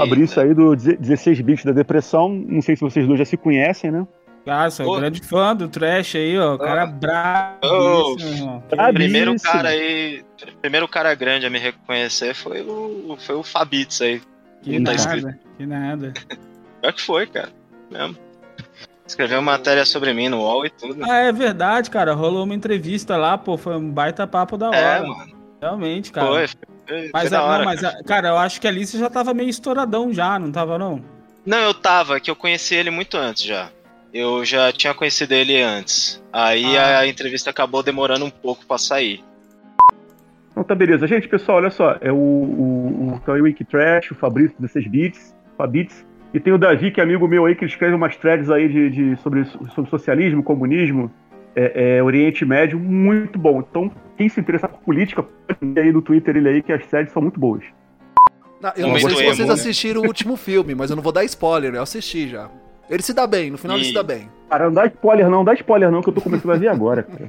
Fabrício aí do 16 bits da depressão. Não sei se vocês dois já se conhecem, né? Ah, sou um grande fã do Trash aí, ó. Cara brabo. Oh, o primeiro cara aí. primeiro cara grande a me reconhecer foi o, foi o Fabitz aí. Que tá nada, que nada. Pior que foi, cara. Mesmo. Escreveu matéria sobre mim no UOL e tudo. Ah, é verdade, cara. Rolou uma entrevista lá, pô. Foi um baita papo da é, hora. É, mano. Realmente, cara. Foi, foi, mas, foi a, hora, não, mas cara. A, cara, eu acho que ali você já tava meio estouradão já, não tava, não? Não, eu tava, que eu conheci ele muito antes já. Eu já tinha conhecido ele antes. Aí ah. a entrevista acabou demorando um pouco para sair. Então tá, beleza. Gente, pessoal, olha só. É o, o, o Toy Wiki Trash, o Fabrício 16 Bits, Fabits. E tem o Davi, que é amigo meu aí, que escreve umas threads aí de, de sobre, sobre socialismo, comunismo, é, é, Oriente Médio, muito bom. Então, quem se interessa por política, pode aí no Twitter ele aí, que as threads são muito boas. Não, eu não sei se vocês assistiram o último filme, mas eu não vou dar spoiler, eu assisti já. Ele se dá bem, no final e... ele se dá bem. Cara, não dá spoiler não, não dá spoiler não, que eu tô começando a ver agora. Cara.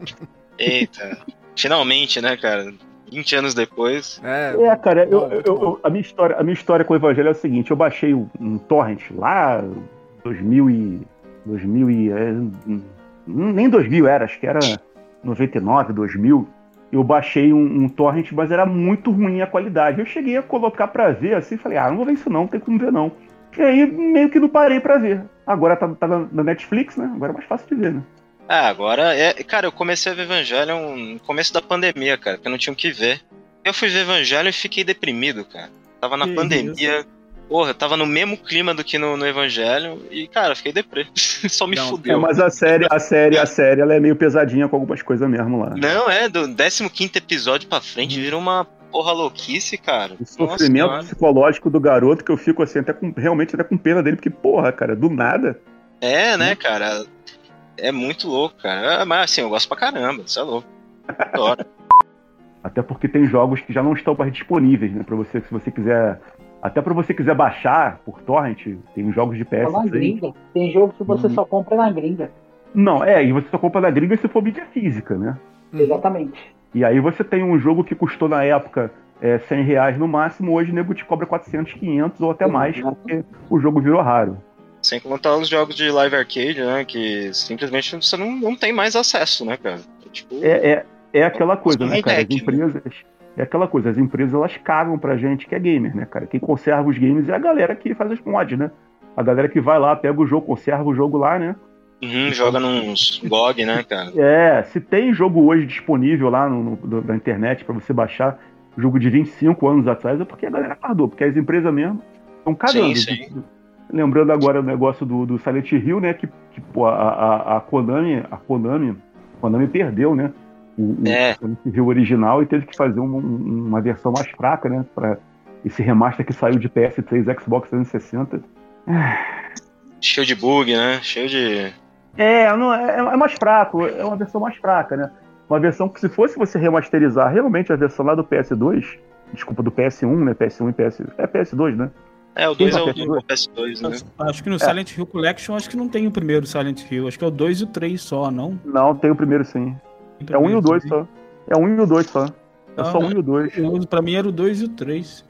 Eita, finalmente, né, cara? 20 anos depois. É, é cara, eu, eu, eu, a, minha história, a minha história com o Evangelho é o seguinte: eu baixei um, um torrent lá, 2000 e. 2000 e. É, nem 2000 era, acho que era 99, 2000. Eu baixei um, um torrent, mas era muito ruim a qualidade. Eu cheguei a colocar pra ver assim, falei, ah, não vou ver isso não, não tem como ver não. E aí meio que não parei pra ver. Agora tá, tá na Netflix, né? Agora é mais fácil de ver, né? Ah, agora é. Cara, eu comecei a ver Evangelho no começo da pandemia, cara, porque eu não tinha o que ver. Eu fui ver Evangelho e fiquei deprimido, cara. Tava na que pandemia. Isso? Porra, tava no mesmo clima do que no, no Evangelho e, cara, fiquei deprimido. Só me não, fudeu. É, mas a série, a série, a série, ela é meio pesadinha com algumas coisas mesmo lá. Não, é, do 15 episódio pra frente hum. virou uma porra louquice, cara. O sofrimento Nossa, psicológico do garoto que eu fico assim, até com, realmente até com pena dele, porque, porra, cara, do nada. É, né, cara? É muito louco, cara. Mas assim, eu gosto pra caramba, isso é louco. Adoro. Até porque tem jogos que já não estão mais disponíveis, né? Pra você, se você quiser. Até pra você quiser baixar por torrent, tem jogos de PS. Na gringa. Tem jogo que você hum. só compra na gringa. Não, é, e você só compra na gringa se for mídia física, né? Exatamente. E aí você tem um jogo que custou na época é, 100 reais no máximo, hoje o nego te cobra 400, 500 ou até mais, porque o jogo virou raro. Sem contar os jogos de live arcade, né? Que simplesmente você não, não tem mais acesso, né, cara? Tipo, é, é, é aquela coisa, né, cara? As né? empresas. É aquela coisa, as empresas elas cagam pra gente que é gamer, né, cara? Quem conserva os games é a galera que faz as mods, né? A galera que vai lá, pega o jogo, conserva o jogo lá, né? Uhum, joga nos GOG, né, cara? É, se tem jogo hoje disponível lá no, no, na internet para você baixar, jogo de 25 anos atrás, é porque a galera cardou, porque as empresas mesmo estão cagando. Sim, sim. Lembrando agora o negócio do, do Silent Hill, né? Que, que a, a, a, Konami, a Konami, a Konami perdeu, né? O, é. o Silent Hill original e teve que fazer um, uma versão mais fraca, né? Para esse remaster que saiu de PS3 Xbox 360. Cheio de bug, né? Cheio de. É, não, é, é mais fraco, é uma versão mais fraca, né? Uma versão que se fosse você remasterizar realmente a versão lá do PS2, desculpa, do PS1, né? PS1 e PS. É PS2, né? É, o 2 é o do PS2, né? Acho que no é. Silent Hill Collection, acho que não tem o primeiro Silent Hill. Acho que é o 2 e o 3 só, não? Não, tem o primeiro sim. É um e o 2 só. É um e o 2 só. É só um e o 2. Pra mim era o 2 e o 3.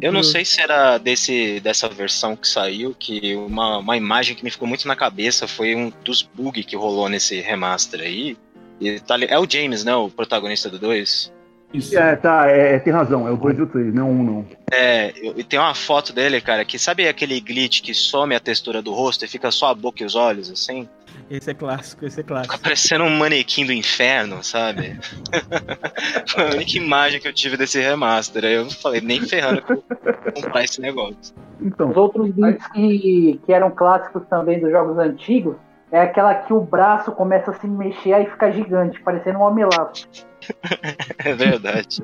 Eu não sei se era desse, dessa versão que saiu, que uma, uma imagem que me ficou muito na cabeça foi um dos bugs que rolou nesse remaster aí. E tá, é o James, né? O protagonista do 2. Isso. É, tá, é, é, tem razão, é o 2 e o 3, não um não. É, e tem uma foto dele, cara, que sabe aquele glitch que some a textura do rosto e fica só a boca e os olhos, assim? Esse é clássico, esse é clássico. Fica parecendo um manequim do inferno, sabe? Foi a única imagem que eu tive desse remaster. Aí eu falei, nem ferrando que eu vou comprar esse negócio. Então, Os outros glitches que, que eram clássicos também dos jogos antigos é aquela que o braço começa a se mexer e fica gigante, parecendo um homem-laço. é verdade.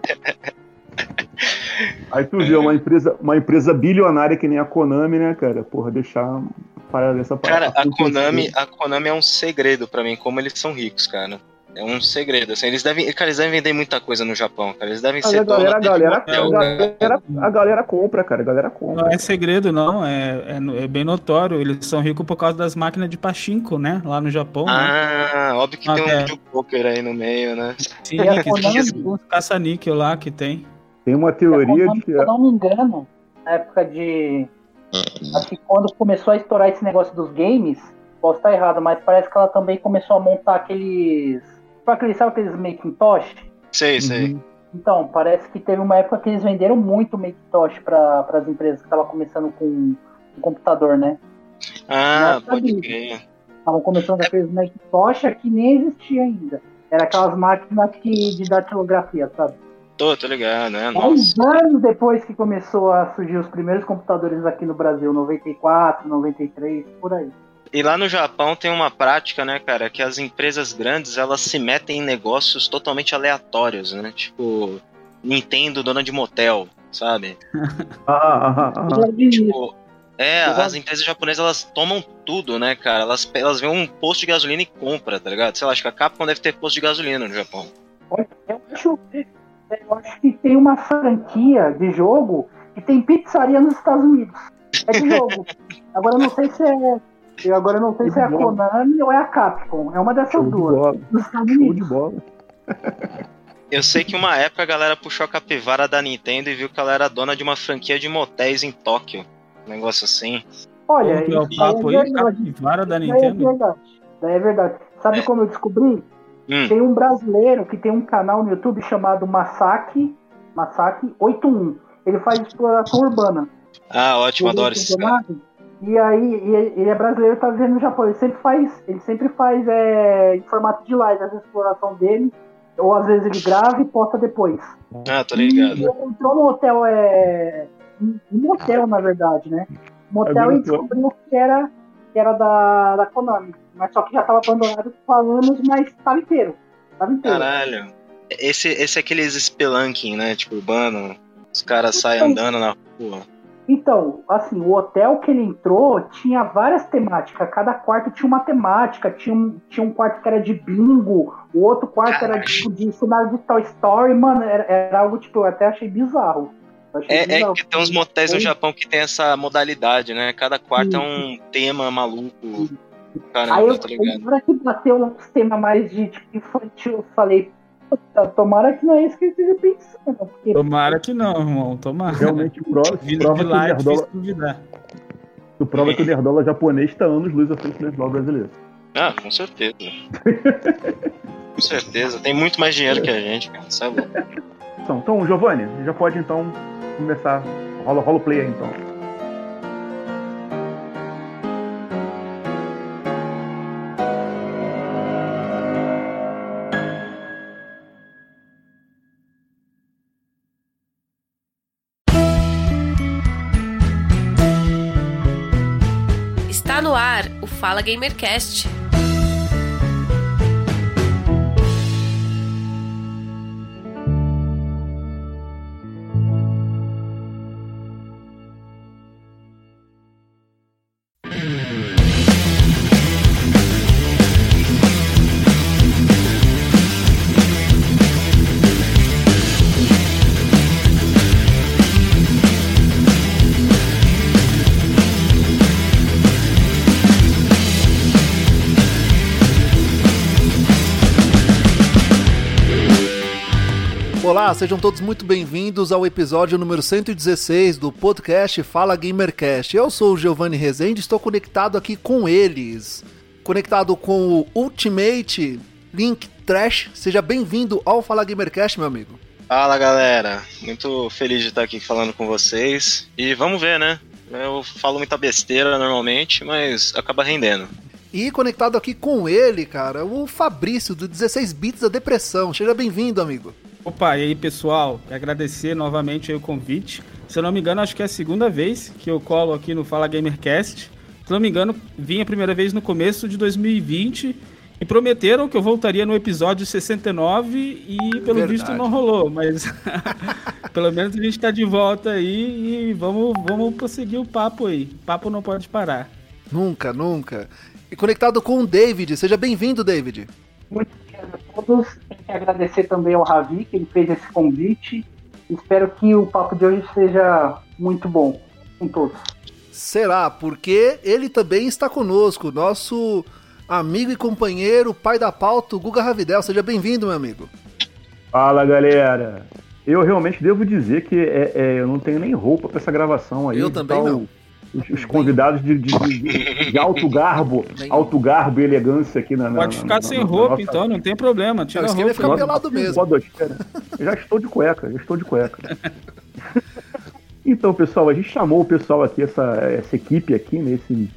Aí tu vê uma empresa, uma empresa bilionária que nem a Konami, né, cara? Porra, deixar para dessa Cara, a Konami, a Konami é um segredo para mim, como eles são ricos, cara. É um segredo, assim, eles devem, cara, eles devem vender muita coisa no Japão, cara, eles devem ser a galera, a galera, a, galera, a galera compra, cara, a galera compra. Não é segredo, não, é, é, é, bem notório, eles são ricos por causa das máquinas de pachinko, né, lá no Japão. Né? Ah, né? óbvio que ah, tem um é. poker aí no meio, né. Sim, é, que tem caça-níquel lá que tem. Tem uma teoria de que... Se eu não me engano, na época de Acho que quando começou a estourar esse negócio dos games, posso estar errado, mas parece que ela também começou a montar aqueles. Tipo aqueles, sabe aqueles Macintosh? Sei, sei. Uhum. Então, parece que teve uma época que eles venderam muito Macintosh para as empresas que estavam começando com um computador, né? Ah, pode crer. Estavam começando com aqueles Macintosh que nem existia ainda. Era aquelas máquinas que, de datilografia, sabe? Tô, tô ligado, né? Uns anos depois que começou a surgir os primeiros computadores aqui no Brasil, 94, 93, por aí. E lá no Japão tem uma prática, né, cara, que as empresas grandes elas se metem em negócios totalmente aleatórios, né? Tipo, Nintendo, dona de motel, sabe? ah, ah, ah, ah. Tipo, é, as empresas japonesas elas tomam tudo, né, cara? Elas, elas veem um posto de gasolina e compram, tá ligado? Sei lá, acho que a Capcom deve ter posto de gasolina no Japão. Eu acho, eu acho que tem uma franquia de jogo que tem pizzaria nos Estados Unidos. É de jogo. Agora eu não sei se é eu agora não sei se é a Konami ou é a Capcom. É uma dessas Show duas. De Show de bola. Eu sei que uma época a galera puxou a capivara da Nintendo e viu que ela era dona de uma franquia de motéis em Tóquio. Um negócio assim. Olha, isso é papo é capivara da Nintendo. é verdade. É verdade. Sabe é. como eu descobri? Hum. Tem um brasileiro que tem um canal no YouTube chamado Masaki, Masaki 81. Ele faz exploração urbana. Ah, ótimo, adoro esse cara. E aí, ele é brasileiro, tá vivendo no Japão. Ele sempre faz, ele sempre faz é, em formato de live essa exploração dele. Ou às vezes ele grava e posta depois. Ah, tô ligado. E ele entrou no hotel, é. Um motel, na verdade, né? Motel e descobriu que era, que era da, da Konami. Mas só que já tava abandonado há anos, mas tava inteiro. Tava inteiro. Caralho. Esse, esse é aqueles spelunking, né? Tipo, urbano. Os caras saem andando na rua. Então, assim, o hotel que ele entrou tinha várias temáticas. Cada quarto tinha uma temática. Tinha um, tinha um quarto que era de bingo, o outro quarto era tipo, de cenário de Toy Story. Mano, era, era algo tipo, eu até achei bizarro. Achei é, bizarro. é, que tem uns motéis no Japão que tem essa modalidade, né? Cada quarto Sim. é um tema maluco. Caramba, Aí eu, tá ligado? que bateu um tema mais de tipo, infantil, eu falei, Tomara que não é isso que ele esteja pensando. Porque... Tomara que não, irmão. Tomara. Realmente prova, prova que o Nerdola. Tu prova que o Nerdola japonês está anos luz à frente do Nerdola brasileiro. Ah, com certeza. com certeza. Tem muito mais dinheiro que a gente, cara. Sabe? Então, então, Giovanni, já pode então começar. Rola, rola o play aí então. Fala Gamercast. Olá, sejam todos muito bem-vindos ao episódio número 116 do podcast Fala Gamercast. Eu sou o Giovanni Rezende, estou conectado aqui com eles. Conectado com o Ultimate Link Trash. Seja bem-vindo ao Fala Gamercast, meu amigo. Fala, galera. Muito feliz de estar aqui falando com vocês. E vamos ver, né? Eu falo muita besteira normalmente, mas acaba rendendo. E conectado aqui com ele, cara, o Fabrício, do 16 Bits da Depressão. Seja bem-vindo, amigo. Opa, e aí pessoal, agradecer novamente o convite. Se eu não me engano, acho que é a segunda vez que eu colo aqui no Fala Gamercast. Se não me engano, vim a primeira vez no começo de 2020 e prometeram que eu voltaria no episódio 69 e pelo Verdade. visto não rolou, mas pelo menos a gente está de volta aí e vamos, vamos prosseguir o papo aí. O papo não pode parar. Nunca, nunca. E conectado com o David, seja bem-vindo, David. Muito a todos. Tenho que agradecer também ao Ravi, que ele fez esse convite. Espero que o papo de hoje seja muito bom com todos. Será, porque ele também está conosco, nosso amigo e companheiro, pai da pauta, Guga Ravidel. Seja bem-vindo, meu amigo. Fala, galera. Eu realmente devo dizer que é, é, eu não tenho nem roupa para essa gravação aí. Eu também tal, não. Os, os convidados de, de, de, de, alto garbo, alto garbo e elegância aqui na. Pode ficar na, sem na, roupa, nossa... então, não tem problema. Tira não, a roupa. ficar pelado mesmo. Eu já estou de cueca, já estou de cueca. então, pessoal, a gente chamou o pessoal aqui, essa, essa equipe aqui, nesse. Né,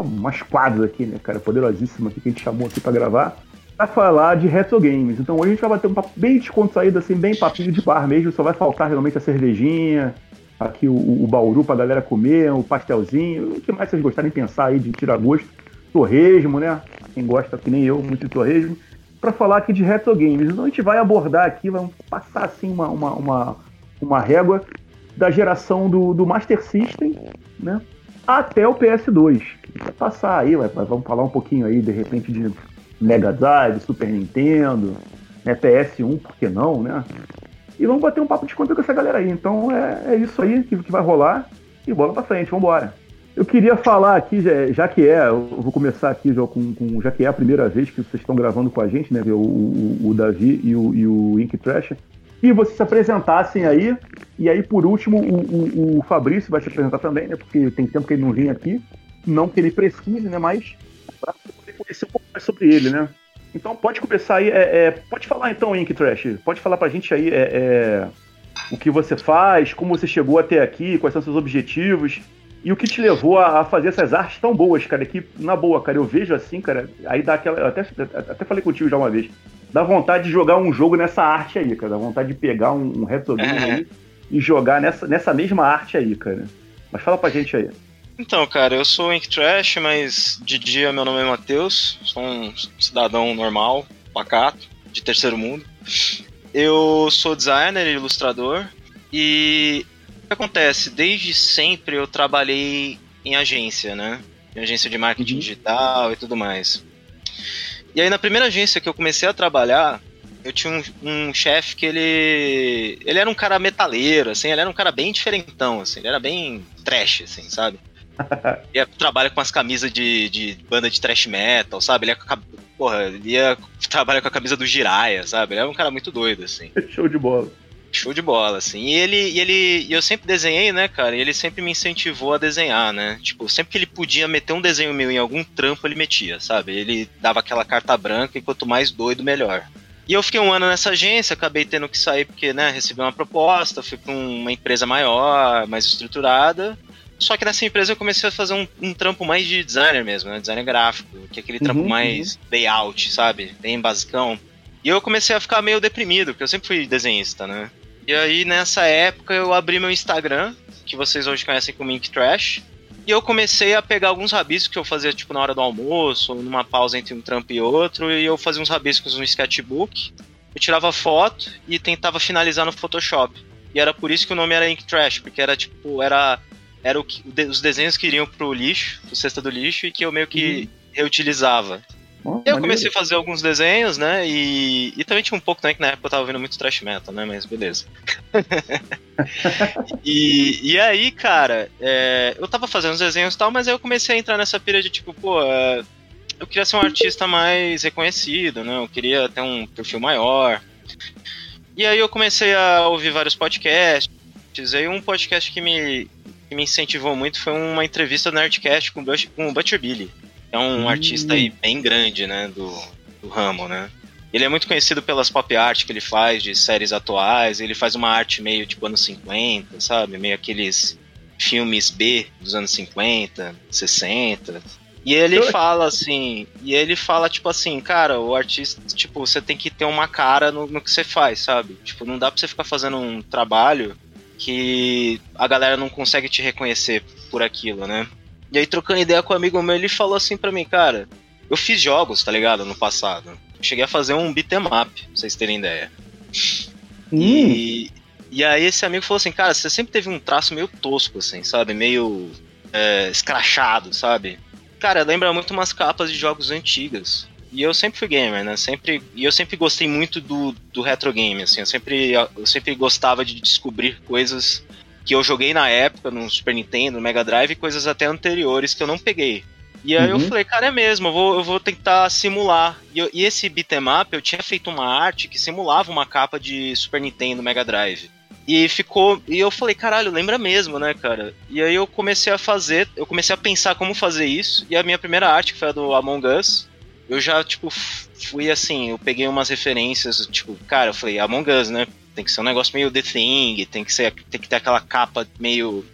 umas quadras aqui, né, cara, poderosíssima aqui que a gente chamou aqui para gravar para falar de retro games. Então hoje a gente vai bater um papo bem descontraído, assim, bem papinho de bar mesmo. Só vai faltar realmente a cervejinha, aqui o, o bauru pra galera comer, o pastelzinho. O que mais vocês gostarem de pensar aí de tirar gosto? Torresmo, né? Quem gosta, que nem eu, muito de torresmo. Para falar aqui de retro games. Então a gente vai abordar aqui, vamos passar assim uma, uma, uma, uma régua da geração do, do Master System, né? Até o PS2. Vai passar aí, vai, vamos falar um pouquinho aí, de repente, de Mega Drive, Super Nintendo, né, PS1, por que não, né? E vamos bater um papo de conta com essa galera aí. Então é, é isso aí que, que vai rolar e bola pra frente, vambora. Eu queria falar aqui, já, já que é, vou começar aqui já, com, com, já que é a primeira vez que vocês estão gravando com a gente, né? O, o, o Davi e o, e o Ink Trash. E vocês se apresentassem aí. E aí, por último, o, o, o Fabrício vai se apresentar também, né? Porque tem tempo que ele não vinha aqui. Não que ele precise, né? Mas para poder conhecer um pouco mais sobre ele, né? Então pode começar aí, é, é, pode falar então, Ink Trash, pode falar pra gente aí é, é, o que você faz, como você chegou até aqui, quais são seus objetivos e o que te levou a, a, fazer essas artes tão boas, cara, que na boa, cara, eu vejo assim, cara, aí dá aquela, eu até, até falei contigo já uma vez, dá vontade de jogar um jogo nessa arte aí, cara, dá vontade de pegar um, um retro game aí e jogar nessa, nessa mesma arte aí, cara. Mas fala pra gente aí. Então, cara, eu sou Ink Trash, mas de dia meu nome é Matheus, sou um cidadão normal, pacato, de terceiro mundo. Eu sou designer e ilustrador e o que acontece? Desde sempre eu trabalhei em agência, né? Em agência de marketing uhum. digital e tudo mais. E aí na primeira agência que eu comecei a trabalhar, eu tinha um, um chefe que ele. Ele era um cara metaleiro, assim, ele era um cara bem diferentão, assim, ele era bem trash, assim, sabe? Ia é, trabalha com as camisas de, de banda de thrash metal, sabe? Ele ia, porra, ele ia trabalhar com a camisa do Jiraya, sabe? Ele é um cara muito doido, assim. Show de bola. Show de bola, assim. E ele, e ele, eu sempre desenhei, né, cara? E ele sempre me incentivou a desenhar, né? Tipo, sempre que ele podia meter um desenho meu em algum trampo, ele metia, sabe? Ele dava aquela carta branca e quanto mais doido, melhor. E eu fiquei um ano nessa agência, acabei tendo que sair porque, né, recebi uma proposta, fui para uma empresa maior, mais estruturada. Só que nessa empresa eu comecei a fazer um, um trampo mais de designer mesmo, né? Designer gráfico, que é aquele trampo uhum, mais uhum. layout, sabe? Bem basicão. E eu comecei a ficar meio deprimido, porque eu sempre fui desenhista, né? E aí nessa época eu abri meu Instagram, que vocês hoje conhecem como Ink Trash. E eu comecei a pegar alguns rabiscos que eu fazia, tipo, na hora do almoço, numa pausa entre um trampo e outro, e eu fazia uns rabiscos no sketchbook. Eu tirava foto e tentava finalizar no Photoshop. E era por isso que o nome era Ink Trash, porque era tipo, era era o que, os desenhos que iriam pro lixo, pro cesta do lixo, e que eu meio que uhum. reutilizava. Oh, eu comecei a fazer alguns desenhos, né? E, e também tinha um pouco também que na época eu tava vendo muito trash metal, né? Mas beleza. e, e aí, cara, é, eu tava fazendo os desenhos e tal, mas aí eu comecei a entrar nessa pira de tipo, pô, é, eu queria ser um artista mais reconhecido, né? Eu queria ter um perfil maior. E aí eu comecei a ouvir vários podcasts. Aí um podcast que me, que me incentivou muito foi uma entrevista no Nerdcast com, com o Butcher Billy. É um hum. artista aí bem grande, né, do, do ramo, né? Ele é muito conhecido pelas pop art que ele faz de séries atuais. Ele faz uma arte meio tipo anos 50, sabe? Meio aqueles filmes B dos anos 50, 60. E ele fala assim, e ele fala tipo assim, cara, o artista, tipo, você tem que ter uma cara no, no que você faz, sabe? Tipo, não dá pra você ficar fazendo um trabalho que a galera não consegue te reconhecer por aquilo, né? E aí, trocando ideia com um amigo meu, ele falou assim pra mim, cara, eu fiz jogos, tá ligado, no passado. Cheguei a fazer um beat'em up, pra vocês terem ideia. Hum. E, e aí esse amigo falou assim, cara, você sempre teve um traço meio tosco, assim, sabe? Meio é, escrachado, sabe? Cara, lembra muito umas capas de jogos antigas. E eu sempre fui gamer, né? Sempre, e eu sempre gostei muito do, do retro game, assim. Eu sempre, eu sempre gostava de descobrir coisas que eu joguei na época, no Super Nintendo, no Mega Drive, coisas até anteriores que eu não peguei. E aí uhum. eu falei, cara, é mesmo, eu vou, eu vou tentar simular. E, eu, e esse beat'em up, eu tinha feito uma arte que simulava uma capa de Super Nintendo, Mega Drive. E ficou. E eu falei, caralho, lembra mesmo, né, cara? E aí eu comecei a fazer, eu comecei a pensar como fazer isso. E a minha primeira arte, que foi a do Among Us, eu já, tipo, fui assim, eu peguei umas referências, tipo, cara, eu falei, Among Us, né? Tem que ser um negócio meio The Thing, tem que, ser, tem que ter aquela capa meio.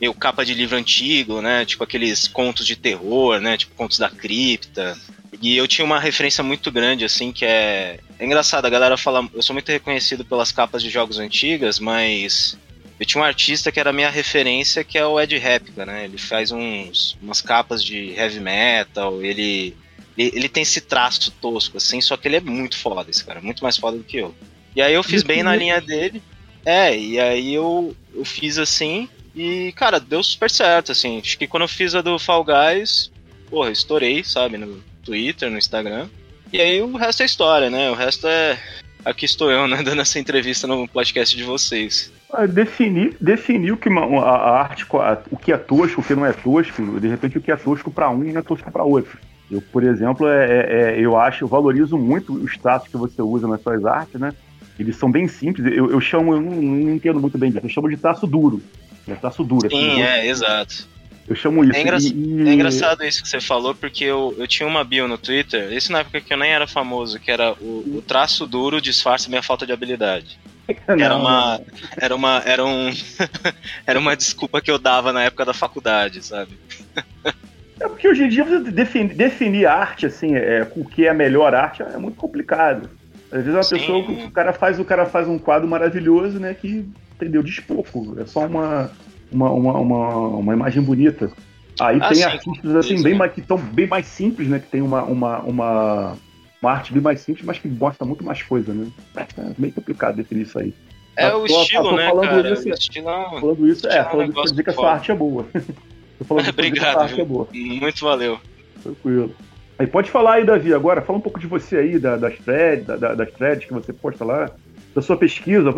meio capa de livro antigo, né? Tipo aqueles contos de terror, né? Tipo contos da cripta. E eu tinha uma referência muito grande, assim, que é. É engraçado, a galera fala. Eu sou muito reconhecido pelas capas de jogos antigas, mas. Eu tinha um artista que era a minha referência, que é o Ed Replica, né? Ele faz uns, umas capas de heavy metal, ele, ele, ele tem esse traço tosco, assim, só que ele é muito foda, esse cara, muito mais foda do que eu. E aí eu fiz bem na linha dele. É, e aí eu, eu fiz assim, e, cara, deu super certo, assim. Acho que quando eu fiz a do Fall Guys, porra, estourei, sabe, no, Twitter, no Instagram. E aí o resto é história, né? O resto é. Aqui estou eu, né? Dando essa entrevista no podcast de vocês. Ah, definir, definir o que uma, a, a arte, a, o que é tosco, o que não é tosco, de repente o que é tosco para um não é tosco para outro. Eu, por exemplo, é, é, é, eu acho, eu valorizo muito os traços que você usa nas suas artes, né? Eles são bem simples. Eu, eu chamo, eu não, não entendo muito bem disso, eu chamo de traço duro. É traço duro. Sim, assim, é, exato. Eu chamo isso. É, engra... e... é, engraçado isso que você falou, porque eu, eu tinha uma bio no Twitter, isso na época que eu nem era famoso, que era o, o traço duro disfarça minha falta de habilidade. Era uma. Era uma. Era um. era uma desculpa que eu dava na época da faculdade, sabe? É porque hoje em dia você definir, definir arte, assim, é, o que é a melhor arte é muito complicado. Às vezes uma Sim. pessoa, o cara faz, o cara faz um quadro maravilhoso, né? Que entendeu, diz pouco. É só uma uma, uma, uma, uma imagem bonita. Aí ah, tem sim, artistas assim, bem mais, que estão bem mais simples, né? Que tem uma, uma, uma, uma arte bem mais simples, mas que mostra muito mais coisa, né? É meio complicado definir isso aí. É o tô, estilo, tô, né, cara? Isso, o é um, falando isso, é, falando isso dizer que a sua arte é boa. tô falando Obrigado, é boa. muito valeu. Tranquilo. Aí pode falar aí, Davi, agora, fala um pouco de você aí, da, das threads, da, das threads que você posta lá, da sua pesquisa,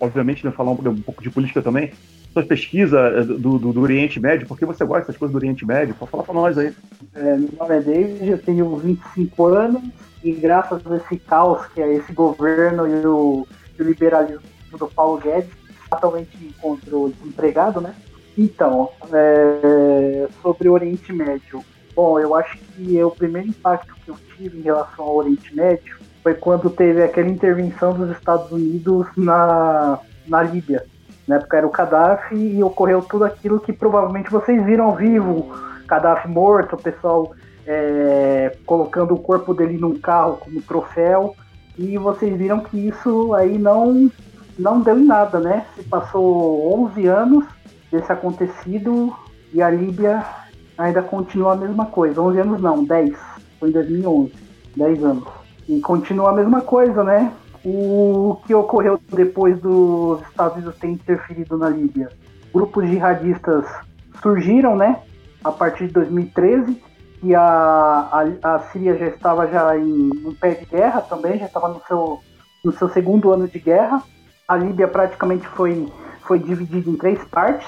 obviamente, né, falar um, um pouco de política também, sua pesquisa eh, do, do, do, Oriente Médio, por que você gosta dessas coisas do Oriente Médio? Pode falar para nós aí. É, meu nome é David, eu tenho 25 anos e graças a esse caos que é esse governo e o, e o liberalismo do Paulo Guedes, atualmente encontrou desempregado, né? Então, é, sobre o Oriente Médio. Bom, eu acho que o primeiro impacto que eu tive em relação ao Oriente Médio foi quando teve aquela intervenção dos Estados Unidos na, na Líbia na época era o Gaddafi e ocorreu tudo aquilo que provavelmente vocês viram ao vivo. Gaddafi morto, o pessoal é, colocando o corpo dele num carro como troféu. E vocês viram que isso aí não, não deu em nada, né? Se passou 11 anos desse acontecido e a Líbia ainda continua a mesma coisa. 11 anos não, 10. Foi em 2011. 10 anos. E continua a mesma coisa, né? o que ocorreu depois dos Estados Unidos terem interferido na Líbia. Grupos jihadistas surgiram, né, a partir de 2013, e a, a, a Síria já estava já em um pé de guerra também, já estava no seu, no seu segundo ano de guerra. A Líbia praticamente foi, foi dividida em três partes.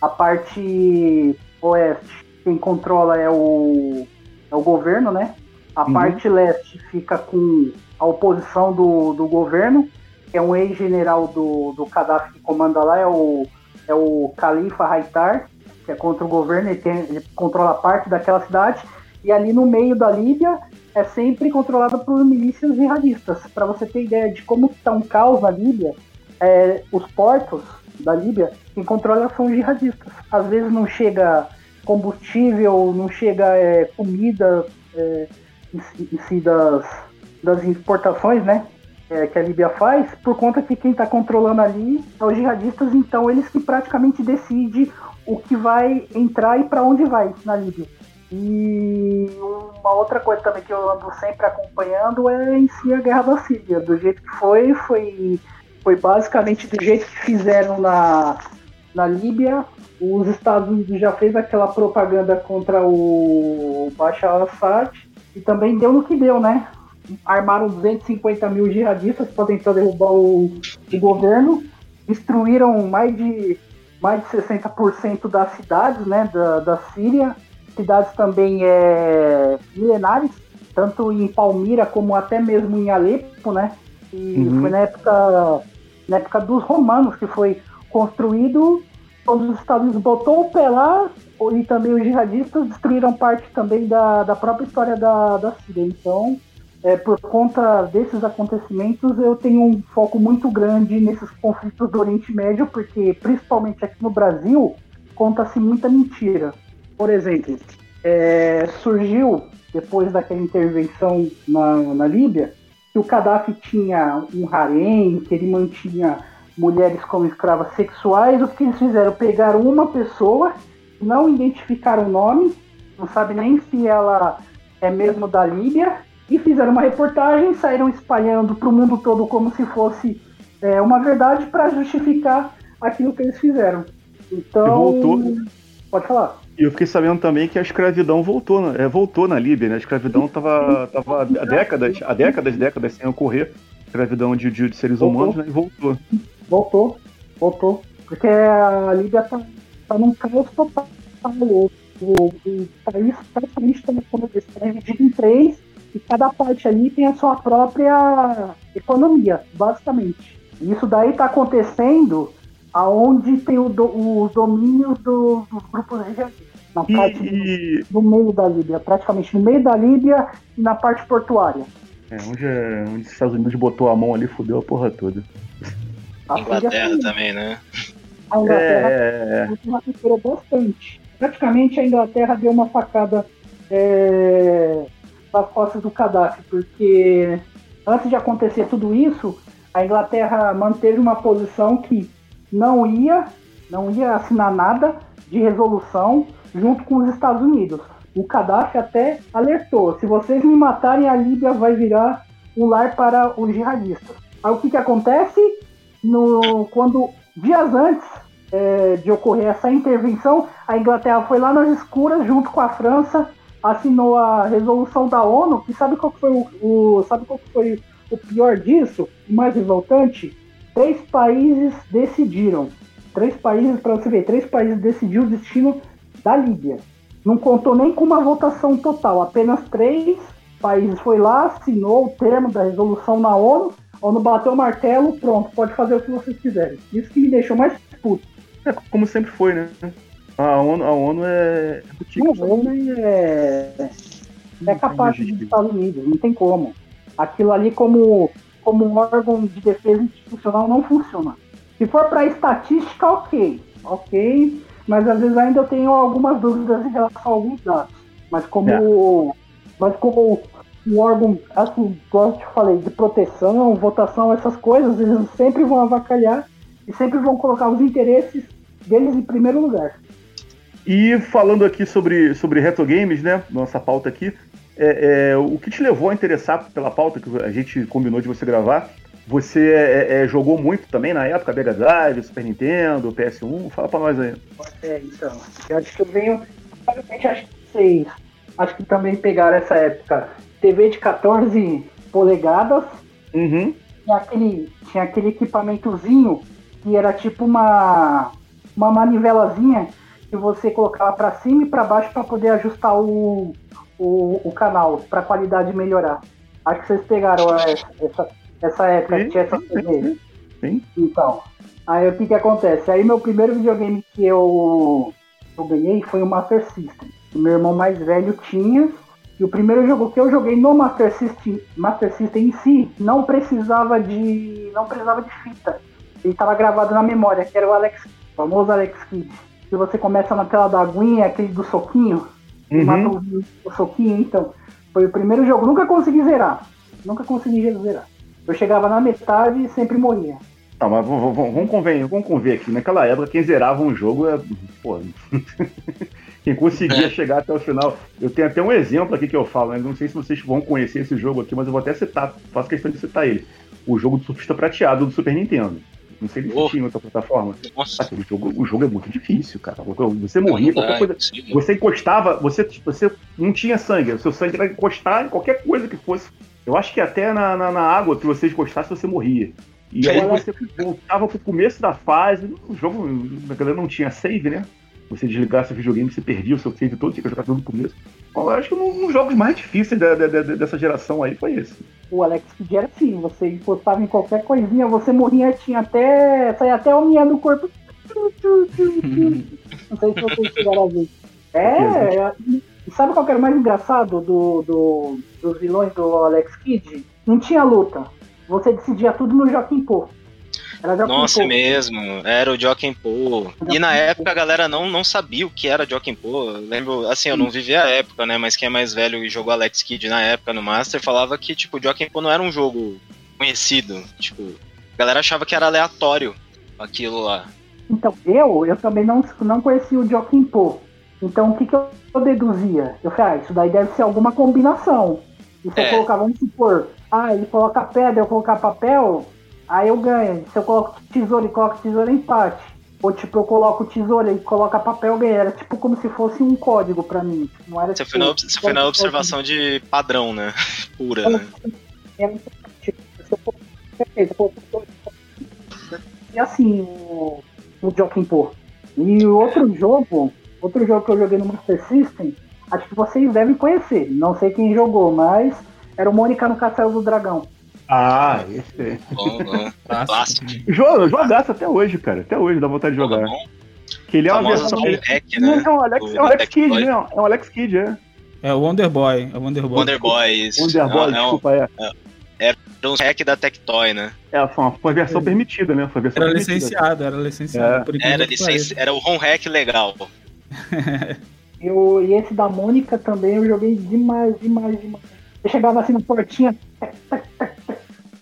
A parte oeste, quem controla é o, é o governo, né? A uhum. parte leste fica com a oposição do, do governo, que é um ex-general do, do Gaddafi que comanda lá, é o, é o Khalifa Haitar, que é contra o governo, ele, tem, ele controla parte daquela cidade, e ali no meio da Líbia é sempre controlada por milícias jihadistas. Para você ter ideia de como está um caos na Líbia, é, os portos da Líbia, quem controla são jihadistas. Às vezes não chega combustível, não chega é, comida é, em, em si das, das exportações, né? É, que a Líbia faz, por conta que quem está controlando ali é os jihadistas, então eles que praticamente decidem o que vai entrar e para onde vai na Líbia. E uma outra coisa também que eu ando sempre acompanhando é em si a guerra da Síria. Do jeito que foi, foi, foi basicamente do jeito que fizeram na, na Líbia. Os Estados Unidos já fez aquela propaganda contra o Bashar al-Assad e também deu no que deu, né? armaram 250 mil jihadistas para tentar derrubar o, o, governo, destruíram mais de, mais de 60% das cidades né, da, da Síria, cidades também é, milenares, tanto em Palmira como até mesmo em Alepo, né? E uhum. foi na época na época dos romanos, que foi construído quando os Estados Unidos botou o pé lá, e também os jihadistas destruíram parte também da, da própria história da, da Síria. Então, é, por conta desses acontecimentos, eu tenho um foco muito grande nesses conflitos do Oriente Médio, porque principalmente aqui no Brasil, conta-se muita mentira. Por exemplo, é, surgiu, depois daquela intervenção na, na Líbia, que o Gaddafi tinha um harém, que ele mantinha mulheres como escravas sexuais. O que eles fizeram? Pegaram uma pessoa, não identificaram o nome, não sabe nem se ela é mesmo da Líbia, e fizeram uma reportagem, saíram espalhando para o mundo todo como se fosse é, uma verdade para justificar aquilo que eles fizeram. Então. Voltou. Pode falar. E eu fiquei sabendo também que a escravidão voltou, é, voltou na Líbia, né? A escravidão estava tava há décadas, há décadas, décadas sem ocorrer. Escravidão de, de, de seres voltou. humanos, né? E voltou. Voltou, voltou. Porque a Líbia tá, tá num caos total. O, o, o país praticamente está dividido em três e cada parte ali tem a sua própria economia, basicamente. Isso daí está acontecendo aonde tem o do, os domínios do, dos grupos regionais. Na parte e... do, meio da Líbia, praticamente no meio da Líbia e na parte portuária. É, onde, é, onde os Estados Unidos botou a mão ali, fudeu a porra toda. A Inglaterra também, né? A Inglaterra é... recuperou bastante. Praticamente a Inglaterra deu uma facada é, nas costas do Gaddafi, porque antes de acontecer tudo isso, a Inglaterra manteve uma posição que não ia, não ia assinar nada de resolução junto com os Estados Unidos. O Gaddafi até alertou: se vocês me matarem, a Líbia vai virar um lar para os jihadistas. Aí o que, que acontece? No, quando dias antes é, de ocorrer essa intervenção, a Inglaterra foi lá nas escuras junto com a França, assinou a resolução da ONU. E sabe qual foi o, o sabe qual foi o pior disso? O mais revoltante? Três países decidiram. Três países, para você ver, três países decidiram o destino da Líbia. Não contou nem com uma votação total, apenas três países foi lá, assinou o termo da resolução na ONU, a ONU bateu o martelo, pronto, pode fazer o que vocês quiserem. Isso que me deixou mais puto. É como sempre foi, né? A ONU, a ONU é. A ONU é, é capaz dos Estados Unidos, não tem como. Aquilo ali como como um órgão de defesa institucional não funciona. Se for para estatística, ok, ok, mas às vezes ainda eu tenho algumas dúvidas em relação a alguns dados. Mas como, é. mas como um órgão, assim, como eu te falei, de proteção, votação, essas coisas, eles sempre vão avacalhar e sempre vão colocar os interesses deles em primeiro lugar. E falando aqui sobre, sobre retro games, né? Nossa pauta aqui, é, é, o que te levou a interessar pela pauta que a gente combinou de você gravar? Você é, é jogou muito também na época, Mega Drive, Super Nintendo, PS1? Fala pra nós aí. É, então. Eu acho que eu venho. Acho que vocês. Acho que também pegaram essa época. TV de 14 polegadas. Uhum. Tinha aquele, tinha aquele equipamentozinho que era tipo uma, uma manivelazinha que você colocava para cima e para baixo para poder ajustar o, o, o canal para a qualidade melhorar. Acho que vocês pegaram essa, essa época sim, que tinha essa TV. Sim. Então, aí o que que acontece? Aí meu primeiro videogame que eu, eu ganhei foi o Master System. O meu irmão mais velho tinha. E o primeiro jogo que eu joguei no Master System, Master System em si não precisava de. não precisava de fita. Ele estava gravado na memória, que era o Alex, o famoso Alex Kidd. Que você começa na tela da aguinha, aquele do soquinho. Uhum. Matou o soquinho, então. Foi o primeiro jogo. Nunca consegui zerar. Nunca consegui zerar. Eu chegava na metade e sempre morria. Não, mas vamos, vamos, conver, vamos conver aqui. Naquela época, quem zerava um jogo é. Pô, quem conseguia é. chegar até o final. Eu tenho até um exemplo aqui que eu falo, né? Não sei se vocês vão conhecer esse jogo aqui, mas eu vou até citar, faço questão de citar ele. O jogo do surfista prateado do Super Nintendo. Não sei se oh. tinha outra plataforma. Nossa. Aquele jogo, o jogo é muito difícil, cara. Você morria, qualquer coisa. Você encostava, você, você não tinha sangue. O seu sangue era encostar em qualquer coisa que fosse. Eu acho que até na, na, na água que você encostasse, você morria. E aí você voltava pro começo da fase. O jogo, na galera não tinha save, né? Você desligasse o videogame, você perdia o seu save todo, tinha que jogar tudo do começo. Bom, eu acho que um dos jogos mais difíceis da, da, da, dessa geração aí foi esse. O Alex Kidd era assim, você encostava em qualquer coisinha, você morria, tinha até. saia até o minha do corpo. Não sei se vocês chegaram a ver. É, é, sabe qual que era o mais engraçado do, do, dos vilões do Alex Kidd? Não tinha luta. Você decidia tudo no Joaquim Pô. Nossa, é mesmo. Era o Joaquim Pô. E na época a galera não, não sabia o que era Joaquim Pô. lembro, assim, eu não vivi a época, né? Mas quem é mais velho e jogou Alex Kidd na época no Master falava que, tipo, Joaquim Pô não era um jogo conhecido. Tipo, a galera achava que era aleatório aquilo lá. Então, eu, eu também não, não conhecia o Joaquim Pô. Então, o que, que eu deduzia? Eu falei, ah, isso daí deve ser alguma combinação. E se é. eu colocar, vamos supor, ah, ele coloca pedra, eu colocar papel, aí eu ganho. Se eu coloco tesoura e coloco tesoura, empate. Ou tipo, eu coloco tesoura e coloca papel, ganha. Era tipo como se fosse um código pra mim. Não era, você tipo, foi na, você foi na observação de padrão, né? Pura, né? Tipo, e assim, o, o Joaquim Pô. E outro jogo, outro jogo que eu joguei no Master System, acho que vocês devem conhecer. Não sei quem jogou, mas era o Mônica no Castelo do Dragão. Ah, esse é. Bom, bom. Clássico. Joga, jogaço até hoje, cara. Até hoje dá vontade de jogar. Que ele é uma versão. Hack, né? É um Alex, é um Alex Kidd, né? É um Alex Kidd, é. É o Wonder Boy. É o Wonder Boy. Wonder Boy, isso. Wonder Boy, não, desculpa, é. é. Era um hack da Tectoy, né? É, foi uma, foi uma versão é. permitida, né? Foi versão era permitida. licenciado, era licenciado. É. Era, licenci... era o home hack legal. eu, e esse da Mônica também eu joguei demais, demais, demais. Eu chegava assim na portinha,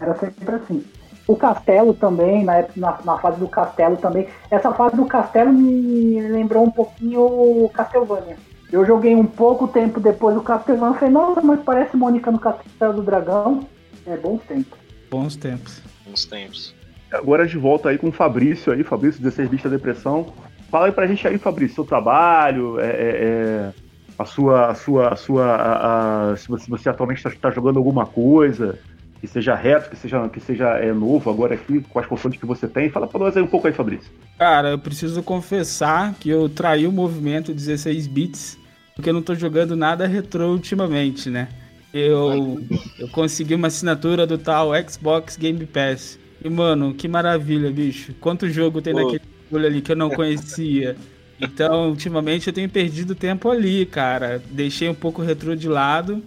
era sempre assim. O castelo também, na, na, na, fase do castelo também. Essa fase do castelo me lembrou um pouquinho o Castlevania. Eu joguei um pouco tempo depois do Castlevania e falei, nossa, mas parece Mônica no Castelo do Dragão. É bons tempos. Bons tempos. Bons tempos. Agora de volta aí com o Fabrício aí, Fabrício, 16 Vista Depressão. Fala aí pra gente aí, Fabrício, seu trabalho, é, é, é a sua, a sua, a sua, a, a, se, você, se você atualmente está tá jogando alguma coisa, que seja reto, que seja, que seja é, novo agora aqui, com as consoles que você tem. Fala para nós aí um pouco aí, Fabrício. Cara, eu preciso confessar que eu traí o movimento 16 bits, porque eu não tô jogando nada retrô ultimamente, né? Eu, eu consegui uma assinatura do tal Xbox Game Pass. E, mano, que maravilha, bicho. Quanto jogo tem Pô. naquele bagulho ali que eu não conhecia. Então, ultimamente eu tenho perdido tempo ali, cara. Deixei um pouco o retrô de lado.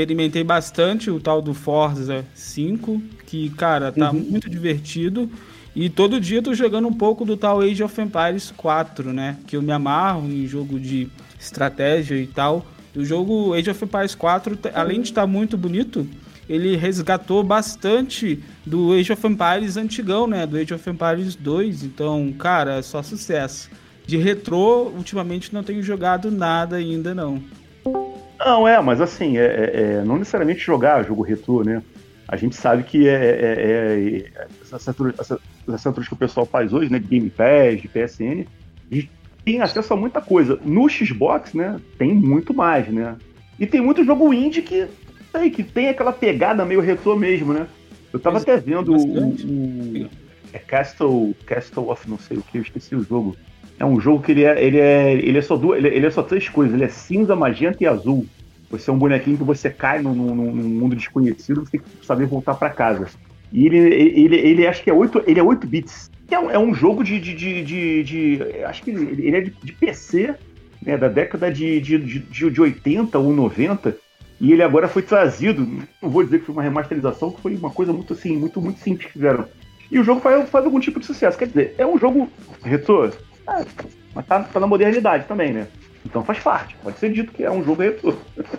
Experimentei bastante o tal do Forza 5, que, cara, tá uhum. muito divertido. E todo dia eu tô jogando um pouco do tal Age of Empires 4, né? Que eu me amarro em jogo de estratégia e tal. O jogo Age of Empires 4, além de estar tá muito bonito, ele resgatou bastante do Age of Empires antigão, né? Do Age of Empires 2. Então, cara, é só sucesso. De retrô, ultimamente não tenho jogado nada ainda, não. Não, é, mas assim, é, é, é não necessariamente jogar jogo retrô, né? A gente sabe que é, é, é, essas assinaturas que o pessoal faz hoje, né? De Game Pass, de PSN, tem acesso a muita coisa. No Xbox, né? Tem muito mais, né? E tem muito jogo indie que, sei, que tem aquela pegada meio retrô mesmo, né? Eu tava até vendo o, o, é Castle, Castle of não sei o que, eu esqueci o jogo. É um jogo que ele é, ele é, ele é só duas, ele, ele, é só três coisas. Ele é cinza, magenta e azul. Você é um bonequinho que você cai num, num, num mundo desconhecido, você tem que saber voltar para casa. E ele, ele, ele, ele, acho que é 8, ele é 8 bits. É um, é um jogo de, de, de, de, de Acho que ele, ele é de, de PC, né, da década de, de, de, de 80 ou 90. E ele agora foi trazido. Não vou dizer que foi uma remasterização, que foi uma coisa muito assim, muito, muito simples que fizeram. E o jogo faz, faz algum tipo de sucesso. Quer dizer, é um jogo retrô é, mas tá, tá, na modernidade também, né? Então faz parte. Pode ser dito que é um jogo retrô.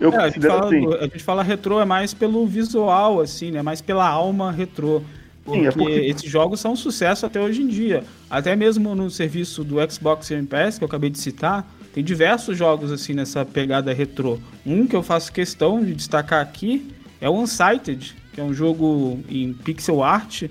Eu é, a, gente fala, assim. a gente fala retrô é mais pelo visual, assim, né? Mais pela alma retrô. Porque, Sim, é porque esses jogos são um sucesso até hoje em dia. Até mesmo no serviço do Xbox Game Pass, que eu acabei de citar, tem diversos jogos assim nessa pegada retrô. Um que eu faço questão de destacar aqui é o Unsighted, que é um jogo em pixel art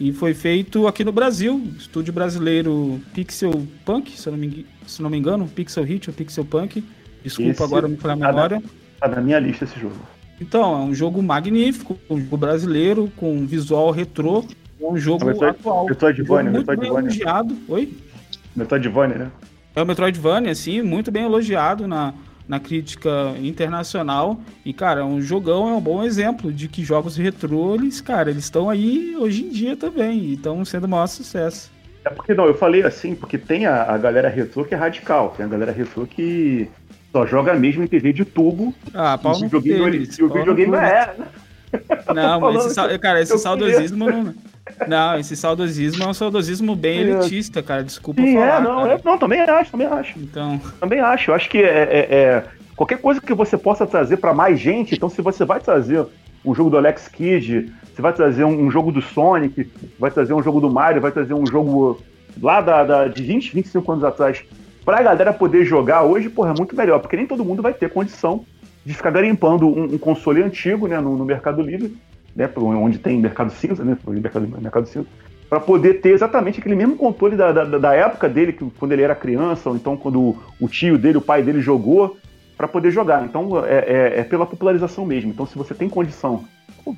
e foi feito aqui no Brasil, estúdio brasileiro Pixel Punk, se eu não me, se não me engano, Pixel Hit ou Pixel Punk. Desculpa esse agora me falar a memória. Tá na minha lista esse jogo. Então, é um jogo magnífico, um jogo brasileiro, com visual retrô. É um jogo Metroid, atual. Metroidvania, um Metroidvania. Elogiado. Oi? Metroidvania, né? É o Metroidvania, assim, muito bem elogiado na, na crítica internacional. E, cara, um jogão é um bom exemplo de que jogos retrô, eles, cara, eles estão aí hoje em dia também. E estão sendo o maior sucesso. É porque não, eu falei assim, porque tem a, a galera retrô que é radical, tem a galera retrô que só joga mesmo em TV de tubo. Ah, pau no videogame, e o videogame não é. Não, mas esse, cara, esse saudosismo não. Não, esse saudosismo é um saudosismo bem elitista, cara. Desculpa Sim, falar. É, não, é, não, também acho, também acho. Então. Também acho. Eu acho que é, é, é qualquer coisa que você possa trazer para mais gente. Então, se você vai trazer um jogo do Alex Kidd, você vai trazer um, um, jogo do Sonic, vai trazer um jogo do Mario, vai trazer um jogo lá da, da de 20, 25 anos atrás, pra galera poder jogar hoje, porra, é muito melhor, porque nem todo mundo vai ter condição de ficar garimpando um, um console antigo, né, no, no, Mercado Livre, né, onde tem mercado cinza, né, mercado, mercado cinza, para poder ter exatamente aquele mesmo controle da, da, da, época dele, que, quando ele era criança, ou então quando o tio dele, o pai dele jogou, para poder jogar. Então é, é, é, pela popularização mesmo. Então se você tem condição,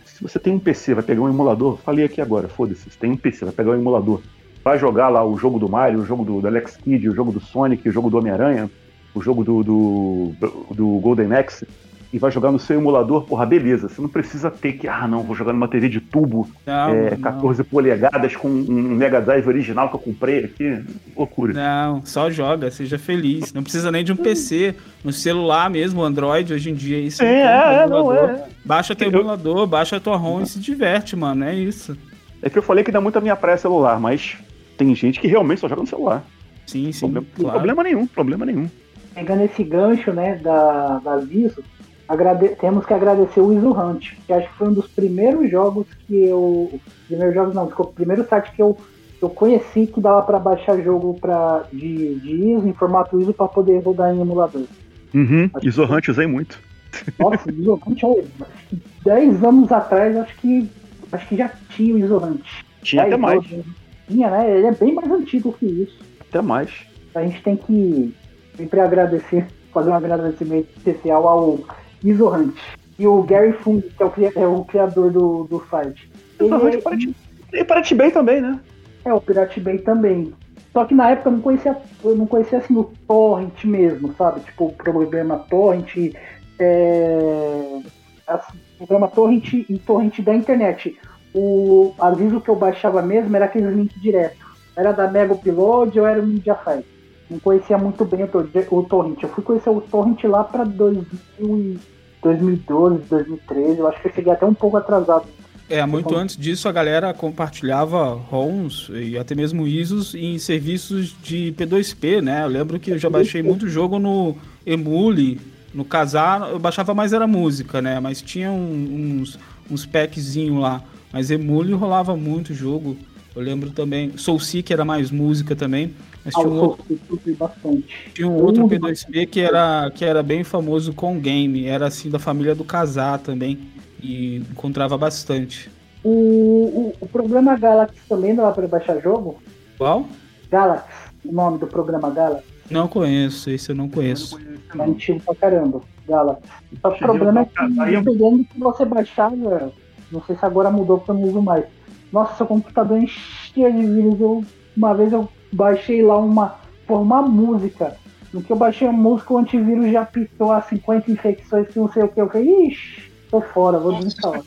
se você tem um PC, vai pegar um emulador, falei aqui agora, foda-se, você tem um PC, vai pegar um emulador, vai jogar lá o jogo do Mario, o jogo do, do Alex Kidd, o jogo do Sonic, o jogo do Homem-Aranha, o jogo do, do, do Golden Axe, e vai jogar no seu emulador, porra, beleza. Você não precisa ter que, ah, não, vou jogar numa TV de tubo não, é, 14 não. polegadas com um Mega Drive original que eu comprei aqui. Loucura. Não, só joga, seja feliz. Não precisa nem de um PC. No celular mesmo, Android, hoje em dia, isso. É, é, não é. Baixa teu eu... emulador, baixa a tua ROM e se diverte, mano. É isso. É que eu falei que dá muito a minha praia celular, mas tem gente que realmente só joga no celular. Sim, sim. Problema, claro. problema nenhum, problema nenhum. Pegando esse gancho, né, da, da Viso, agrade... temos que agradecer o Iso Hunt, que acho que foi um dos primeiros jogos que eu. Primeiros jogos não, ficou o primeiro site que eu, eu conheci que dava para baixar jogo pra, de, de ISO em formato ISO para poder rodar em emulador. Uhum, Iso Hunt usei muito. Nossa, Iso Hunt, 10 anos atrás, acho que acho que já tinha o Iso Hunt. Tinha até mais. Tinha, né? Ele é bem mais antigo que isso. Até mais. A gente tem que sempre agradecer, fazer um agradecimento especial ao Isohunt. E o Gary Fung, que é o, é o criador do, do site. Isohunt é, Pirate, e Pirate Bay também, né? É, o Pirate Bay também. Só que na época eu não conhecia, eu não conhecia assim o torrent mesmo, sabe? Tipo, o programa torrent, é, assim, programa torrent e torrent da internet. O aviso que eu baixava mesmo era aquele link direto. Era da Mega Upload ou era o Mediafire não conhecia muito bem o, o Torrent. Eu fui conhecer o Torrent lá para 2012, 2013. Eu acho que eu cheguei até um pouco atrasado. É, muito antes disso a galera compartilhava ROMs e até mesmo ISOs em serviços de P2P, né? Eu lembro que eu já baixei muito jogo no Emule, no Casar, eu baixava mais era música, né? Mas tinha uns, uns packzinho lá. Mas Emule rolava muito jogo. Eu lembro também, Soul Seek era mais música também. Mas tinha um outro, tinha um outro P2P que era, que era bem famoso com game, era assim da família do Casar também, e encontrava bastante. O, o, o programa Galaxy também dá para baixar jogo? Qual? Galaxy, o nome do programa Galaxy. Não conheço, esse eu não conheço. É antigo pra caramba, Galaxy. o problema é que dependendo que você baixava, não sei se agora mudou porque eu não uso mais. Nossa, seu computador enchia de vírus. Eu, uma vez eu baixei lá uma, por uma música. No que eu baixei a música, o antivírus já pitou as 50 infecções que não sei o que. Eu falei, ixi, tô fora, vou desinstalar.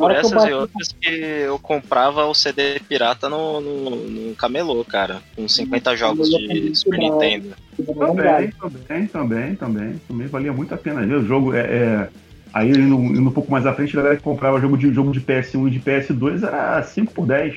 Por essas baixei... e outras que eu comprava o CD pirata no, no, no camelô, cara. Com 50 jogos de Super Nintendo. Também, também, também, também. Também valia muito a pena. O jogo é, é... Aí indo, indo um pouco mais à frente, a galera que comprava jogo de, jogo de PS1 e de PS2 era 5 por 10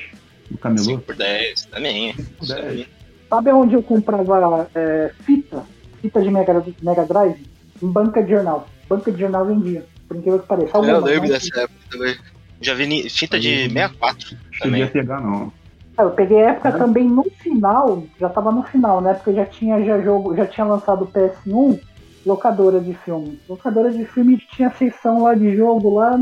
no camelô. 5 por 10 também. 5 por 10. Sabe onde eu comprava é, fita? Fita de Mega, Mega Drive? Em banca de jornal. Banca de jornal vendia. Por incrível que pareça. eu lembro dessa época também. Já vi fita de 64 também. pegar, não. É, eu peguei a época também no final, já tava no final, né? Porque já tinha já jogo, já tinha lançado o PS1, locadora de filme. Locadora de filme tinha seção lá de jogo lá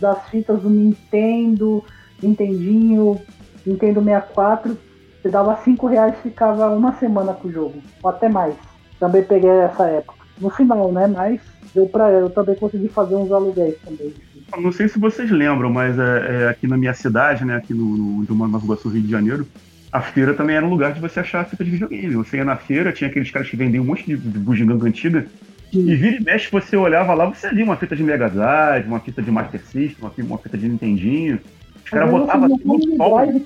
das fitas do Nintendo, Nintendinho, Nintendo 64, você dava 5 reais e ficava uma semana com o jogo, ou até mais. Também peguei essa época. No final, né? Mas deu pra eu também consegui fazer uns aluguéis também. Não sei se vocês lembram, mas é, é aqui na minha cidade, né, aqui no, no, no Nova Iguaçu, Rio de Janeiro, a feira também era um lugar de você achar fita de videogame. Você ia na feira, tinha aqueles caras que vendiam um monte de, de bugiganga antiga. E vira e mexe, você olhava lá, você via uma fita de Mega Drive, uma fita de Master System, uma, uma fita de Nintendinho. Os caras botavam no sol.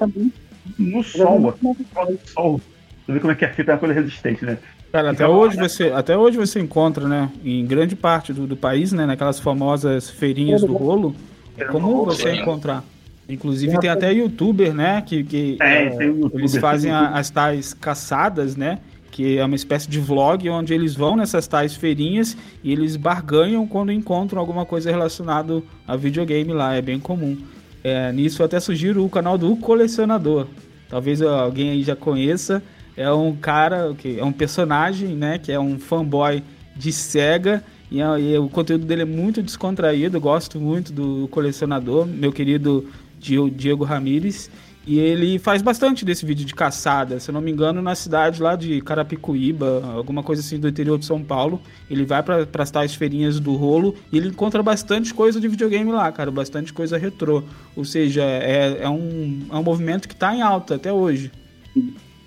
No sol, no sol. Você vê como é que a fita é uma coisa resistente, né? Cara, até hoje, você, até hoje você encontra, né, em grande parte do, do país, né, naquelas famosas feirinhas do rolo, é comum você encontrar. Inclusive tem até youtuber, né, que, que é, é, eles fazem a, as tais caçadas, né, que é uma espécie de vlog onde eles vão nessas tais feirinhas e eles barganham quando encontram alguma coisa relacionada a videogame lá, é bem comum. É, nisso eu até sugiro o canal do Colecionador. Talvez alguém aí já conheça, é um cara, que é um personagem, né? Que é um fanboy de Sega. E, é, e, o conteúdo dele é muito descontraído. Gosto muito do colecionador, meu querido Diego Ramires. E ele faz bastante desse vídeo de caçada, se eu não me engano, na cidade lá de Carapicuíba, alguma coisa assim do interior de São Paulo. Ele vai para as tais feirinhas do rolo e ele encontra bastante coisa de videogame lá, cara, bastante coisa retrô. Ou seja, é, é, um, é um movimento que está em alta até hoje.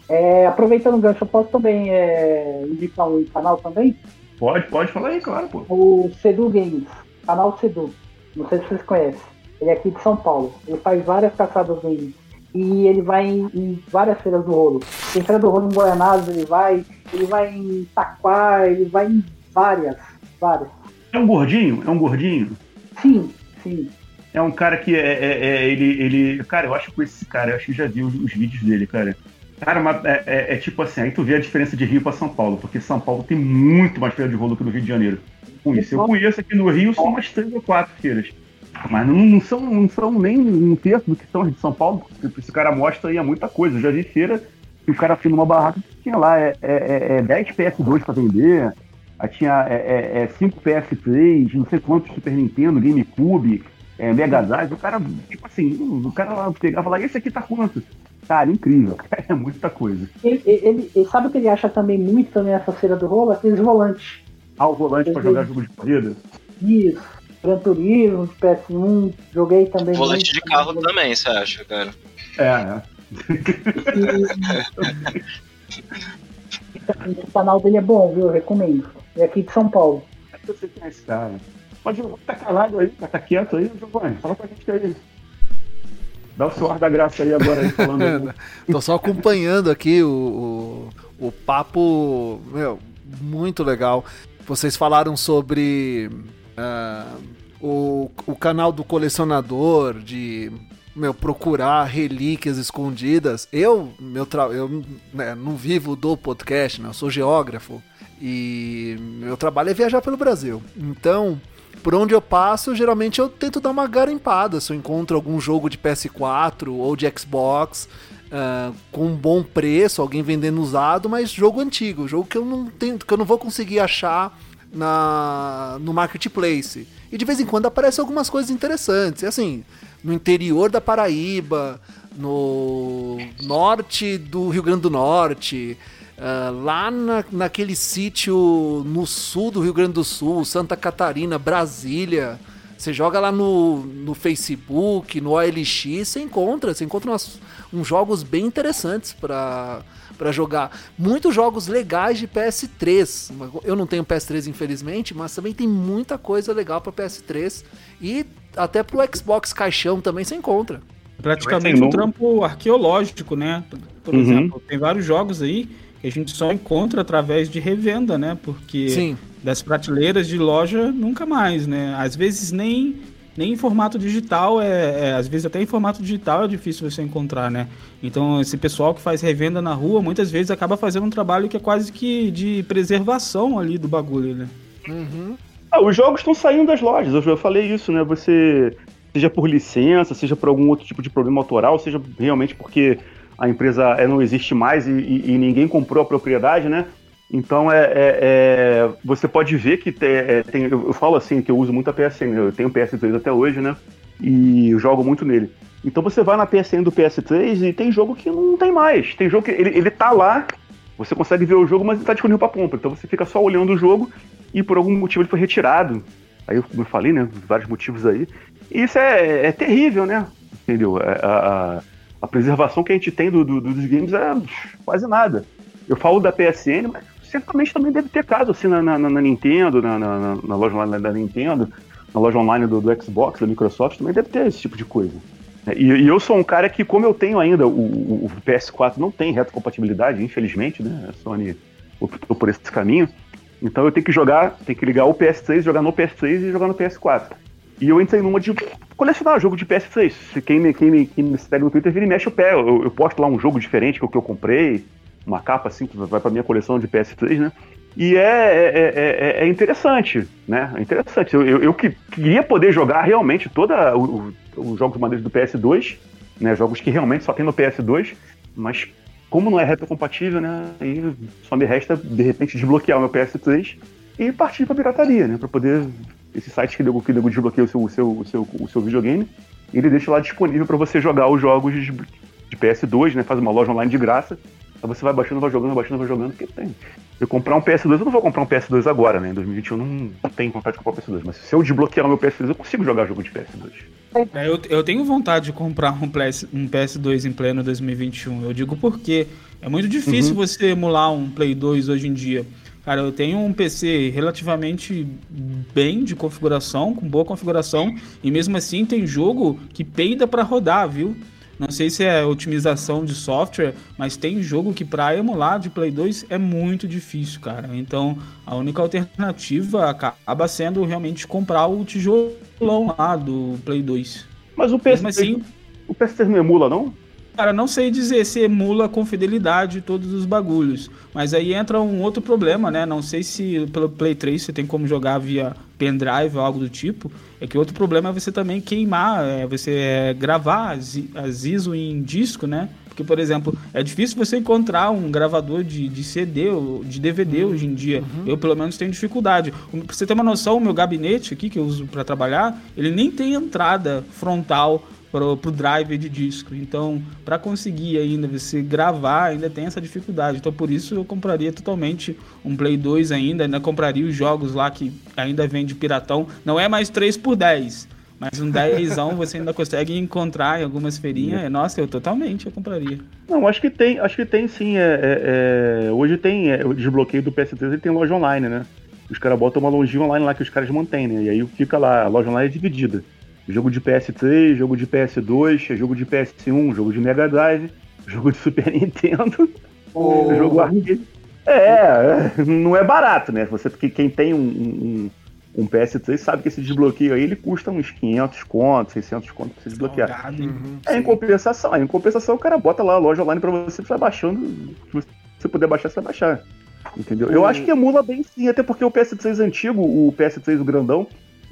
É, aproveitando o gancho, eu posso também é, indicar um canal também? Pode, pode falar aí, claro, pô. O Sedu Games, canal Sedu. Não sei se vocês conhecem. Ele é aqui de São Paulo. Ele faz várias caçadas games. E ele vai em, em, várias feiras do rolo. Tem feira do rolo em Goianás, ele vai. Ele vai em Taquá, ele vai em várias. Várias. É um gordinho? É um gordinho? Sim, sim. É um cara que é, é, é ele, ele. Cara, eu acho que esse cara, eu acho que já vi os, os vídeos dele, cara. Cara, mas é, é, é, tipo assim, aí tu vê a diferença de Rio para São Paulo, porque São Paulo tem muito mais feira de rolo que no Rio de Janeiro. Com isso, eu conheço aqui no Rio são umas três ou quatro feiras. Mas não, não, são, não são nem um terço do que são de São Paulo, porque esse cara mostra aí é muita coisa. Eu já vi feira que o cara filma uma barraca que tinha lá é, é, é 10 PS2 para vender, aí tinha é, é, 5 é PS3, não sei quantos Super Nintendo, GameCube, é, Mega Drive. O cara, tipo assim, o cara lá pegava lá, esse aqui tá quanto? Cara, incrível. É muita coisa. Ele, ele, ele, sabe o que ele acha também muito também essa feira do rolo? Aqueles volantes. Ah, o volante para jogar jogo de corrida? Isso. Gran Turismo, PS1, joguei também. Volante muito, de carro também, também, você acha, cara? É, é. o canal dele é bom, viu? Eu recomendo. É aqui de São Paulo. É que você conhece, cara. Pode tá calado aí, tá quieto aí, Giovanni. Fala pra gente aí. Dá o seu ar da graça aí agora, aí, falando. Tô só acompanhando aqui o, o, o papo, meu, muito legal. Vocês falaram sobre uh, o, o canal do colecionador, de meu, procurar relíquias escondidas. Eu, meu tra... eu né, não vivo do podcast, né? eu sou geógrafo e meu trabalho é viajar pelo Brasil. Então, por onde eu passo, geralmente eu tento dar uma garimpada se eu encontro algum jogo de PS4 ou de Xbox uh, com um bom preço, alguém vendendo usado, mas jogo antigo, jogo que eu não tenho, que eu não vou conseguir achar na no marketplace. E de vez em quando aparecem algumas coisas interessantes. E assim, no interior da Paraíba, no norte do Rio Grande do Norte, Uh, lá na, naquele sítio no sul do Rio Grande do Sul, Santa Catarina, Brasília. Você joga lá no, no Facebook, no OLX, você encontra, você encontra umas, uns jogos bem interessantes para para jogar. Muitos jogos legais de PS3. Eu não tenho PS3 infelizmente, mas também tem muita coisa legal para PS3 e até pro Xbox caixão também você encontra. Praticamente um trampo arqueológico, né? Por uhum. exemplo, tem vários jogos aí que a gente só encontra através de revenda, né? Porque Sim. das prateleiras de loja nunca mais, né? Às vezes nem nem em formato digital é, é, às vezes até em formato digital é difícil você encontrar, né? Então esse pessoal que faz revenda na rua muitas vezes acaba fazendo um trabalho que é quase que de preservação ali do bagulho, né? Uhum. Ah, os jogos estão saindo das lojas, eu já falei isso, né? Você seja por licença, seja por algum outro tipo de problema autoral, seja realmente porque a empresa é, não existe mais e, e, e ninguém comprou a propriedade, né? Então é, é, é, você pode ver que tem, é, tem, eu falo assim que eu uso muito a PSN, eu tenho PS3 até hoje, né? E eu jogo muito nele. Então você vai na PSN do PS3 e tem jogo que não tem mais. Tem jogo que ele, ele tá lá, você consegue ver o jogo, mas ele tá disponível para compra. Então você fica só olhando o jogo e por algum motivo ele foi retirado. Aí, como eu falei, né? Vários motivos aí. E isso é, é terrível, né? Entendeu? É, a, a A preservação que a gente tem do, do, dos games é quase nada. Eu falo da PSN, mas certamente também deve ter caso assim na, na, na Nintendo, na, na, na, loja online da Nintendo, na loja online do, do, Xbox, da Microsoft, também deve ter esse tipo de coisa. E, e eu sou um cara que, como eu tenho ainda, o, o, o PS4 não tem retrocompatibilidade, infelizmente, né? A Sony optou por esse caminho. Então eu tenho que jogar, tenho que ligar o PS3, jogar no PS3 e jogar no PS4. E eu entrei numa de colecionar jogo de PS3. Quem me, quem me, quem me segue no Twitter vira e mexe o pé. Eu, eu posto lá um jogo diferente que que eu comprei, uma capa assim, que vai pra minha coleção de PS3, né? E é, é, é, é interessante, né? É interessante. Eu, eu, eu, queria poder jogar realmente todos os jogos maneiros do PS2, né? Jogos que realmente só tem no PS2, mas como não é retrocompatível, né? Aí só me resta, de repente, desbloquear o meu PS3 e partir pra pirataria, né? Pra poder esse site que o que desbloqueia o seu, o, seu, o, seu, o seu videogame, ele deixa lá disponível para você jogar os jogos de, de, PS2, né? Faz uma loja online de graça. Aí você vai baixando, vai jogando, vai baixando, vai jogando, porque tem. Eu comprar um PS2, eu não vou comprar um PS2 agora, né? Em 2021 não tenho vontade de comprar um PS2, mas se eu desbloquear o meu PS2, eu consigo jogar jogo de PS2. É, eu, eu tenho vontade de comprar um, PS, um PS2 em pleno 2021. Eu digo porque é muito difícil uhum. você emular um Play 2 hoje em dia. Cara, eu tenho um PC relativamente bem de configuração, com boa configuração, e mesmo assim tem jogo que peida para rodar, viu? Não sei se é otimização de software, mas tem jogo que para emular de Play 2 é muito difícil, cara. Então, a única alternativa acaba sendo realmente comprar o tijolão lá do Play 2. Mas o PS3, assim, o PS3 não emula, não? Cara, não sei dizer se emula com fidelidade todos os bagulhos. Mas aí entra um outro problema, né? Não sei se pelo Play 3 você tem como jogar via pendrive ou algo do tipo. É que outro problema é você também queimar, é você é, gravar as, as ISO em disco, né? Porque, por exemplo, é difícil você encontrar um gravador de, de CD ou de DVD uhum. hoje em dia. Uhum. Eu, pelo menos, tenho dificuldade. Pra você ter uma noção, o meu gabinete aqui, que eu uso para trabalhar, ele nem tem entrada frontal pro, pro drive de disco. Então, para conseguir ainda você gravar, ainda tem essa dificuldade. Então, por isso eu compraria totalmente um Play 2 ainda, ainda compraria os jogos lá que ainda vende piratão. Não é mais 3 por 10, mas um 10 você ainda consegue encontrar em algumas feirinhas. Nossa, eu totalmente eu compraria. Não, acho que tem, acho que tem sim. É, é, é hoje tem é, o desbloqueio do PS3, ele tem loja online, né? Os caras botam uma lojinha online lá que os caras mantêm, né? E aí fica lá, a loja online é dividida. Jogo de PS3, jogo de PS2, jogo de PS1, jogo de Mega Drive, jogo de Super Nintendo, oh. jogo arcade. É, não é barato, né? Você, quem tem um, um, um, PS3 sabe que esse desbloqueio aí ele custa uns 500 contos, 600 contos pra você desbloquear. Uhum, é em compensação. Em compensação, o cara bota lá a loja online pra você, você vai baixando. Se você puder baixar, você vai baixar. Entendeu? Eu acho que emula bem sim, até porque o PS3 antigo, o PS3 o grandão,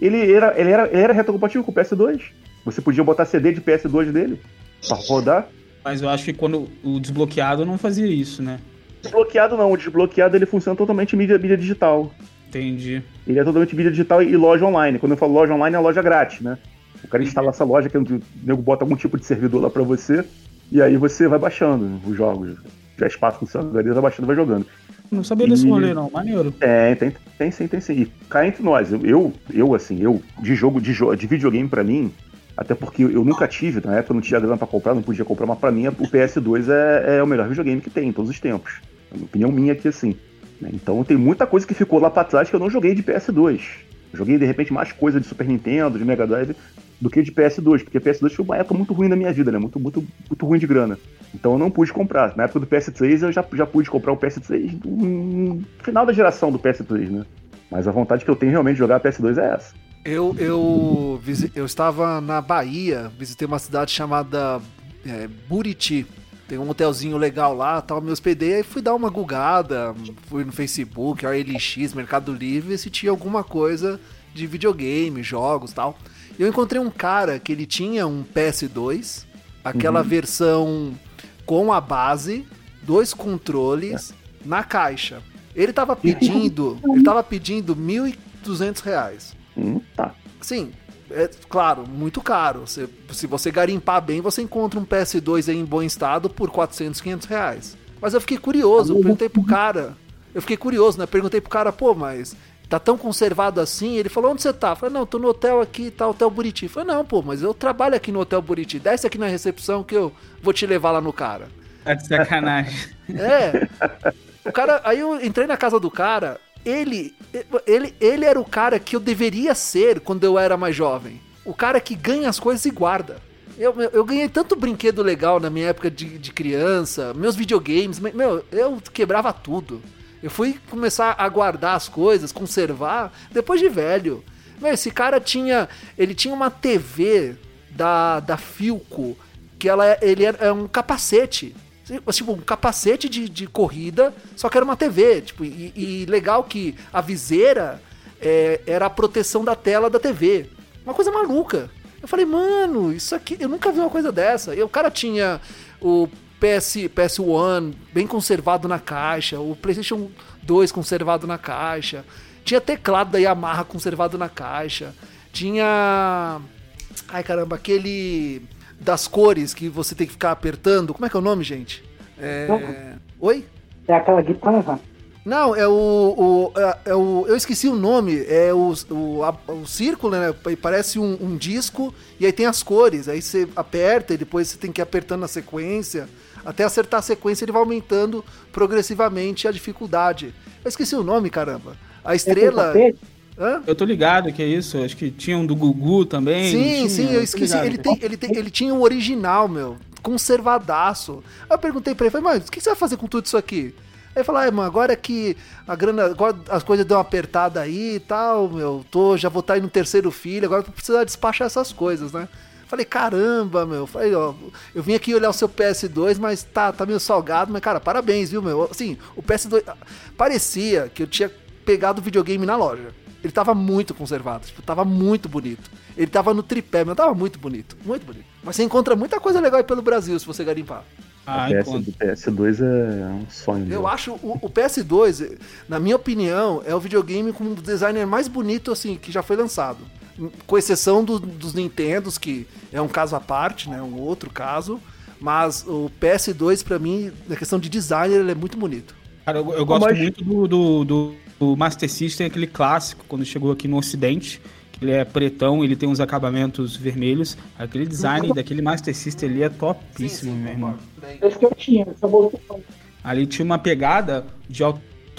ele era, ele era, ele era retrocompatível com o PS2. Você podia botar CD de PS2 dele pra rodar. Mas eu acho que quando o desbloqueado não fazia isso, né? Desbloqueado não, o desbloqueado ele funciona totalmente mídia, mídia digital. Entendi. Ele é totalmente mídia digital e loja online. Quando eu falo loja online, é loja grátis, né? O cara instala essa loja que o nego bota algum tipo de servidor lá pra você e aí você vai baixando os jogos. Já espaço no seu HD, vai baixando vai jogando. Não sabia desse e... rolê, não. Maneiro. É, tem, tem sim, tem sim. E cá entre nós, eu, eu, assim, eu, de jogo, de, jo de videogame pra mim, até porque eu nunca tive, na época eu não tinha grana pra comprar, não podia comprar, mas pra mim o PS2 é, é o melhor videogame que tem em todos os tempos. É uma opinião minha aqui, assim. Né? Então tem muita coisa que ficou lá pra trás que eu não joguei de PS2. Joguei, de repente, mais coisa de Super Nintendo, de Mega Drive, do que de PS2, porque PS2 foi uma época muito ruim na minha vida, né? Muito, muito, muito ruim de grana. Então eu não pude comprar. Na época do PS3 eu já, já pude comprar o PS3 no final da geração do PS3, né? Mas a vontade que eu tenho realmente de jogar PS2 é essa. Eu, eu, eu estava na Bahia, visitei uma cidade chamada é, Buriti. Tem um hotelzinho legal lá, tal, me hospedei e fui dar uma gugada, fui no Facebook, OLX, Mercado Livre, se tinha alguma coisa de videogame, jogos tal. Eu encontrei um cara que ele tinha um PS2, aquela uhum. versão com a base, dois controles, é. na caixa. Ele tava pedindo, ele tava pedindo R$ 1.200. Hum, tá. Sim, é claro, muito caro. Se, se você garimpar bem, você encontra um PS2 aí em bom estado por 400, 500 reais. Mas eu fiquei curioso, eu perguntei pro cara. Eu fiquei curioso, né? Perguntei pro cara, pô, mas tá tão conservado assim. Ele falou, onde você tá? Eu falei, não, tô no hotel aqui, tá, Hotel Buriti. Eu falei, não, pô, mas eu trabalho aqui no Hotel Buriti. Desce aqui na recepção que eu vou te levar lá no cara. Tá de sacanagem. É. O cara, aí eu entrei na casa do cara, ele, ele, ele era o cara que eu deveria ser quando eu era mais jovem. O cara que ganha as coisas e guarda. Eu, eu, eu ganhei tanto brinquedo legal na minha época de, de criança, meus videogames, meu, eu quebrava tudo. Eu fui começar a guardar as coisas, conservar, depois de velho. Meu, esse cara tinha. Ele tinha uma TV da, da Filco, que ela, ele era um capacete. Tipo, um capacete de, de corrida, só que era uma TV. Tipo, e, e legal que a viseira é, era a proteção da tela da TV. Uma coisa maluca. Eu falei, mano, isso aqui. Eu nunca vi uma coisa dessa. E o cara tinha o PS, PS1 bem conservado na caixa, o PlayStation 2 conservado na caixa, tinha teclado da Yamaha conservado na caixa, tinha. Ai caramba, aquele das cores que você tem que ficar apertando. Como é que é o nome, gente? É... Oi? É aquela guitarra. Não, é o, o, é, é, o. Eu esqueci o nome. É o, o, a, o círculo, né? Parece um, um, disco e aí tem as cores. Aí você aperta e depois você tem que ir apertando na sequência. Até acertar a sequência, ele vai aumentando progressivamente a dificuldade. Eu esqueci o nome, caramba. A estrela. Hã? Eu tô ligado que é isso. Acho que tinha um do Gugu também. Sim, tinha, sim, eu esqueci. Ele, tem, ele, tem, ele tinha um original, meu. Conservadaço. Aí eu perguntei pra ele, falei, mas o que você vai fazer com tudo isso aqui? Aí ele falou, ah, mano, agora que a grana, agora as coisas deu uma apertada aí e tal, meu, tô, já vou estar tá aí no terceiro filho, agora vou precisar despachar essas coisas, né? Falei, caramba, meu. Falei, ó, eu vim aqui olhar o seu PS2, mas tá, tá meio salgado, mas, cara, parabéns, viu, meu? Assim, o PS2. Parecia que eu tinha pegado o videogame na loja. Ele tava muito conservado, tipo, tava muito bonito. Ele tava no tripé, mas tava muito bonito, muito bonito. Mas você encontra muita coisa legal aí pelo Brasil se você garimpar. Ah, o PS, PS2 é um sonho. Eu acho o, o, PS2, na minha opinião, é o videogame com o designer mais bonito assim que já foi lançado com exceção do, dos Nintendos, que é um caso à parte, né? Um outro caso. Mas o PS2, para mim, na questão de design, ele é muito bonito. Cara, eu, eu gosto Mas... muito do, do, do, do, Master System, aquele clássico, quando chegou aqui no Ocidente. Ele é pretão, ele tem uns acabamentos vermelhos. Aquele design daquele Master System ali é topíssimo, sim, sim, meu irmão. Esse que eu tinha, só Ali tinha uma pegada de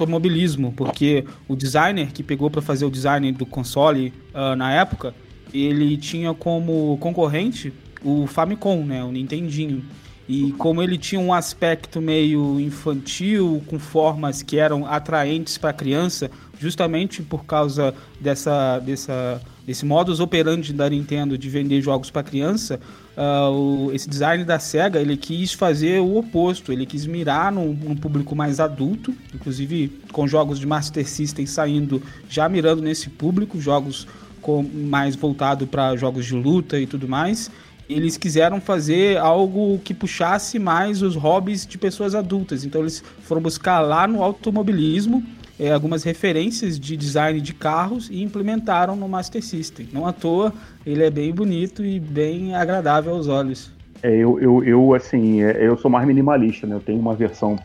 automobilismo, porque o designer que pegou para fazer o design do console uh, na época, ele tinha como concorrente o Famicom, né, o Nintendinho. E como ele tinha um aspecto meio infantil, com formas que eram atraentes para a criança, justamente por causa dessa, dessa, desse modus operandi da Nintendo de vender jogos para criança, uh, o, esse design da SEGA ele quis fazer o oposto, ele quis mirar num, num, público mais adulto, inclusive com jogos de Master System saindo já mirando nesse público, jogos com, mais voltado para jogos de luta e tudo mais. Eles quiseram fazer algo que puxasse mais os hobbies de pessoas adultas, então eles foram buscar lá no automobilismo é, algumas referências de design de carros e implementaram no Master System. Não à toa, ele é bem bonito e bem agradável aos olhos. É, eu, eu, eu assim, é, eu sou mais minimalista, né? Eu tenho uma versão,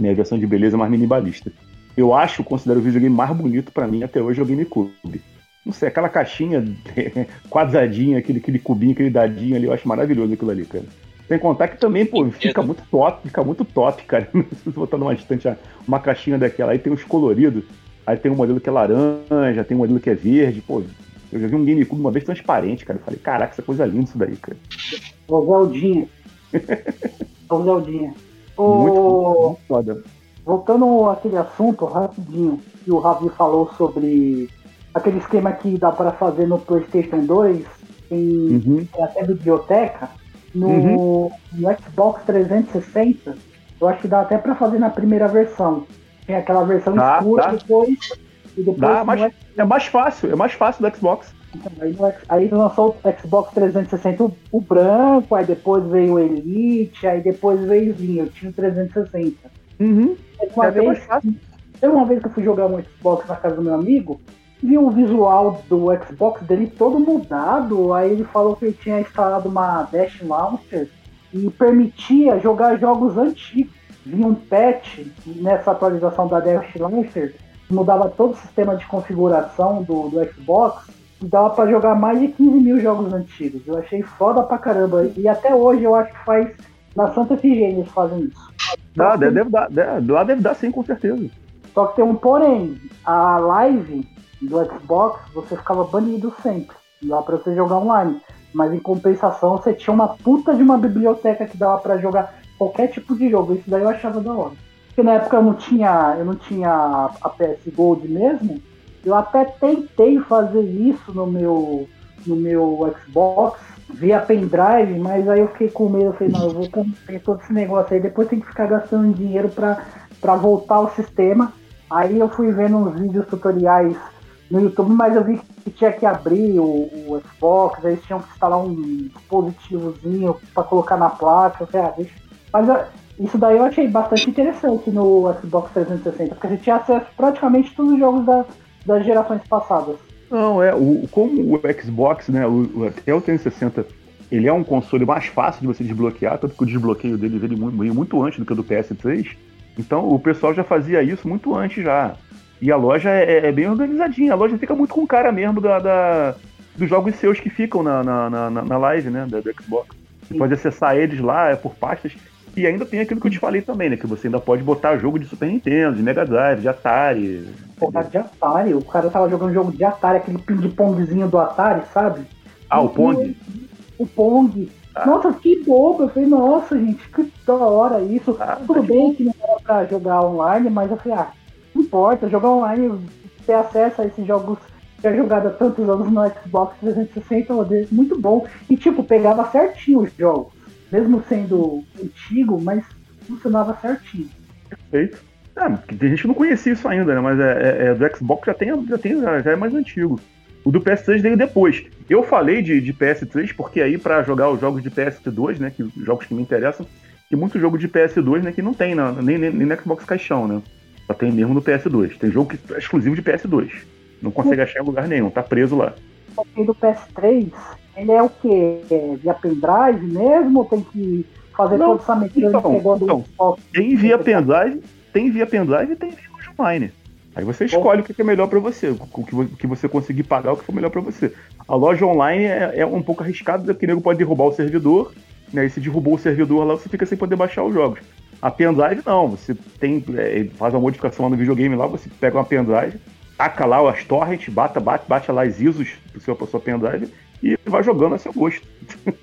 minha versão de beleza mais minimalista. Eu acho, considero o videogame mais bonito para mim até hoje é o GameCube. Não sei, aquela caixinha quadradinha, aquele, aquele cubinho, aquele dadinho ali, eu acho maravilhoso aquilo ali, cara. Sem contar que também, pô, fica muito top, fica muito top, cara. Se você botar numa estante uma caixinha daquela, aí tem os coloridos, aí tem um modelo que é laranja, tem um modelo que é verde, pô. Eu já vi um GameCube uma vez transparente, cara. Eu falei, caraca, essa coisa linda isso daí, cara. O Zeldinha. o Zeldinha. O... Muito, muito foda. Voltando àquele assunto rapidinho, que o Ravi falou sobre aquele esquema que dá para fazer no PlayStation 2, tem uhum. até biblioteca. No, uhum. no Xbox 360, eu acho que dá até para fazer na primeira versão. Tem aquela versão dá, escura dá. depois. E depois dá, mas é mais fácil, é mais fácil do Xbox. Então, aí, aí lançou o Xbox 360 o, o, branco, aí depois veio o Elite, aí depois veio o Vinho, eu tinha o 360. Uhum. Uma, é vez, uma vez que eu fui jogar um Xbox na casa do meu amigo, vi o visual do Xbox dele todo mudado. Aí ele falou que ele tinha instalado uma Dash Launcher e permitia jogar jogos antigos. Vi um patch nessa atualização da Dash Launcher mudava todo o sistema de configuração do, do Xbox e dava para jogar mais de 15 mil jogos antigos. Eu achei foda pra caramba. E até hoje eu acho que faz. Na Santa Efigênia eles fazem isso. Dá, deve, deve dar, deve, lá deve dar sim, com certeza. Só que tem um porém. A live do Xbox, você ficava banido sempre. Lá para você jogar online. Mas em compensação, você tinha uma puta de uma biblioteca que dava para jogar qualquer tipo de jogo. Isso daí eu achava da hora. Porque na época eu não tinha, eu não tinha a PS Gold mesmo. Eu até tentei fazer isso no meu, no meu Xbox via pendrive, mas aí eu fiquei com medo. Eu falei, não, eu vou ter todo esse negócio aí. Depois tem que ficar gastando dinheiro para voltar ao sistema. Aí eu fui vendo uns vídeos tutoriais no YouTube, mas eu vi que tinha que abrir o, o Xbox, aí tinham que instalar um dispositivozinho para colocar na placa. Eu falei, ah, deixa. Mas isso daí eu achei bastante interessante no Xbox 360, porque você tinha acesso praticamente a todos os jogos da, das gerações passadas. Não, é, o, como o Xbox, né, o, até o 360, ele é um console mais fácil de você desbloquear, tanto que o desbloqueio dele veio muito, muito antes do que o do PS3, então o pessoal já fazia isso muito antes já. E a loja é, é bem organizadinha, a loja fica muito com cara mesmo da, da dos jogos seus que ficam na, na, na, na live, né, da, do Xbox. Você Sim. pode acessar eles lá é por pastas. E ainda tem aquilo que eu te falei também, né? Que você ainda pode botar jogo de Super Nintendo, de Mega Drive, de Atari. Porra, de Atari. O cara tava jogando jogo de Atari, aquele ping-pongzinho do Atari, sabe? Ah, o Pong? O Pong. Ah. Nossa, que bobo. Eu falei, nossa, gente, que da hora isso. Ah, Tudo bem que não era pra jogar online, mas eu falei, ah, não importa, jogar online, ter acesso a esses jogos que é jogado há tantos anos no Xbox 360, muito bom. E tipo, pegava certinho os jogos mesmo sendo antigo, mas funcionava certinho. Perfeito. É, a gente não conhecia isso ainda, né? Mas é, é, é, do Xbox já tem, já tem, já é mais antigo. O do PS3 veio depois. Eu falei de, de PS3 porque aí para jogar os jogos de PS2, né, que jogos que me interessam, tem muito jogo de PS2, né, que não tem na, nem, nem, nem no Xbox caixão, né? Só tem mesmo no PS2. Tem jogo que é exclusivo de PS2. Não consegue achar em lugar nenhum, tá preso lá. O do PS3 ele é o quê? É via pendrive mesmo? Ou tem que fazer não, toda essa mecânica então, então, Tem via pendrive, tem via pendrive e tem via online. Aí você escolhe o que é melhor para você, o que você conseguir pagar, o que for melhor para você. A loja online é, é, um pouco arriscado, porque o nego pode derrubar o servidor, né? E se derrubou o servidor lá, você fica sem poder baixar os jogos. A pendrive não, você tem, é, faz uma modificação lá no videogame lá, você pega uma pendrive, taca lá as torrents, bata, bate, bate lá as ISOs do seu, pra sua pendrive e vai jogando a seu gosto.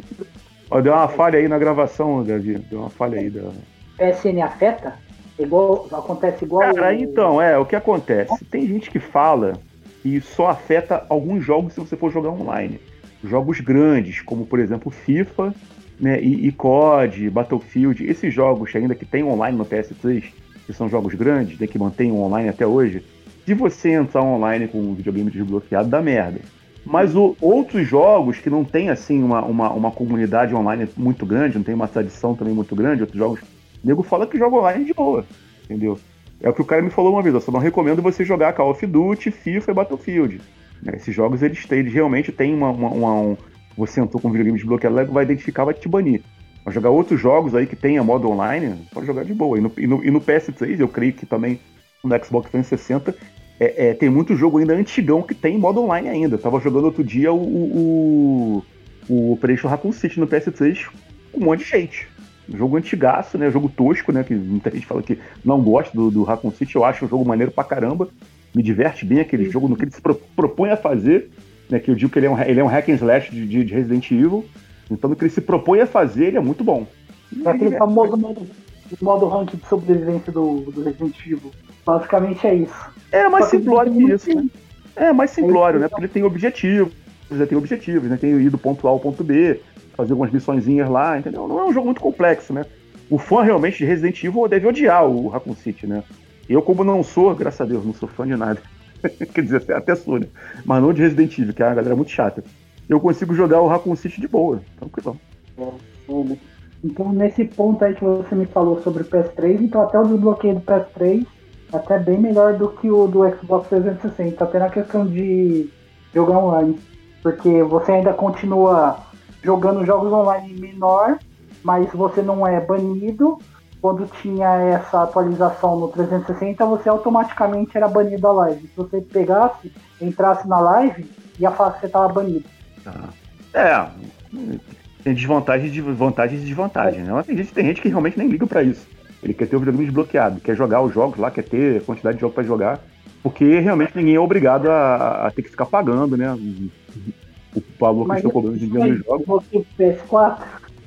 Ó, deu uma falha aí na gravação, Davi. Deu uma falha aí da. PSN afeta? Igual, acontece igual. Cara, então, é, o que acontece? Tem gente que fala que só afeta alguns jogos se você for jogar online. Jogos grandes, como por exemplo FIFA, né, e, e COD, Battlefield, esses jogos ainda que tem online no PS3, que são jogos grandes, né, que mantêm online até hoje, se você entrar online com um videogame desbloqueado, dá merda. Mas o, outros jogos que não tem assim uma, uma, uma, comunidade online muito grande, não tem uma tradição também muito grande, outros jogos, o nego fala que joga online de boa, entendeu? É o que o cara me falou uma vez, eu só não recomendo você jogar Call of Duty, FIFA e Battlefield. Né? Esses jogos, eles, eles realmente têm uma, uma, uma um, você entrou com um videogame desbloqueado, vai identificar, vai te banir. Mas jogar outros jogos aí que tenha modo online, pode jogar de boa. E no, e no, e no PS3, eu creio que também no Xbox 360, é, é, tem muito jogo ainda antigão que tem modo online ainda. Eu tava jogando outro dia o, o, o Operation Raccoon City no PS3 com um monte de gente. Jogo antigaço, né? Jogo tosco, né? Que muita gente fala que não gosta do, do Raccoon City. Eu acho um jogo maneiro pra caramba. Me diverte bem aquele Sim. jogo no que ele se pro, propõe a fazer. Né, que eu digo que ele é um, ele é um hack and slash de, de, de Resident Evil. Então, no que ele se propõe a fazer, ele é muito bom. É aquele famoso modo, modo rank de sobrevivência do, do Resident Evil. Basicamente é isso. É mais simplório que isso, né? É mais simplório, né? Porque ele tem objetivos, já tem objetivos, né? Tem ir do ponto A ao ponto B, fazer algumas missõezinhas lá, entendeu? Não é um jogo muito complexo, né? O fã realmente de Resident Evil deve odiar o Raccoon City, né? Eu, como não sou, graças a Deus, não sou fã de nada. Quer dizer, até sou, né? Mas não de Resident Evil, que é uma galera muito chata. Eu consigo jogar o Raccoon City de boa, tranquilo. Então, nesse ponto aí que você me falou sobre o PS3, então até o desbloqueio do PS3 até bem melhor do que o do Xbox 360, até na questão de jogar online. Porque você ainda continua jogando jogos online menor, mas você não é banido. Quando tinha essa atualização no 360, você automaticamente era banido da live. Se você pegasse, entrasse na live, ia falar que você tava banido. Ah. É, tem desvantagens, de vantagens e desvantagens, né? Mas tem gente, tem gente que realmente nem liga pra isso. Ele quer ter o videogame desbloqueado, quer jogar os jogos lá, quer ter a quantidade de jogos pra jogar, porque realmente ninguém é obrigado a, a ter que ficar pagando, né? O valor que estão cobrando de dinheiro nos jogos. PS4?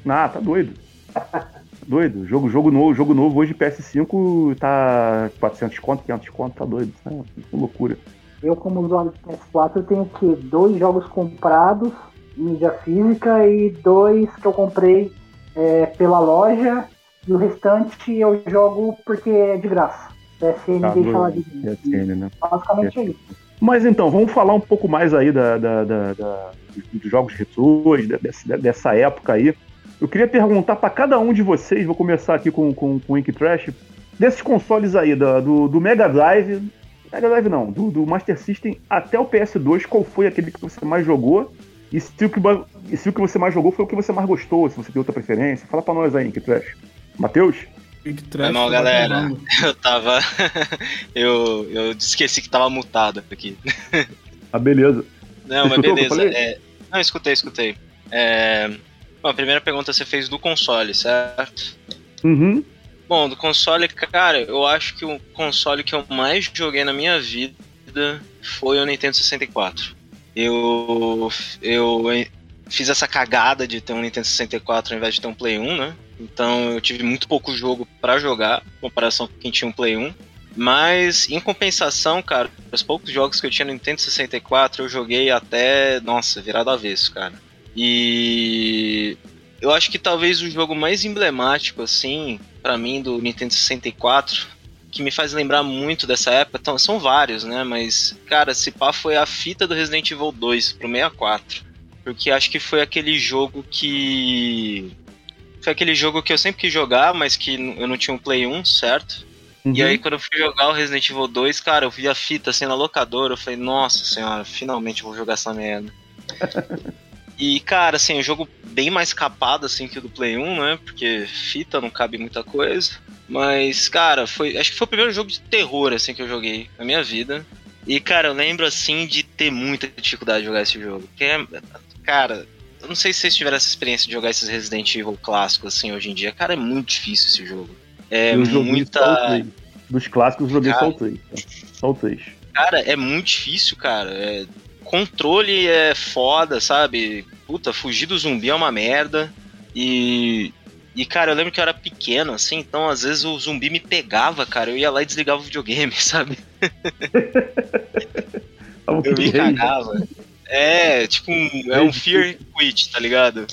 Ah, tá doido. doido. Jogo, jogo novo, jogo novo hoje PS5 tá 400 conto, 500 conto, tá doido. É uma loucura. Eu, como usuário de PS4, eu tenho que dois jogos comprados mídia física e dois que eu comprei é, pela loja e o restante eu jogo porque é de graça. PSN tá, deixa lá de PSN, né? Basicamente é isso. Mas então, vamos falar um pouco mais aí da, da, da, da dos jogos retrôs, dessa, dessa época aí. Eu queria perguntar para cada um de vocês, vou começar aqui com, com, com o Ink Trash, desses consoles aí, da, do, do Mega Drive, Mega Drive não, do, do Master System até o PS2, qual foi aquele que você mais jogou? E se, o que, e se o que você mais jogou foi o que você mais gostou, se você tem outra preferência? Fala pra nós aí, Ink Trash. Matheus? Ink Trash. Não, galera, eu tava. eu, eu esqueci que tava mutado aqui. ah, beleza. Não, mas beleza. É... Não, escutei, escutei. É... Bom, a primeira pergunta você fez do console, certo? Uhum. Bom, do console, cara, eu acho que o console que eu mais joguei na minha vida foi o Nintendo 64. Eu, eu fiz essa cagada de ter um Nintendo 64 ao invés de ter um Play 1, né? Então eu tive muito pouco jogo para jogar, em comparação com quem tinha um Play 1. Mas, em compensação, cara, os poucos jogos que eu tinha no Nintendo 64 eu joguei até, nossa, virado avesso, cara. E eu acho que talvez o jogo mais emblemático, assim, para mim, do Nintendo 64, que me faz lembrar muito dessa época, então, são vários, né? Mas, cara, se pá foi a fita do Resident Evil 2 pro 64. Porque acho que foi aquele jogo que. Foi aquele jogo que eu sempre quis jogar, mas que eu não tinha um Play 1, certo? Uhum. E aí, quando eu fui jogar o Resident Evil 2, cara, eu vi a fita assim na locadora, eu falei, nossa senhora, finalmente eu vou jogar essa merda. E, cara, assim, um jogo bem mais capado, assim, que o do Play 1, né? Porque fita não cabe muita coisa. Mas, cara, foi. Acho que foi o primeiro jogo de terror, assim, que eu joguei na minha vida. E, cara, eu lembro, assim, de ter muita dificuldade de jogar esse jogo. Porque, é, cara, eu não sei se vocês tiveram essa experiência de jogar esses Resident Evil clássicos, assim, hoje em dia. Cara, é muito difícil esse jogo. É eu muita. Dos clássicos eu joguei cara, só o 3. Só o 3. Cara, é muito difícil, cara. É controle é foda, sabe? Puta, fugir do zumbi é uma merda. E. E, cara, eu lembro que eu era pequeno, assim, então às vezes o zumbi me pegava, cara, eu ia lá e desligava o videogame, sabe? eu me cagava. É, tipo, um, é um fear quit, tá ligado?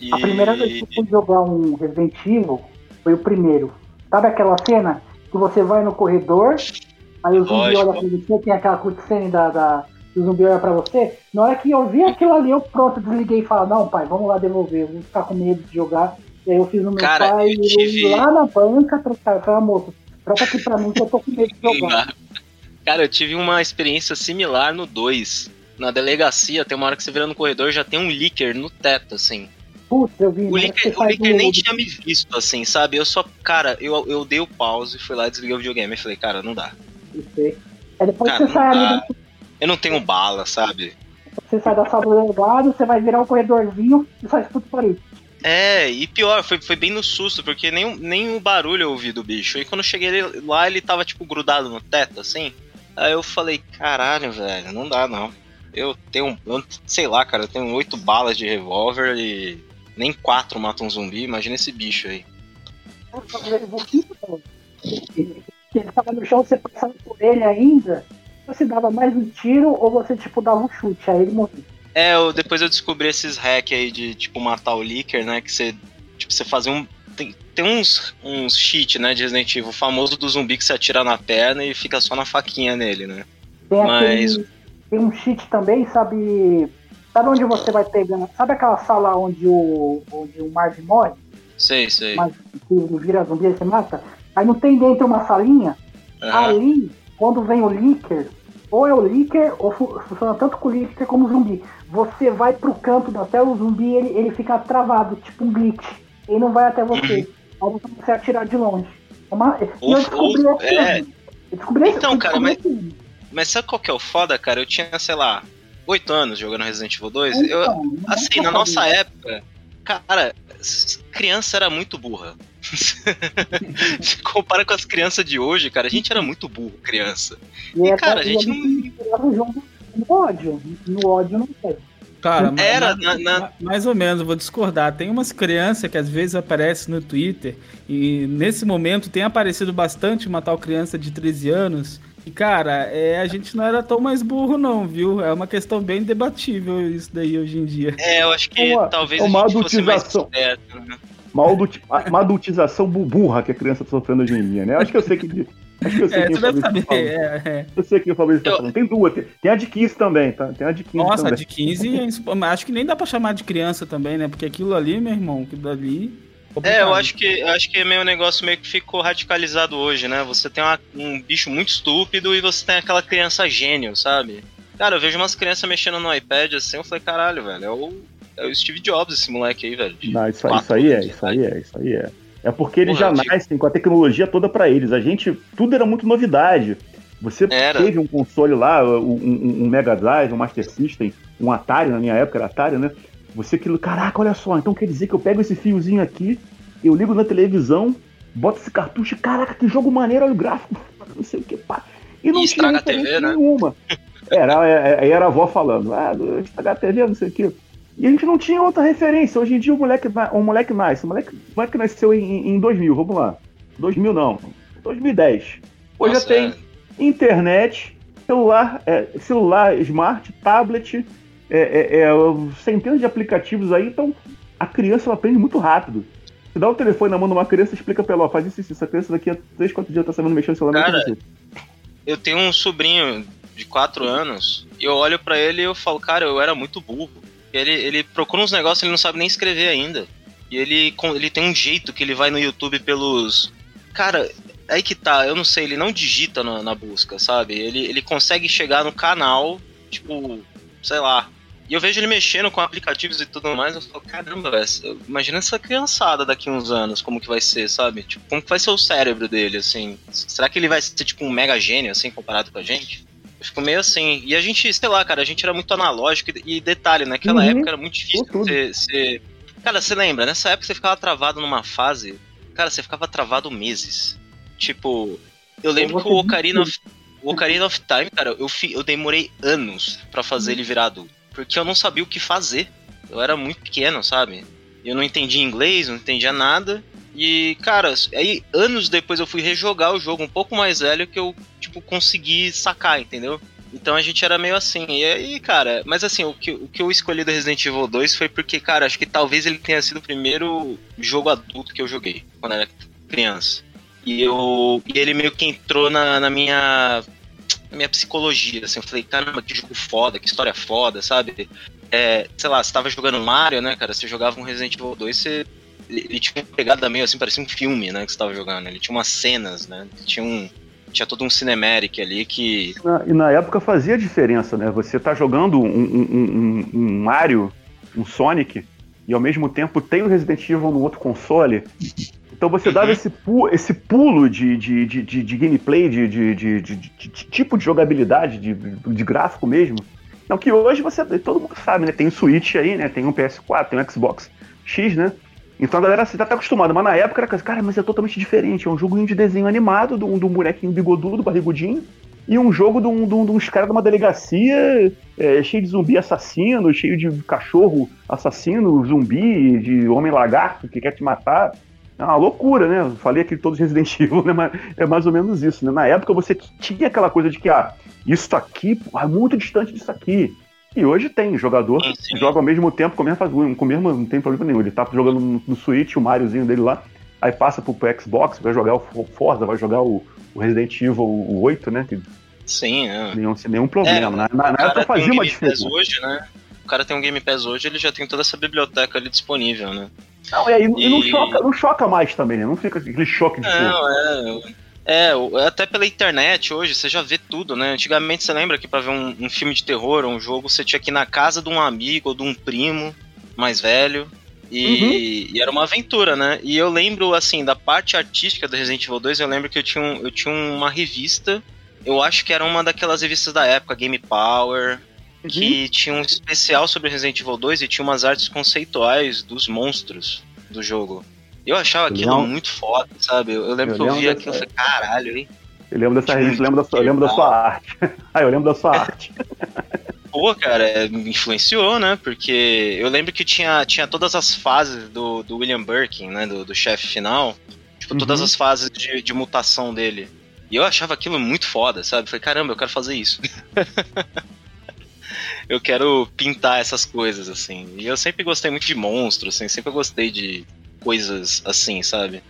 E... A primeira vez que eu fui jogar um Resident Evil foi o primeiro. Sabe aquela cena que você vai no corredor, aí o zumbi olha pra você, tem aquela cutscene da, da, o zumbi olha pra você, na hora que eu vi aquilo ali, eu pronto, desliguei e falei, não, pai, vamos lá devolver, eu vou ficar com medo de jogar. E aí eu fiz no meu Cara, pai, eu tive... lá na banca, trocar, falei, moço, troca aqui pra mim que eu tô com medo de jogar. Cara, eu tive uma experiência similar no 2. Na delegacia, tem uma hora que você vira no corredor já tem um leaker no teto, assim. Putz, eu vi. O leaker, o nem tinha me visto, assim, sabe? Eu só, cara, eu, eu dei o pause, fui lá, desliguei o videogame e falei, cara, não dá. Aí depois cara, você sai ali eu não tenho bala, sabe? Você sai da sala do delegado, você vai virar um corredorzinho e sai tudo por aí. É, e pior, foi, foi bem no susto, porque nem, nem o barulho eu ouvi do bicho. E quando eu cheguei lá, ele tava, tipo, grudado no teto, assim. Aí eu falei, caralho, velho, não dá não. Eu tenho, eu, sei lá, cara, eu tenho oito balas de revólver e nem quatro matam um zumbi. Imagina esse bicho aí. Ele tava no chão, você passando por ele ainda, você dava mais um tiro ou você, tipo, dava um chute, aí ele morria. É, eu, depois eu descobri esses hack aí de, tipo, matar o Licker, né? Que você, tipo, você fazia um... Tem, tem uns, uns cheat, né, de Resident Evil, o famoso do zumbi que você atira na perna e fica só na faquinha nele, né? Tem Mas... Aquele, tem um cheat também, sabe... Sabe onde você vai pegando... Sabe aquela sala onde o, onde o Marvin morre? Sei, sei. Mas que vira zumbi e você mata? Aí não tem dentro uma salinha? Uhum. Ali, quando vem o Licker, ou é o Licker, ou funciona tanto com o Licker como o zumbi. Você vai pro canto da tela, o zumbi ele, ele fica travado, tipo um glitch. Ele não vai até você. Aí você a atirar de longe. É Uma... Eu descobri esse é. Eu descobri Então, eu cara, descobri ano. Mas sabe qual que é o foda, cara? Eu tinha, sei lá, 8 anos jogando Resident Evil 2. Eu, Então, não assim, é na nossa época, cara, criança era muito burra. Se compara com as crianças de hoje, cara, a gente era muito burro, criança. E, é cara, a e gente ele misturava o jogo no ódio. No ódio não sei. Cara, Era, ma- na- na- ma- mais ou menos, eu vou discordar. Tem umas crianças que às vezes aparecem no Twitter e nesse momento tem aparecido bastante uma tal criança de 13 anos. E, cara, é, a gente não era tão mais burro, não, viu? É uma questão bem debatível isso daí hoje em dia. É, eu acho que Uma- talvez uma a gente fosse mais né? Uma, adulti- uma adultização bu- burra que a criança tá sofrendo hoje em dia, né? Acho que eu sei que. Acho que eu sei É, quem você deve o Fabrício saber. tá falando. é, é. Eu sei quem o Fabrício tá Eu- falando. Tem duas. Tem, tem a de 15 também, tá? Tem a de 15 Nossa, a também. de 15, é acho que nem dá pra chamar de criança também, né? Porque aquilo ali, meu irmão, aquilo ali. É, eu acho que eu acho que é meio um negócio meio que ficou radicalizado hoje, né? Você tem uma- um bicho muito estúpido e você tem aquela criança gênio, sabe? Cara, eu vejo umas crianças mexendo no iPad assim, eu falei, caralho, velho, é o, é o Steve Jobs esse moleque aí, velho. Não, isso, isso aí é, isso aí é, isso aí é. É porque eles Porra, já digo- nascem com a tecnologia toda pra eles. A gente, tudo era muito novidade. Você Era. teve um console lá, um, um, Mega Drive, um Master System, um Atari, na minha época era Atari, né? Você aquilo, caraca, olha só, então quer dizer que eu pego esse fiozinho aqui, eu ligo na televisão, boto esse cartucho, caraca, que jogo maneiro, olha o gráfico, não sei o que, pá. E não E tinha a TV, né? nenhuma. Era, é- é- era a avó falando, ah, estragar a TV, não sei o que. E a gente não tinha outra referência. Hoje em dia o moleque, o moleque nasce. O moleque, o moleque nasceu em, em 2000, vamos lá. 2000 não, 2010. Hoje Nossa, já tem é. internet, celular, é, celular, smart, tablet, é, é, é, centenas de aplicativos aí. Então a criança ela aprende muito rápido. Se dá o telefone na mão de uma criança, explica pra ela, ó, faz isso, isso. Essa criança daqui a 3, 4 dias tá sabendo mexer no celular. Cara. Eu tenho um sobrinho de 4 anos e eu olho pra ele e eu falo, cara, eu era muito burro. Ele, ele procura uns negócios ele não sabe nem escrever ainda. E ele, ele tem um jeito que ele vai no YouTube pelos. Cara, aí que tá, eu não sei, ele não digita na, na busca, sabe? Ele, ele consegue chegar no canal, tipo, sei lá. E eu vejo ele mexendo com aplicativos e tudo mais, eu falo, caramba, velho, imagina essa criançada daqui uns anos, como que vai ser, sabe? Tipo, como que vai ser o cérebro dele, assim? Será que ele vai ser tipo um mega gênio, assim, comparado com a gente? Eu fico meio assim. E a gente, sei lá, cara, a gente era muito analógico. E, e detalhe, naquela Uhum. época era muito difícil você, você. Cara, você lembra? Nessa época você ficava travado numa fase. Cara, você ficava travado meses. Tipo, eu lembro Eu que o Ocarina of, o Ocarina of Time, cara, eu, fi- eu demorei anos pra fazer ele virar adulto. Porque eu não sabia o que fazer. Eu era muito pequeno, sabe? Eu não entendia inglês, não entendia nada. E, cara, aí anos depois eu fui rejogar o jogo um pouco mais velho que eu, tipo, consegui sacar, entendeu? Então a gente era meio assim. E aí, cara, mas assim, o que, o que eu escolhi do Resident Evil 2 foi porque, cara, acho que talvez ele tenha sido o primeiro jogo adulto que eu joguei quando era criança. E eu. E ele meio que entrou na, na minha. Na minha psicologia, assim, eu falei, caramba, que jogo foda, que história foda, sabe? É, sei lá, você tava jogando Mario, né, cara? Você jogava um Resident Evil 2, você ele, tinha uma pegada meio assim, parecia um filme, né, que você tava jogando. Ele tinha umas cenas, né? Tinha um. Tinha todo um cinematic ali que. Na- e na época fazia diferença, né? Você tá jogando um, um- um- um Mario, um Sonic, e ao mesmo tempo tem o Resident Evil no outro console. Então você dava Uhum. esse, pu- esse pulo de, de, de, de- de gameplay, de, de, de- de- tipo de jogabilidade, de, de gráfico mesmo. Não, que hoje você. Todo mundo sabe, né? Tem o Switch aí, né? Tem um PS4, tem um Xbox X, né? Então a galera assim, tá até acostumada, mas na época era, cara, mas é totalmente diferente. É um joguinho de desenho animado, de um, de um bonequinho bigodudo, barrigudinho, e um jogo de, um, de, um- de uns caras de uma delegacia é, cheio de zumbi assassino, cheio de cachorro assassino, zumbi, de homem lagarto que quer te matar. É uma loucura, né? Eu falei aqui todos Resident Evil, né? Mas é mais ou menos isso, né? Na época você tinha aquela coisa de que, ah, isso aqui pô, é muito distante disso aqui. E hoje tem jogador Sim, que joga ao mesmo tempo com a mesma, com mesmo não tem problema nenhum. Ele tá jogando no, no Switch, o Mariozinho dele lá, aí passa pro, pro Xbox, vai jogar o Forza, vai jogar o, o Resident Evil o 8, né? Que Sim, né? nenhum, sem nenhum problema. É, na na, na O época fazia um uma diferença. hoje, né? O cara tem um Game Pass hoje, ele já tem toda essa biblioteca ali disponível, né? Não, e aí, e não, choca, não choca mais também, né? Não fica aquele choque de fogo. Não, é. É, até pela internet hoje você já vê tudo, né? Antigamente você lembra que pra ver um, um filme de terror ou um jogo você tinha que ir na casa de um amigo ou de um primo mais velho. E, uhum. e, era uma aventura, né? E eu lembro, assim, da parte artística do Resident Evil 2, eu lembro que eu tinha, um, eu tinha uma revista, eu acho que era uma daquelas revistas da época, Game Power, uhum. que tinha um especial sobre Resident Evil 2 e tinha umas artes conceituais dos monstros do jogo. Eu achava aquilo Não. muito foda, sabe? Eu, eu lembro eu que eu via aquilo e falei, caralho, hein? Eu lembro dessa revista, lembro da sua, lembro da sua arte. ah, eu lembro da sua arte. Pô, cara, me influenciou, né? Porque eu lembro que tinha, tinha todas as fases do, do William Birkin, né? Do, do chefe final. Tipo, uhum. todas as fases de, de mutação dele. E eu achava aquilo muito foda, sabe? Falei, caramba, eu quero fazer isso. eu quero pintar essas coisas, assim. E eu sempre gostei muito de monstros, assim, sempre gostei de coisas assim, sabe?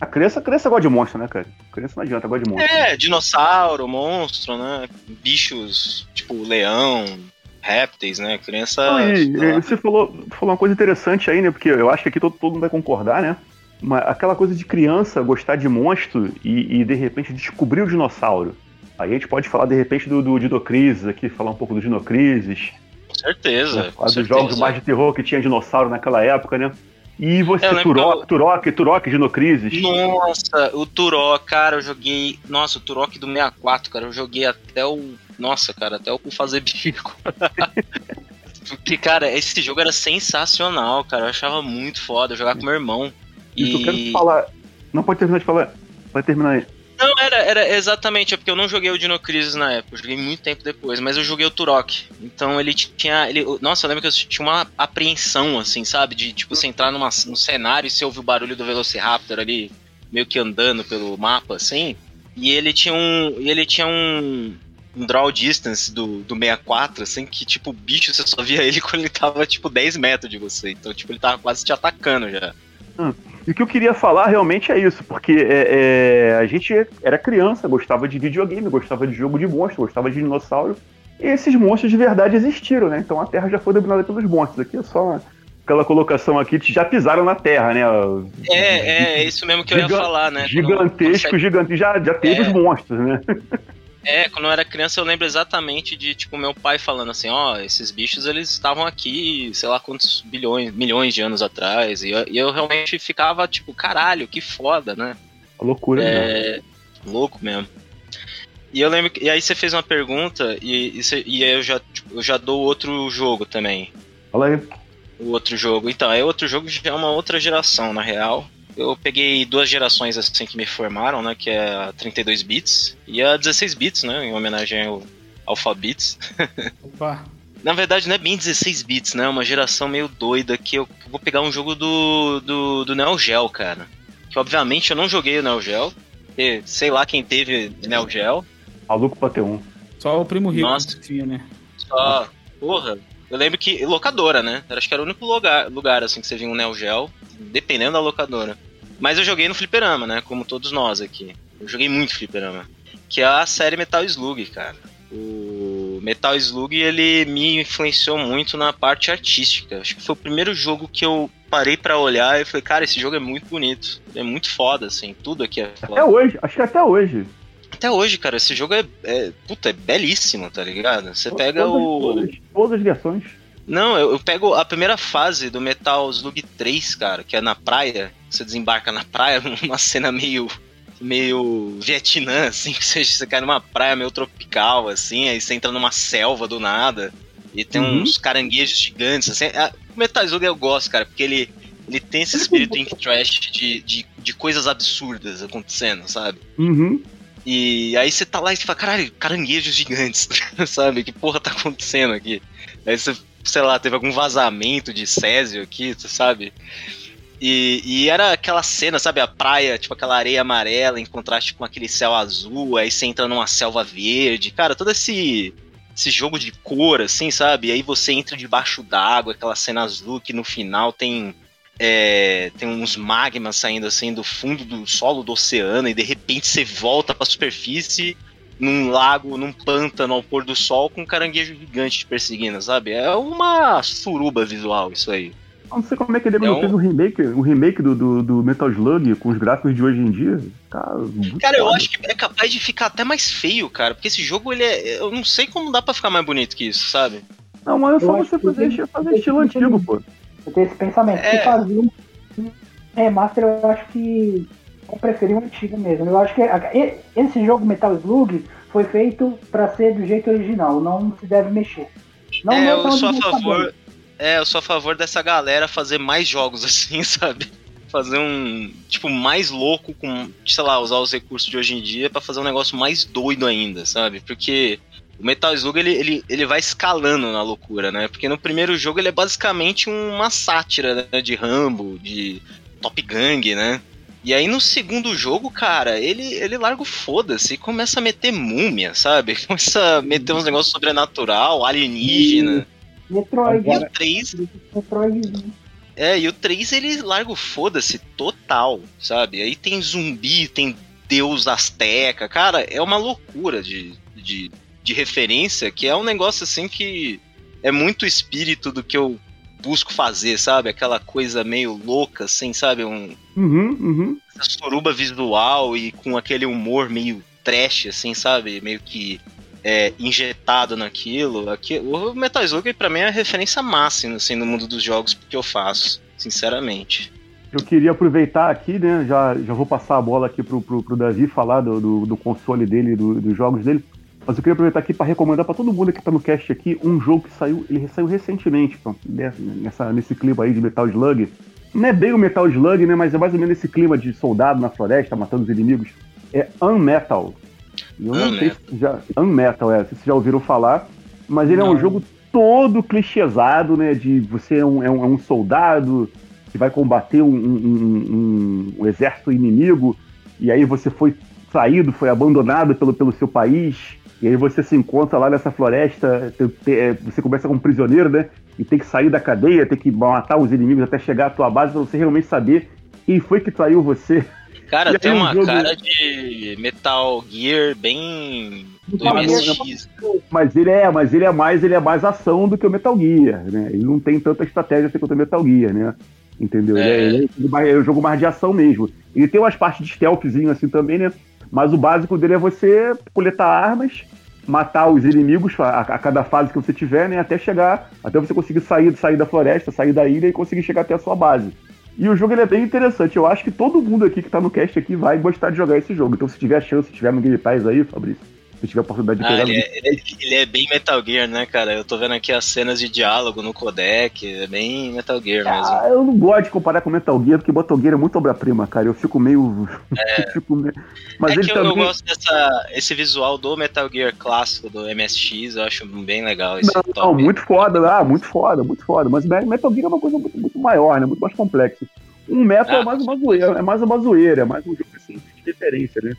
A criança, a criança gosta de monstro, né, cara? A criança não adianta, gosta de monstro. É, dinossauro, monstro, né? Bichos, tipo leão, répteis, né? Criança. Não, e, você falou, falou uma coisa interessante aí, né? Porque eu acho que aqui todo, todo mundo vai concordar, né? Mas aquela coisa de criança gostar de monstro e, e de repente descobrir o dinossauro. Aí a gente pode falar de repente do, do aqui, falar um pouco do Dinocrisis. Com certeza. Né? Com dos certeza. jogos mais de terror que tinha dinossauro naquela época, né? E você, Turok, eu... Turok, Turok, Dinocrisis. Nossa, o Turok, cara, eu joguei. Nossa, o Turok do 64, cara, eu joguei até o. Nossa, cara, até o fazer bico. Porque, cara, esse jogo era sensacional, cara. Eu achava muito foda eu jogar com meu irmão. Isso, e... eu quero falar. Não pode terminar de falar. Vai terminar aí. Não, era, era exatamente, é porque eu não joguei o Dino Crisis na época, eu joguei muito tempo depois, mas eu joguei o Turok. Então ele tinha. Ele, nossa, eu lembro que eu tinha uma apreensão, assim, sabe? De tipo, você entrar numa, num cenário e você ouvir o barulho do Velociraptor ali, meio que andando pelo mapa, assim. E ele tinha um. Ele tinha um. Um draw distance do, do 64, assim, que tipo, o bicho você só via ele quando ele tava, tipo, 10 metros de você. Então, tipo, ele tava quase te atacando já. Hum. E o que eu queria falar realmente é isso, porque é, é, a gente era criança, gostava de videogame, gostava de jogo de monstro, gostava de dinossauro. E esses monstros de verdade existiram, né? Então a Terra já foi dominada pelos monstros. Aqui é só aquela colocação aqui, já pisaram na Terra, né? É, é, isso mesmo que eu ia falar, né? Gigantesco, gigante, já, já teve é. os monstros, né? É, quando eu era criança eu lembro exatamente de, tipo, meu pai falando assim, ó, oh, esses bichos eles estavam aqui, sei lá quantos bilhões, milhões de anos atrás, e eu, e eu realmente ficava, tipo, caralho, que foda, né? A loucura, é, né? Louco mesmo. E eu lembro, e aí você fez uma pergunta, e, e, você, e eu, já, tipo, eu já dou outro jogo também. Fala aí. O outro jogo. Então, é outro jogo já é uma outra geração, na real eu peguei duas gerações assim que me formaram, né? Que é a 32 bits e a 16 bits, né? Em homenagem ao Alpha Bits. Opa. Na verdade, não é bem 16 bits, né? É uma geração meio doida que eu vou pegar um jogo do, do, do Neo Geo, cara. Que obviamente eu não joguei o Neo Geo. E, sei lá quem teve Neo Geo. Maluco pra ter um. Só o primo rico Nossa. tinha, né? Só. Porra. Eu lembro que. Locadora, né? Acho que era o único lugar, lugar assim que você via um Neo Geo. Dependendo da locadora. Mas eu joguei no fliperama, né? Como todos nós aqui. Eu joguei muito fliperama. Que é a série Metal Slug, cara. O Metal Slug, ele me influenciou muito na parte artística. Acho que foi o primeiro jogo que eu parei para olhar e falei, cara, esse jogo é muito bonito. É muito foda, assim. Tudo aqui é foda. Até hoje, acho que até hoje. Até hoje, cara, esse jogo é, é puta, é belíssimo, tá ligado? Você pega todas, o. Todas, todas as versões. Não, eu, eu, pego a primeira fase do Metal Slug 3, cara, que é na praia. Você desembarca na praia, numa cena meio meio Vietnã, assim, que você, você cai numa praia meio tropical, assim, aí você entra numa selva do nada, e tem uhum. uns caranguejos gigantes, assim. A, o Metal Slug eu gosto, cara, porque ele, ele tem esse espírito Ink Trash de, de, de coisas absurdas acontecendo, sabe? Uhum. E aí você tá lá e você fala, caralho, caranguejos gigantes, sabe? Que porra tá acontecendo aqui? Aí você sei lá, teve algum vazamento de Césio aqui, tu sabe? E, e, era aquela cena, sabe? A praia, tipo aquela areia amarela em contraste com aquele céu azul, aí você entra numa selva verde. Cara, todo esse, esse jogo de cor, assim, sabe? E aí você entra debaixo d'água, aquela cena azul que no final tem. É, tem uns magmas saindo assim do fundo do solo do oceano e de repente você volta pra superfície num lago, num pântano ao pôr do sol com um caranguejo gigante te perseguindo, sabe? É uma suruba visual isso aí. Eu não sei como é que ele é um... fez um remake, um remake do, do, do, Metal Slug com os gráficos de hoje em dia. Cara, cara eu acho que é capaz de ficar até mais feio, cara. Porque esse jogo, ele é. Eu não sei como dá pra ficar mais bonito que isso, sabe? Não, mas é só você fazer, fazer estilo antigo, pô. Eu tenho esse pensamento. É. Se fazer um remaster, eu acho que eu preferi o antigo mesmo. Eu acho que esse jogo Metal Slug foi feito pra ser do jeito original, não se deve mexer. Não é, eu sou a favor. É, eu sou a favor dessa galera fazer mais jogos assim, sabe? Fazer um. Tipo, mais louco com. Sei lá, usar os recursos de hoje em dia pra fazer um negócio mais doido ainda, sabe? Porque o Metal Slug ele, ele, ele vai escalando na loucura, né? Porque no primeiro jogo ele é basicamente uma sátira né? de Rambo, de Top Gang, né? E aí no segundo jogo, cara, ele, ele larga o foda-se e começa a meter múmia, sabe? Começa a meter uns negócios sobrenatural, alienígena. Metroid, E o 3, Metroidzinho. é, e o 3 ele larga o foda-se total, sabe? Aí tem zumbi, tem deus asteca, cara, é uma loucura de, de, de referência que é um negócio assim que é muito espírito do que eu busco fazer, sabe? Aquela coisa meio louca, assim, sabe? Um, Uhum, uhum. essa suruba visual e com aquele humor meio trash, assim, sabe? Meio que é, injetado naquilo. Aqui, o Metal Slug pra mim é a referência máxima, assim, no mundo dos jogos que eu faço, sinceramente. Eu queria aproveitar aqui, né? Já, já vou passar a bola aqui pro, pro, pro Davi falar do, do, do console dele, do, dos jogos dele. Mas eu queria aproveitar aqui para recomendar para todo mundo que tá no cast aqui um jogo que saiu, ele saiu recentemente, pô, nessa, nesse clima aí de Metal Slug. Não é bem o Metal Slug, né? Mas é mais ou menos esse clima de soldado na floresta, matando os inimigos. É Unmetal. Eu não sei se já. Unmetal, é, se vocês já ouviram falar. Mas ele é um Não. jogo todo clichêsado, né? De você é um, é um, é um soldado que vai combater um, um- um- um exército inimigo, e aí você foi traído, foi abandonado pelo, pelo seu país, e aí você se encontra lá nessa floresta, é, você começa como prisioneiro, né? E tem que sair da cadeia, tem que matar os inimigos até chegar à tua base pra você realmente saber quem foi que traiu você. Cara, E tem um uma jogo- cara de Metal Gear bem. Mas ele é, mas ele é mais, ele é mais ação do que o Metal Gear, né? Ele não tem tanta estratégia assim quanto o Metal Gear, né? Entendeu? Ele, é, É. ele é mais- é um jogo mais de ação mesmo. Ele tem umas partes de stealthzinho assim também, né? Mas o básico dele é você coletar armas, matar os inimigos a, a cada fase que você tiver, né? Até chegar, até você conseguir sair, sair da floresta, sair da ilha e conseguir chegar até a sua base. E o jogo ele é bem interessante. Eu acho que todo mundo aqui que tá no cast aqui vai gostar de jogar esse jogo. Então, se tiver chance, se tiver no Game Pass aí, Fabrício, tiver a oportunidade de Ah, pegar ele, é, ele, é, ele é bem Metal Gear, né, cara? Eu tô vendo aqui as cenas de diálogo no codec, é bem Metal Gear mesmo. Ah, eu não gosto de comparar com Metal Gear, porque Metal Gear é muito obra-prima, cara. Eu fico meio. eu fico meio- Mas é ele que eu, também. eu gosto dessa esse visual do Metal Gear clássico do MSX, eu acho bem legal esse Não, não, muito foda, ah, muito foda, muito foda. Mas Metal Gear é uma coisa muito, muito maior, né? Muito mais complexa. Um Metal Ah, é mais uma zoeira, é mais uma zoeira, é mais um jogo assim, de referência, né?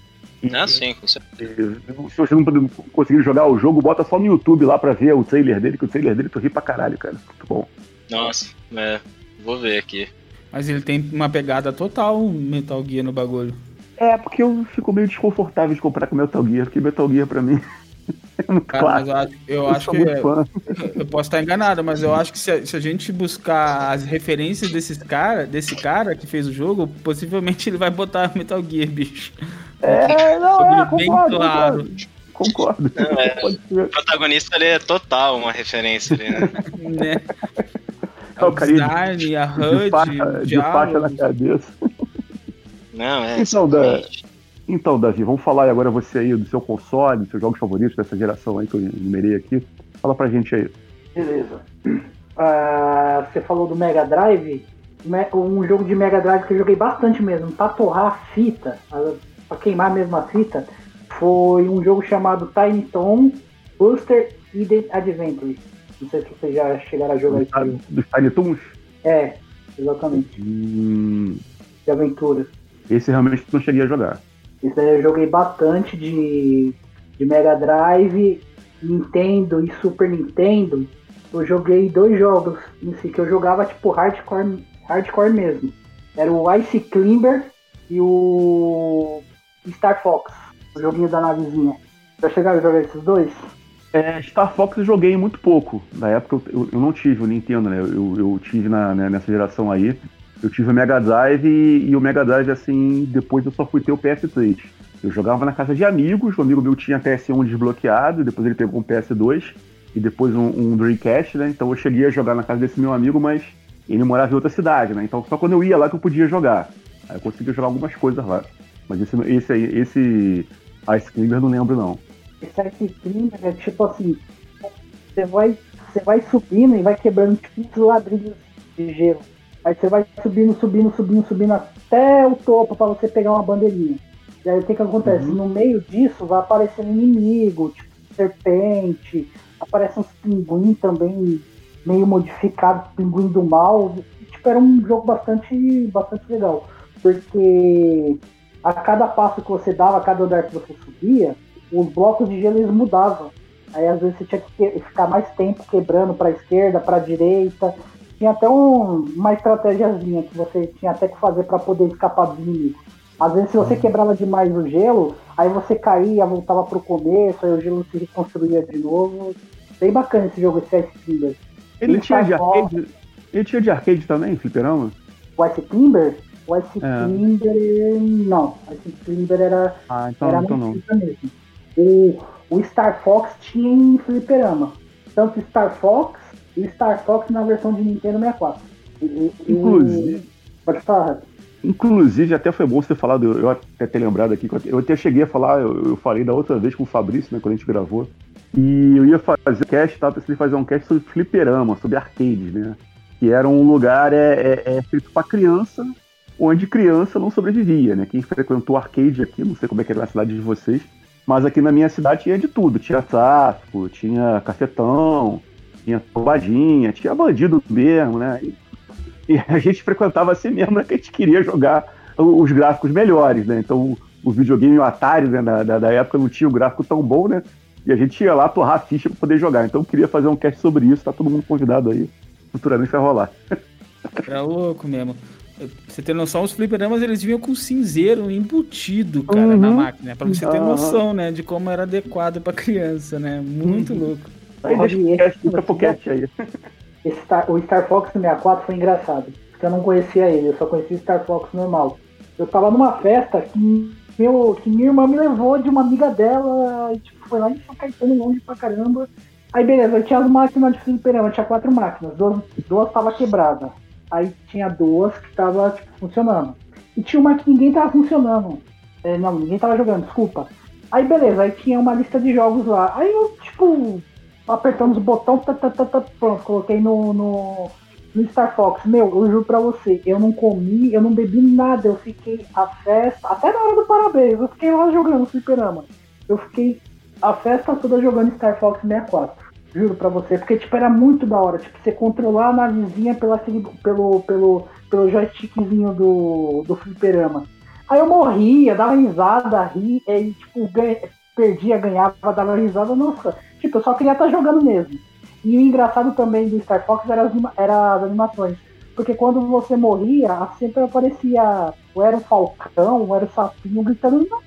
Ah, sim, com certeza. Se você não conseguir jogar o jogo, bota só no YouTube lá pra ver o trailer dele, que o trailer dele tu ri pra caralho, cara. Muito bom. Nossa, é, vou ver aqui. Mas ele tem uma pegada total Metal Gear no bagulho. É, porque eu fico meio desconfortável de comparar com Metal Gear, porque Metal Gear pra mim Cara, eu acho, eu Eu acho que. é- fã. Eu posso estar enganado, mas eu acho que se a, se a gente buscar as referências desses cara, desse cara que fez o jogo, possivelmente ele vai botar Metal Gear, bicho. É, não, é, Bem concordo, claro. concordo. Concordo. Não, é. O protagonista ele é total uma referência ali, né? né? É o carinha design, a de, HUD, faixa, o de faixa na cabeça. Não, é. Então, da- exatamente. Então, Davi, vamos falar agora você aí do seu console, dos seus jogos favoritos dessa geração aí que eu enumerei aqui. Fala pra gente aí. Beleza. Ah, você falou do Mega Drive. Um jogo de Mega Drive que eu joguei bastante mesmo, pra torrar a fita, pra queimar mesmo a fita, foi um jogo chamado Tiny Tom Buster Eden Adventure. Não sei se vocês já chegaram a jogar esse jogo. dos Tiny Toons? É, exatamente, Hum, de aventura. esse realmente não cheguei a jogar. Isso aí eu joguei bastante de, de Mega Drive, Nintendo e Super Nintendo. Eu joguei dois jogos em si que eu jogava tipo hardcore, hardcore mesmo. Era o Ice Climber e o Star Fox, o joguinho da navezinha. Já chegaram a jogar esses dois? É, Star Fox eu joguei muito pouco. Na época eu, eu- eu não tive o Nintendo, né? Eu, eu tive na, né, nessa geração aí. Eu tive o Mega Drive e, e o Mega Drive, assim, depois eu só fui ter o PS3. Eu jogava na casa de amigos, um amigo meu tinha PS1 desbloqueado, depois ele pegou um PS2 e depois um, um Dreamcast, né? Então eu cheguei a jogar na casa desse meu amigo, mas Ele morava em outra cidade, né? Então só quando eu ia lá que eu podia jogar. Aí eu conseguia jogar algumas coisas lá. Mas esse, esse aí, esse Ice Climber eu não lembro não. Esse Ice Climber é tipo assim, você vai, você vai subindo e vai quebrando tipo uns ladrilhos de gelo. Aí você vai subindo, subindo, subindo, subindo até o topo para você pegar uma bandeirinha. E aí o que que acontece? Uhum. No meio disso vai aparecendo inimigo, tipo serpente, aparecem uns pinguim também meio modificados, pinguim do mal. Tipo, era um jogo bastante, bastante legal. Porque a cada passo que você dava, a cada andar que você subia, os blocos de gelo eles mudavam. Aí às vezes você tinha que ficar mais tempo quebrando para esquerda, para direita. Tinha até um, uma estratégiazinha que você tinha até que fazer para poder escapar dos inimigos. Às vezes se você uhum. quebrava demais o gelo, aí você caía, voltava pro começo, aí o gelo se reconstruía de novo. Bem bacana esse jogo, esse Ice Timber. Ele, tinha de arcade. Ele tinha de arcade também, fliperama? O Ice Timber? O Ice é. Timber. Não, o Ice Timber era. Ah, então, era então não. Mesmo. O, o Star Fox tinha em fliperama. Tanto Star Fox e Star Fox na versão de Nintendo 64. E, Inclusive. Pode falar, Inclusive, até foi bom você ter falado, eu até ter lembrado aqui, eu até cheguei a falar, eu, eu falei da outra vez com o Fabrício, né, quando a gente gravou, e eu ia fazer um cast, tava pensando em fazer um cast sobre fliperama, sobre arcades, né? Que era um lugar é, é, é feito para criança, onde criança não sobrevivia, né? Quem frequentou arcade aqui, não sei como é que era na cidade de vocês, mas aqui na minha cidade tinha de tudo. Tinha sáfico, tinha cafetão, tinha tombadinha, tinha bandido mesmo, né? E, e, a gente frequentava assim mesmo, né? Que a gente queria jogar os gráficos melhores, né? Então o videogame, o Atari, né, da, da época não tinha o gráfico tão bom, né? E a gente ia lá torrar a ficha para poder jogar. Então eu queria fazer um cast sobre isso, tá todo mundo convidado aí. Futuramente vai rolar. É louco mesmo. Você tem noção, os fliperamas eles vinham com cinzeiro embutido, cara, uhum. na máquina. Pra você ter noção, né, de como era adequado pra criança, né? Muito uhum. louco. Deixa o fica pro cast aí. Star, o Star Fox 64 foi engraçado. Porque eu não conhecia ele, eu só conhecia o Star Fox normal. Eu tava numa festa que, meu, que minha irmã me levou de uma amiga dela, e, tipo, foi lá em São Caetano, longe pra caramba. Aí beleza, eu tinha as máquinas de fliperama, tinha quatro máquinas, duas, duas tava quebrada. Aí tinha duas que tava tipo, funcionando. E tinha uma que ninguém tava funcionando. É, não, ninguém tava jogando, desculpa. Aí beleza, aí tinha uma lista de jogos lá. Aí eu, tipo, apertando os botões, tá, tá, tá, pronto, coloquei no, no, no Star Fox. Meu, eu juro pra você, eu não comi, eu não bebi nada, eu fiquei a festa, até na hora do parabéns, eu fiquei lá jogando fliperama. Eu fiquei a festa toda jogando Star Fox 64. Juro pra você, porque tipo, era muito da hora, tipo, você controlar a navezinha pelo, pelo, pelo, pelo joystickzinho do, do fliperama. Aí eu morria, dava risada, ria, e tipo, ganha, perdia, ganhava, dava risada, nossa. Tipo, eu só queria estar tá jogando mesmo. E o engraçado também do Star Fox era as, era as animações. Porque quando você morria, sempre aparecia, ou era o Falcão, ou era o Sapinho gritando, não.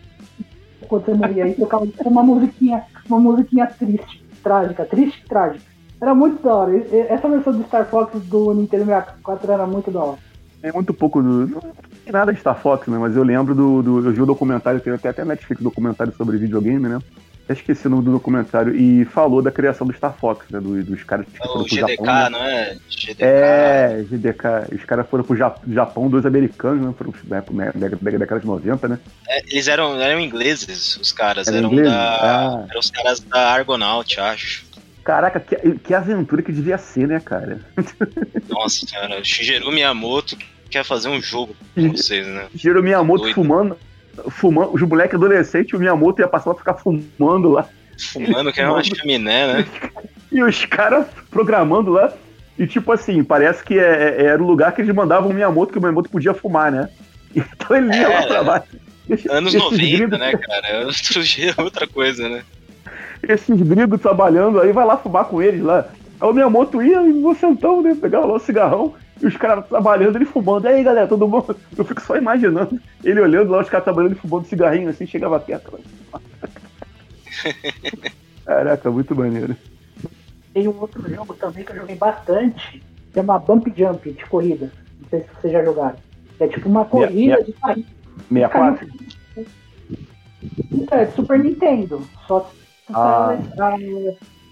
Quando você morria aí, tocava uma musiquinha, uma musiquinha triste trágica, triste trágica. Era muito da hora. Essa versão do Star Fox do Nintendo 64 era muito da hora. É muito pouco do. Não tem nada de Star Fox, né? Mas eu lembro do. do eu vi o documentário, tem até, até Netflix documentário sobre videogame, né? Até esqueci o nome do documentário. E falou da criação do Star Fox, né? Do, dos caras que foram o pro GDK, Japão. Né? Não é? GDK. É, GDK. Os caras foram pro Japão, dois americanos, né? Foram na década de 90, né? É, eles eram, eram ingleses, os caras. Era eram, ingleses? da, ah. eram os caras da Argonaut, acho. Caraca, que, que aventura que devia ser, né, cara? Nossa, cara, Shigeru Miyamoto quer fazer um jogo com vocês, né? Shigeru Miyamoto Doido. fumando, fumando, os moleques adolescentes, o Miyamoto ia passar pra ficar fumando lá. Fumando, que é uma chaminé, né? e os caras programando lá. E tipo assim, parece que é, é, era o lugar que eles mandavam o Miyamoto, que o Miyamoto podia fumar, né? Então ele ia é, lá pra baixo. Anos 90, gringos... né, cara? É outro dia, outra coisa, né? Esses gringos trabalhando aí, vai lá fumar com eles lá. Aí o Miyamoto ia e você então, né? Pegava lá o cigarrão e os caras trabalhando, ele fumando. E aí, galera, todo mundo. Eu fico só imaginando ele olhando lá, os caras trabalhando e fumando cigarrinho assim, chegava perto. Caraca, muito maneiro. Tem um outro jogo também que eu joguei bastante, que é uma Bump Jump de corrida. Não sei se vocês já jogaram. É tipo uma corrida de carrinho. 64? Então, é de Super Nintendo. Só ah. a,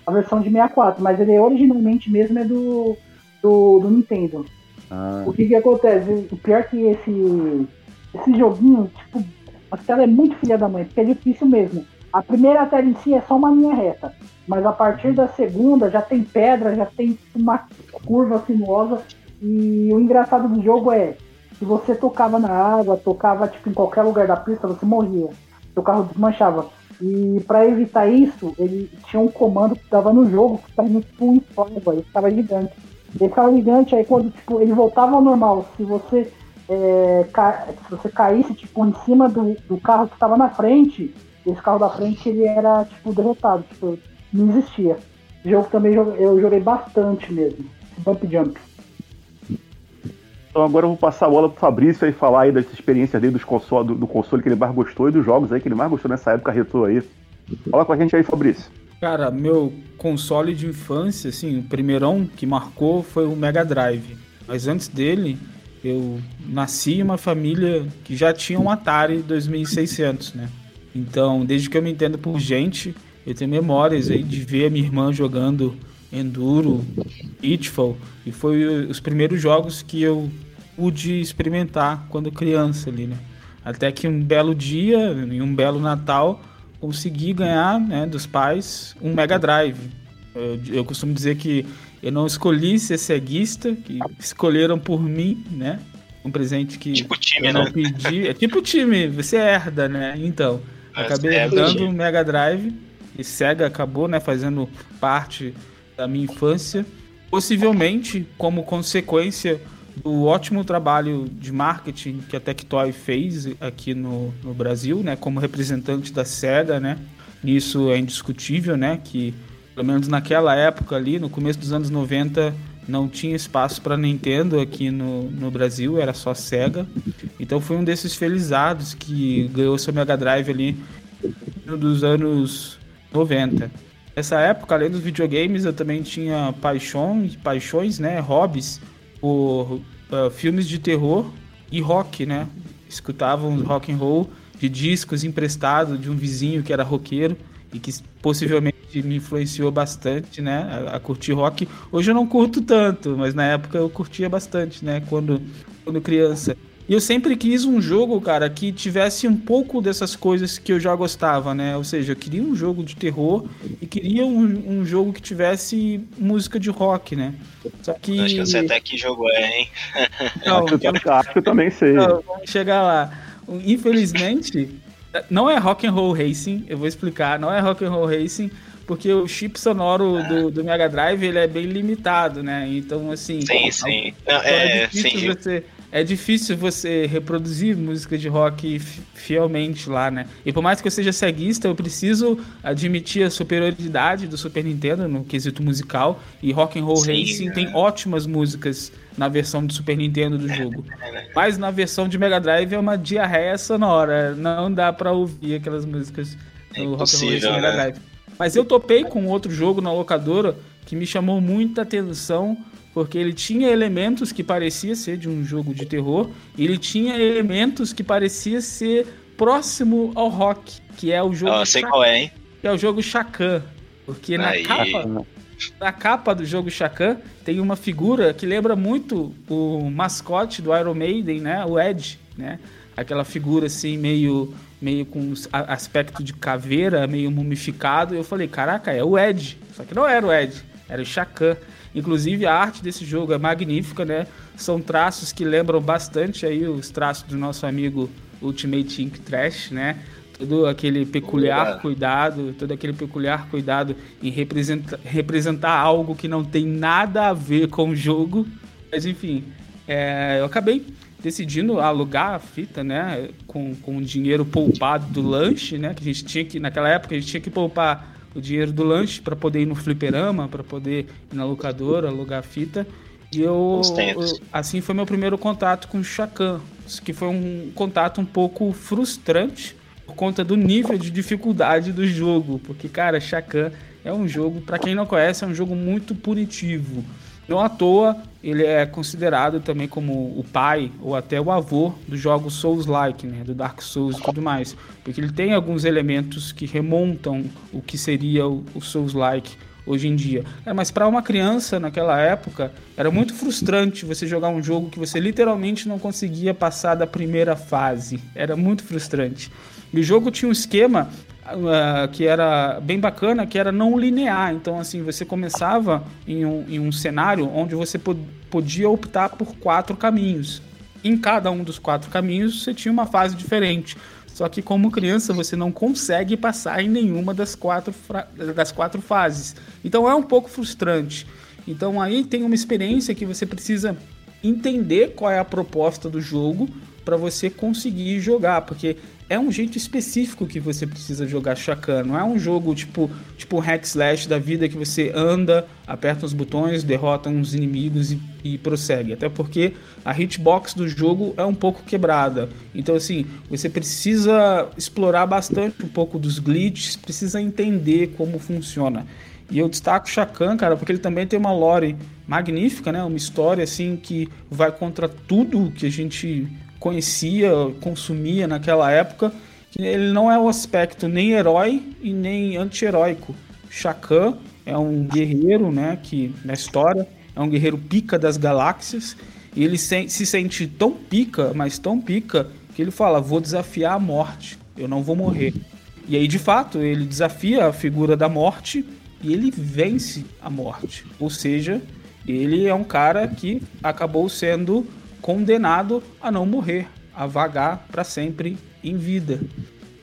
a, versão de 64, mas ele originalmente mesmo é do, do, do Nintendo. Ah. O que que acontece? O pior que esse, esse joguinho, tipo, a tela é muito filha da mãe, porque é difícil mesmo. A primeira tela em si é só uma linha reta, mas a partir da segunda já tem pedra, já tem uma curva sinuosa. E o engraçado do jogo é se você tocava na água, tocava tipo em qualquer lugar da pista, você morria. Seu carro desmanchava. E para evitar isso, ele tinha um comando que dava no jogo que estava tipo um água, ele ficava gigante. Ele ficava gigante, aí quando tipo, ele voltava ao normal, se você é, ca... se você caísse tipo, em cima do, do carro que estava na frente, esse carro da frente ele era tipo derrotado, tipo, não existia. O jogo também eu joguei bastante mesmo, Bump Jump. Então agora eu vou passar a bola pro Fabrício aí falar aí das experiências dele dos console, do, do, console que ele mais gostou e dos jogos aí que ele mais gostou nessa época retrô aí. Fala com a gente aí, Fabrício. Cara, meu console de infância, assim, o primeirão que marcou foi o Mega Drive. Mas antes dele, eu nasci em uma família que já tinha um Atari 2600, né? Então, desde que eu me entendo por gente, eu tenho memórias aí de ver a minha irmã jogando Enduro, Pitfall, e foi os primeiros jogos que eu pude experimentar quando criança ali, né? Até que um belo dia, em um belo Natal, consegui ganhar né, dos pais um Mega Drive. Eu, eu, costumo dizer que eu não escolhi ser ceguista, que escolheram por mim, né? Um presente que tipo time, eu não né? pedi. É tipo time, você herda, né? Então, Mas acabei é herdando um Mega Drive e Sega acabou, né, fazendo parte da minha infância. Possivelmente como consequência do ótimo trabalho de marketing que a Tectoy fez aqui no, no Brasil, né, como representante da SEGA, né, isso é indiscutível, né, que pelo menos naquela época ali, no começo dos anos 90, não tinha espaço para Nintendo aqui no, no Brasil, era só Sega. Então foi um desses felizados que ganhou seu Mega Drive ali dos anos 90. Nessa época, além dos videogames, eu também tinha paixões, paixões, né, hobbies por uh, filmes de terror e rock, né? Escutavam rock and roll de discos emprestados de um vizinho que era roqueiro e que possivelmente me influenciou bastante, né, a, a, curtir rock. Hoje eu não curto tanto, mas na época eu curtia bastante, né, quando, quando criança. E eu sempre quis um jogo, cara, que tivesse um pouco dessas coisas que eu já gostava, né? Ou seja, eu queria um jogo de terror e queria um, um jogo que tivesse música de rock, né? Só que. Acho que eu sei até que jogo é, hein? Não, acho, que, acho que eu também sei. Não, vamos chegar lá. Infelizmente, não é Rock and Roll Racing, eu vou explicar, não é Rock and Roll Racing, porque o chip sonoro do, do Mega Drive ele é bem limitado, né? Então, assim. Sim, sim. Não, é, é difícil sim. você é difícil você reproduzir música de rock fielmente lá, né? E por mais que eu seja ceguista, eu preciso admitir a superioridade do Super Nintendo no quesito musical. E Rock and Roll Sim, Racing tem ótimas músicas na versão do Super Nintendo do jogo. Mas na versão de Mega Drive é uma diarreia sonora. Não dá para ouvir aquelas músicas no é Rock and Roll Racing Mega né? Drive. Mas eu topei com outro jogo na locadora que me chamou muita atenção porque ele tinha elementos que parecia ser de um jogo de terror, e ele tinha elementos que parecia ser próximo ao rock, que é o jogo. Ah, sei qual é, hein? Que é o jogo Shakan. Porque na capa, na capa do jogo Shakan tem uma figura que lembra muito o mascote do Iron Maiden, né? O Ed, né? Aquela figura assim meio meio com aspecto de caveira, meio mumificado. Eu falei, caraca, é o Ed. Só que não era o Ed, era o Shakan. Inclusive a arte desse jogo é magnífica, né? São traços que lembram bastante aí os traços do nosso amigo Ultimate Ink Trash, né? Todo aquele peculiar cuidado, todo aquele peculiar cuidado em representar, representar algo que não tem nada a ver com o jogo. Mas enfim, é, eu acabei decidindo alugar a fita, né? Com, com o dinheiro poupado do lanche, né? Que a gente tinha que, naquela época, a gente tinha que poupar o dinheiro do lanche para poder ir no fliperama, para poder ir na locadora, alugar fita. E eu, eu, assim foi meu primeiro contato com o Chacan, que foi um contato um pouco frustrante por conta do nível de dificuldade do jogo, porque cara, Chacan é um jogo, para quem não conhece, é um jogo muito punitivo. Não à toa, ele é considerado também como o pai ou até o avô dos jogos Souls-like, né, do Dark Souls e tudo mais, porque ele tem alguns elementos que remontam o que seria o, o Souls-like hoje em dia. É, mas para uma criança naquela época era muito frustrante você jogar um jogo que você literalmente não conseguia passar da primeira fase. Era muito frustrante. E o jogo tinha um esquema uh, que era bem bacana, que era não linear. Então, assim, você começava em um, em um cenário onde você pod podia optar por quatro caminhos. Em cada um dos quatro caminhos, você tinha uma fase diferente. Só que como criança você não consegue passar em nenhuma das quatro, das quatro fases. Então é um pouco frustrante. Então aí tem uma experiência que você precisa entender qual é a proposta do jogo para você conseguir jogar, porque é um jeito específico que você precisa jogar Shakan. Não é um jogo tipo tipo hack slash da vida que você anda, aperta os botões, derrota uns inimigos e, e, prossegue. Até porque a hitbox do jogo é um pouco quebrada. Então assim, você precisa explorar bastante um pouco dos glitches, precisa entender como funciona. E eu destaco Shakan, cara, porque ele também tem uma lore magnífica, né? Uma história assim que vai contra tudo que a gente conhecia, consumia naquela época, ele não é o aspecto nem herói e nem anti-heróico. Shakan é um guerreiro, né, que na história é um guerreiro pica das galáxias, e ele se, se sente tão pica, mas tão pica, que ele fala: "Vou desafiar a morte, eu não vou morrer". E aí, de fato, ele desafia a figura da morte e ele vence a morte. Ou seja, ele é um cara que acabou sendo condenado a não morrer, a vagar para sempre em vida.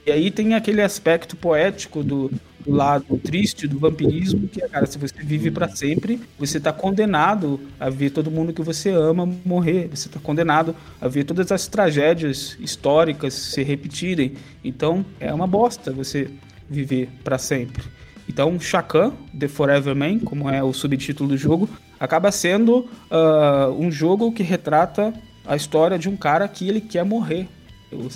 E aí tem aquele aspecto poético do, do, lado triste do vampirismo, que é, cara, se você vive para sempre, você está condenado a ver todo mundo que você ama morrer. Você está condenado a ver todas as tragédias históricas se repetirem. Então é uma bosta você viver para sempre. Então, Shakan, The Forever Man, como é o subtítulo do jogo, acaba sendo uh, um jogo que retrata a história de um cara que ele quer morrer.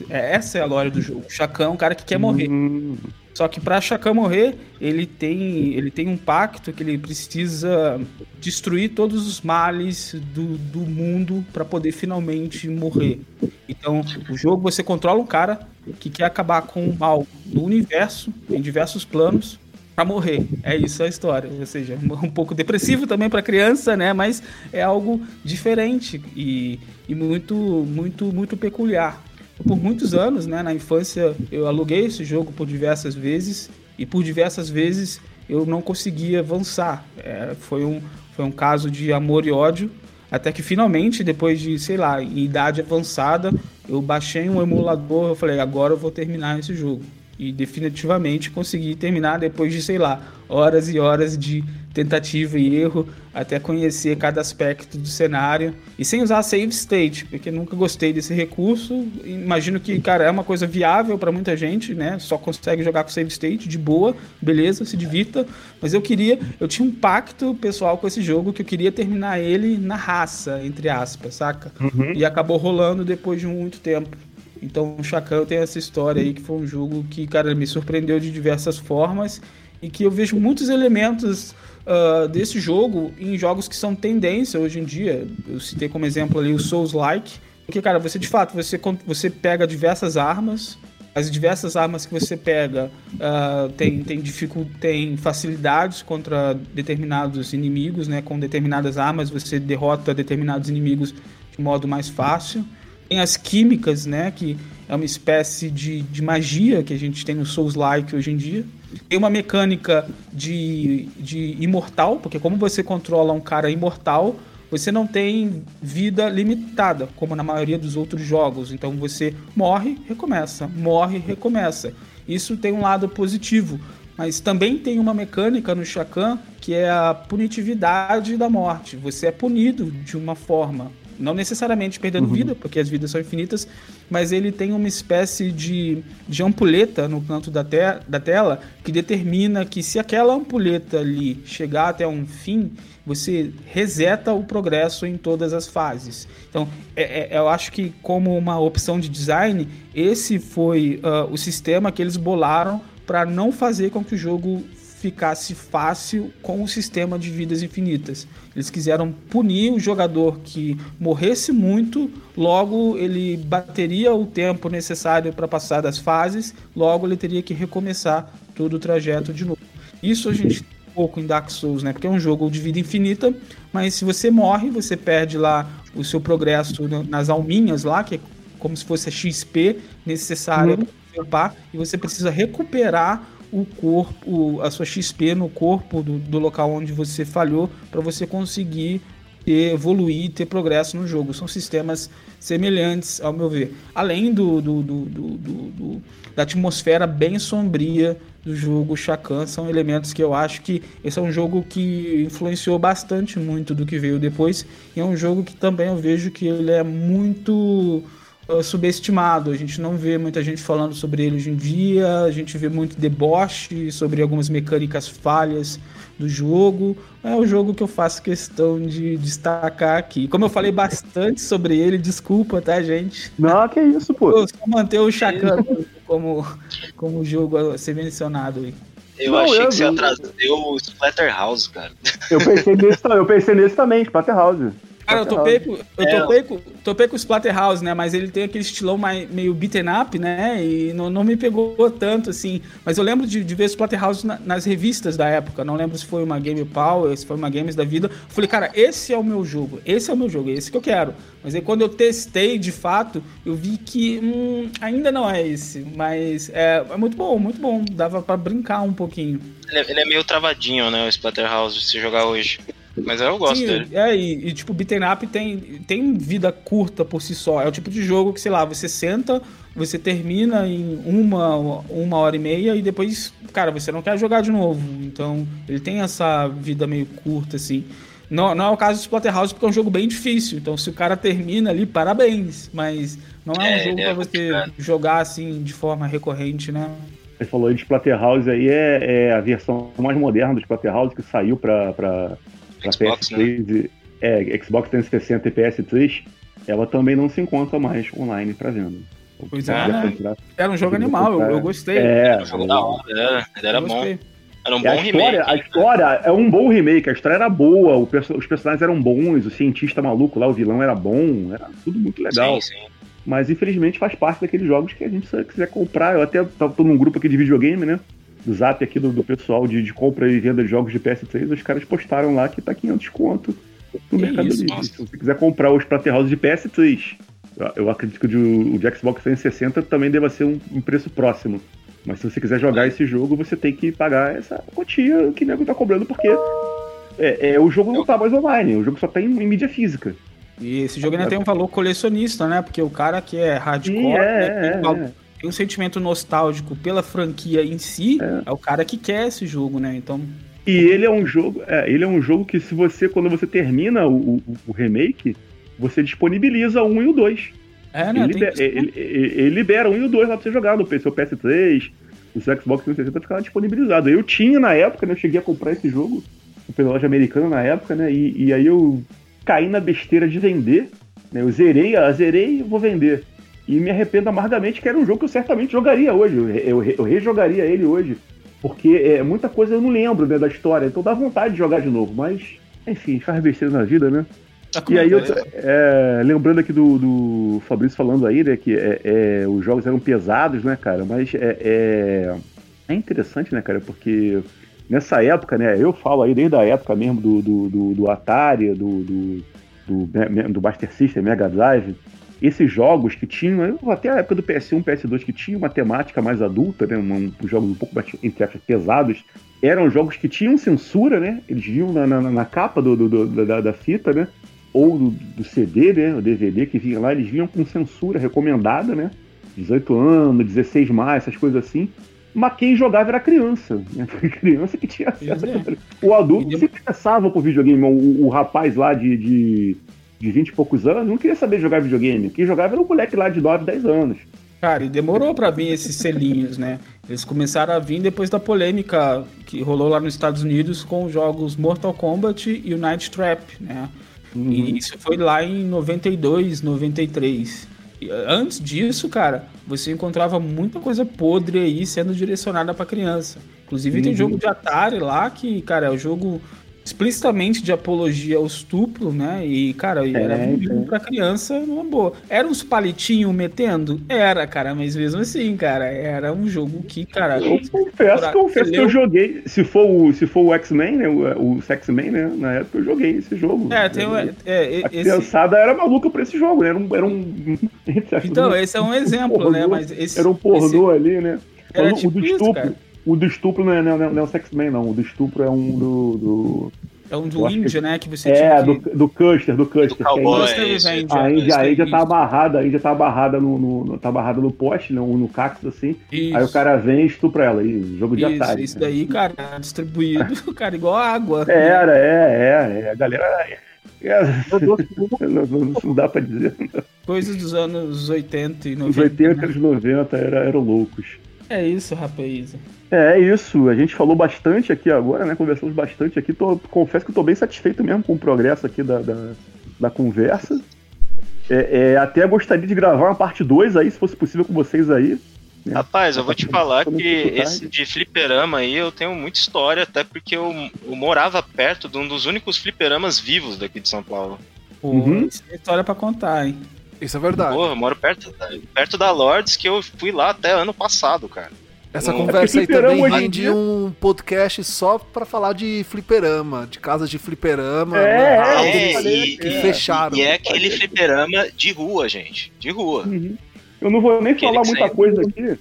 É, essa é a glória do jogo. Shakan é um cara que quer morrer. Hum. Só que para Shakan morrer, ele tem, ele tem um pacto que ele precisa destruir todos os males do, do mundo para poder finalmente morrer. Então, o jogo você controla um cara que quer acabar com o mal no universo, em diversos planos, para morrer. É isso a história. Ou seja, um pouco depressivo também para criança, né? Mas é algo diferente e, e muito, muito, muito peculiar. Por muitos anos, né? Na infância, eu aluguei esse jogo por diversas vezes e por diversas vezes eu não conseguia avançar. É, foi, um, foi um caso de amor e ódio. Até que finalmente, depois de, sei lá, em idade avançada, eu baixei um emulador, eu falei, agora eu vou terminar esse jogo e definitivamente consegui terminar depois de, sei lá, horas e horas de tentativa e erro até conhecer cada aspecto do cenário e sem usar save state, porque nunca gostei desse recurso. Imagino que, cara, é uma coisa viável para muita gente, né? Só consegue jogar com save state de boa, beleza, se divirta, mas eu queria, eu tinha um pacto pessoal com esse jogo que eu queria terminar ele na raça, entre aspas, saca? Uhum. E acabou rolando depois de muito tempo. Então o Chacal tem essa história aí que foi um jogo que, cara, me surpreendeu de diversas formas e que eu vejo muitos elementos uh, desse jogo em jogos que são tendência hoje em dia. Eu citei como exemplo ali o Souls-like, porque, cara, você de fato, você, você pega diversas armas, as diversas armas que você pega uh, tem, tem, dificult... tem facilidades contra determinados inimigos, né? Com determinadas armas você derrota determinados inimigos de modo mais fácil. Tem as químicas, né? Que é uma espécie de, de magia que a gente tem no Souls-like hoje em dia. Tem uma mecânica de, de imortal, porque como você controla um cara imortal, você não tem vida limitada, como na maioria dos outros jogos. Então você morre, recomeça, morre, recomeça. Isso tem um lado positivo, mas também tem uma mecânica no Shakan que é a punitividade da morte. Você é punido de uma forma. Não necessariamente perdendo uhum. vida, porque as vidas são infinitas, mas ele tem uma espécie de, de ampulheta no canto da, te da tela que determina que se aquela ampulheta ali chegar até um fim, você reseta o progresso em todas as fases. Então, é, é, eu acho que como uma opção de design, esse foi uh, o sistema que eles bolaram para não fazer com que o jogo ficasse fácil com o sistema de vidas infinitas. Eles quiseram punir o jogador que morresse muito, logo ele bateria o tempo necessário para passar das fases, logo ele teria que recomeçar todo o trajeto de novo. Isso a gente pouco em Dark Souls, né? Porque é um jogo de vida infinita, mas se você morre, você perde lá o seu progresso nas alminhas lá, que é como se fosse a XP necessária uhum. para upar, e você precisa recuperar o corpo, a sua XP no corpo do, do local onde você falhou para você conseguir ter, evoluir, ter progresso no jogo. São sistemas semelhantes, ao meu ver. Além do, do, do, do da atmosfera bem sombria do jogo Shakan, são elementos que eu acho que esse é um jogo que influenciou bastante muito do que veio depois. E é um jogo que também eu vejo que ele é muito uh, subestimado. A gente não vê muita gente falando sobre ele hoje em dia, a gente vê muito deboche sobre algumas mecânicas falhas do jogo. É o jogo que eu faço questão de destacar aqui. Como eu falei bastante sobre ele, desculpa, tá, gente? Não, que isso, pô. Eu só manter o Chacan como, como jogo a ser mencionado aí. Eu não, achei eu, que você atrasou o Splatterhouse, cara. Eu pensei nesse, eu pensei nesse também, Splatterhouse. Cara, eu topei, com, eu é. topei, com, topei com o Splatterhouse, né? Mas ele tem aquele estilão mais, meio beaten up, né? E não, não me pegou tanto, assim. Mas eu lembro de, de ver Splatterhouse na, nas revistas da época. Não lembro se foi uma Game Power, se foi uma Games da vida. Eu falei, cara, esse é o meu jogo. Esse é o meu jogo, é esse que eu quero. Mas aí quando eu testei, de fato, eu vi que hum, ainda não é esse. Mas é, é muito bom, muito bom. Dava para brincar um pouquinho. Ele é, ele é meio travadinho, né? O Splatterhouse, se jogar hoje. Mas eu gosto Sim, dele. É, e, e tipo, beat'em up tem, tem vida curta por si só. É o tipo de jogo que, sei lá, você senta, você termina em uma, uma hora e meia e depois, cara, você não quer jogar de novo. Então, ele tem essa vida meio curta, assim. Não, não é o caso do Splatterhouse, porque é um jogo bem difícil. Então, se o cara termina ali, parabéns. Mas não é, um é, jogo é pra você jogar assim de forma recorrente, né? Você falou de Splatterhouse aí, é, é a versão mais moderna do Splatterhouse que saiu pra, pra para PS3, né? é, Xbox 360 e PS3, ela também não se encontra mais online para venda. Pois é, era um jogo animal, eu, eu, gostei. É, era um jogo da hora, era, era bom. Era um é, bom a história, remake. A história é um bom remake, a história era boa, os personagens eram bons, o cientista maluco lá, o vilão era bom, era tudo muito legal. Sim, sim. Mas infelizmente faz parte daqueles jogos que a gente se quiser comprar. Eu até tô num grupo aqui de videogame, né? Do zap aqui do, do pessoal de, de, compra e venda de jogos de PS3, os caras postaram lá que tá 500 conto no que Mercado isso, Livre. Nossa. Se você quiser comprar os Splatterhouse de PS3, eu, eu acredito que o de, o de Xbox 360 também deva ser um, um, preço próximo. Mas se você quiser jogar esse jogo, você tem que pagar essa quantia que o nego tá cobrando, porque é, é, o jogo não tá mais online, o jogo só tá em, em mídia física. E esse jogo ainda tem um valor colecionista, né? Porque o cara que é hardcore, Sim, é, né, tem, é, tem um sentimento nostálgico pela franquia em si, é, é o cara que quer esse jogo, né? Então. E ele é um jogo, é, ele é um jogo que se você, quando você termina o, o, o remake, você disponibiliza 1 e o 2. É, né? Ele, libera, ele, ele, ele, libera 1 e o 2 lá pra você jogar no seu PS3, no seu Xbox 360 ficar disponibilizado. Eu tinha na época, né? Eu cheguei a comprar esse jogo pela loja americana na época, né? E, e aí eu caí na besteira de vender. Né, eu zerei, eu zerei e vou vender. E me arrependo amargamente que era um jogo que eu certamente jogaria hoje. Eu, eu, eu rejogaria ele hoje. Porque é, muita coisa eu não lembro né, da história. Então dá vontade de jogar de novo. Mas, enfim, faz besteira na vida, né? Tá e aí, eu, é, lembrando aqui do, do Fabrício falando aí, né, que é, é, os jogos eram pesados, né, cara? Mas é, é, é, interessante, né, cara? Porque nessa época, né, eu falo aí desde a época mesmo do, do, do, do Atari, do, do, do, do Master System, Mega Drive, esses jogos que tinham, até a época do PS1, PS2, que tinha uma temática mais adulta, né, um, um jogos um pouco mais, entre aspas, pesados, eram jogos que tinham censura, né? Eles vinham na, na, na capa do, do, do da, da, fita, né? Ou do, do, CD, né? O DVD que vinha lá, eles vinham com censura recomendada, né? 18 anos, 16 mais, essas coisas assim. Mas quem jogava era criança, né? criança que tinha acesso. É. O adulto se interessava por videogame. O, o rapaz lá de, de de 20 e poucos anos, não queria saber jogar videogame. Quem jogava era um moleque lá de 9, 10 anos. Cara, e demorou para vir esses selinhos, né? Eles começaram a vir depois da polêmica que rolou lá nos Estados Unidos com os jogos Mortal Kombat e o Night Trap, né? Uhum. E isso foi lá em 92, 93. E antes disso, cara, você encontrava muita coisa podre aí sendo direcionada para criança. Inclusive uhum. tem jogo de Atari lá que, cara, é o jogo explicitamente de apologia ao estupro, né? E, cara, é, era um jogo pra criança numa boa. Era uns palitinhos metendo? Era, cara, mas mesmo assim, cara, era um jogo que, cara. Eu confesso, confesso que eu joguei. Se for o, se for o X-Men, né? O, o X-Men, né? Na época eu joguei esse jogo. É, tem é, é, A criançada era maluca pra esse jogo, né? Era um. Era um então, esse é um exemplo, um né? Mas esse, era um pornô esse... ali, né? Era o, tipo o do estupro. Isso, o do estupro não é, não, é, não é o Sex-Man, não. O do estupro é um do. do... É um do índio, né? Que você É, do, que... do Custer, do Custer. Do cowboy, é isso, a Índia, a Índia, a Índia tá amarrada, a Índia tá amarrada no, no, tá amarrada no poste, no, no cactus, assim. Isso. Aí o cara vem e estupra ela. Aí, jogo de isso, Isso né? daí, cara, distribuído, cara, igual água. Era, é, é, é. A galera. É, não, não, não, dá pra dizer. Coisas dos anos 80 e 90. Os 80 e 90 eram era loucos. É isso, rapaz. É, é isso. A gente falou bastante aqui agora, né? Conversamos bastante aqui. Tô, confesso que estou bem satisfeito mesmo com o progresso aqui da, da, da conversa. É, é, até gostaria de gravar uma parte 2 aí, se fosse possível com vocês aí. Né? Rapaz, eu vou te falar que esse de fliperama aí eu tenho muita história, até porque eu, eu morava perto de um dos únicos fliperamas vivos daqui de São Paulo. Pô, uhum. é história pra contar, hein? Isso é verdade. Pô, eu moro perto, perto da Lords, que eu fui lá até ano passado, cara. Essa conversa aí também rende dia... um podcast só pra falar de fliperama, de casas de fliperama, é, né, é, e, que é, fecharam. E é aquele fliperama de rua, gente. De rua. Uhum. Eu não vou nem aquele falar muita coisa aqui.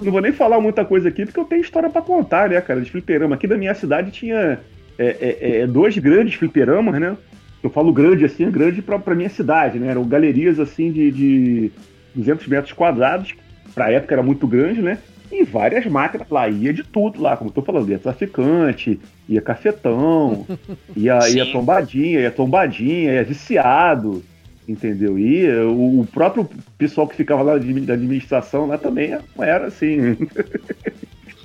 Não vou nem falar muita coisa aqui, porque eu tenho história pra contar, né, cara, de fliperama. Aqui da minha cidade tinha é, é, é dois grandes fliperamas, né? Eu falo grande assim, grande pra, pra minha cidade, né? Eram galerias assim de, de 200 metros quadrados, pra época era muito grande, né? E várias máquinas lá, ia de tudo lá, como eu tô falando, ia traficante, ia cafetão, ia, ia tombadinha, ia tombadinha, ia viciado, entendeu? E o, o próprio pessoal que ficava lá da administração lá também era assim.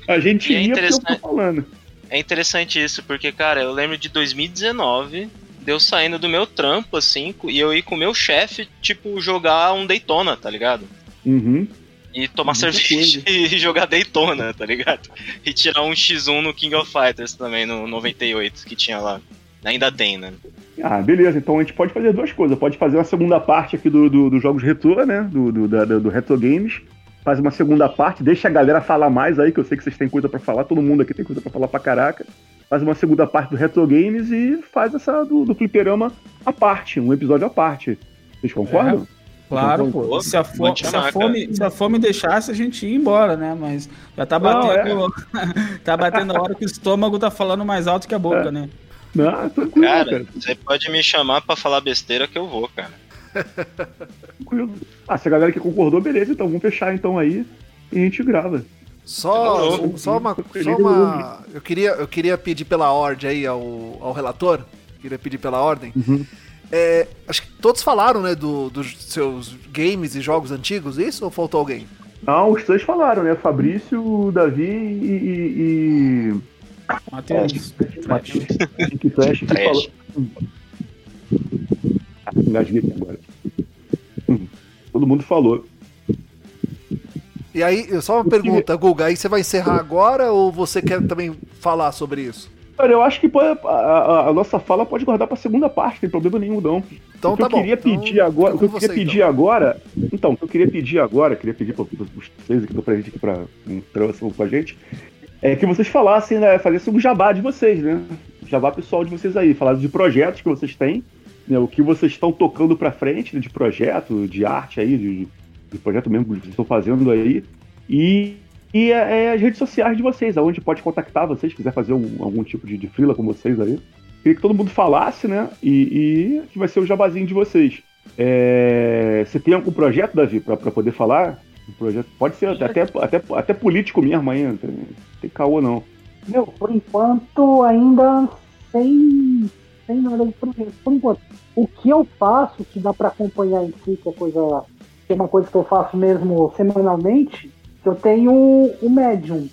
A gente é ia porque eu tô falando. É interessante isso, porque, cara, eu lembro de 2019, deu saindo do meu trampo, assim, e eu ir com o meu chefe, tipo, jogar um Daytona, tá ligado? Uhum. E tomar cerveja coisa. e jogar Daytona, tá ligado? E tirar um X1 no King of Fighters também, no 98, que tinha lá. Ainda tem, né? Ah, beleza. Então a gente pode fazer duas coisas. Pode fazer uma segunda parte aqui dos do, do jogos retrô, né? Do, do, da, do Retro Games. Faz uma segunda parte, deixa a galera falar mais aí, que eu sei que vocês têm coisa para falar. Todo mundo aqui tem coisa para falar pra caraca faz uma segunda parte do Retro Games e faz essa do, do fliperama à parte, um episódio à parte. Vocês concordam? É. Claro, pô. Se a, fome, se, a fome, se a fome deixasse, a gente ia embora, né? Mas já tá batendo. Não, é. tá batendo a hora que o estômago tá falando mais alto que a boca, é. né? Não, tranquilo, cara, cara, você pode me chamar pra falar besteira que eu vou, cara. tranquilo. Ah, se a galera que concordou, beleza, então vamos fechar então aí e a gente grava. Só, só uma. Só uma eu, queria, eu queria pedir pela ordem aí ao, ao relator. Queria pedir pela ordem. Uhum. É, acho que todos falaram, né, do, dos seus games e jogos antigos, isso? Ou faltou alguém? Não, os três falaram, né? Fabrício, Davi e. e... Matheus. Matheus. Que Trash que falou. Ah, engasguei aqui agora. Todo mundo falou. E aí, só uma pergunta, Guga, aí você vai encerrar agora ou você quer também falar sobre isso? Olha, eu acho que pode, a, a, a, nossa fala pode guardar para a segunda parte, não tem problema nenhum, não. Então o que tá eu queria bom. pedir então, agora, o que eu queria você, pedir então. agora, então, o que eu queria pedir agora, queria pedir para vocês aqui do presente aqui para um com a gente, é que vocês falassem, né, fazessem um jabá de vocês, né? Jabá pessoal de vocês aí, falassem de projetos que vocês têm, né, o que vocês estão tocando para frente, né, de projeto, de arte aí, de, de projeto mesmo que vocês estão fazendo aí. E, e é, é, as redes sociais de vocês, aonde pode contactar vocês, se quiser fazer um, algum tipo de, de frila com vocês aí. Queria que todo mundo falasse, né? E, e que vai ser o jabazinho de vocês. É, você tem algum projeto, Davi, para poder falar? Um projeto, pode ser até, até, até político mesmo não tem, tem caô não. Meu, por enquanto ainda sem, sem nada de projeto. Por enquanto, o que eu faço, que dá para acompanhar em si, que é coisa que é uma coisa que eu faço mesmo semanalmente, eu tenho o Medium.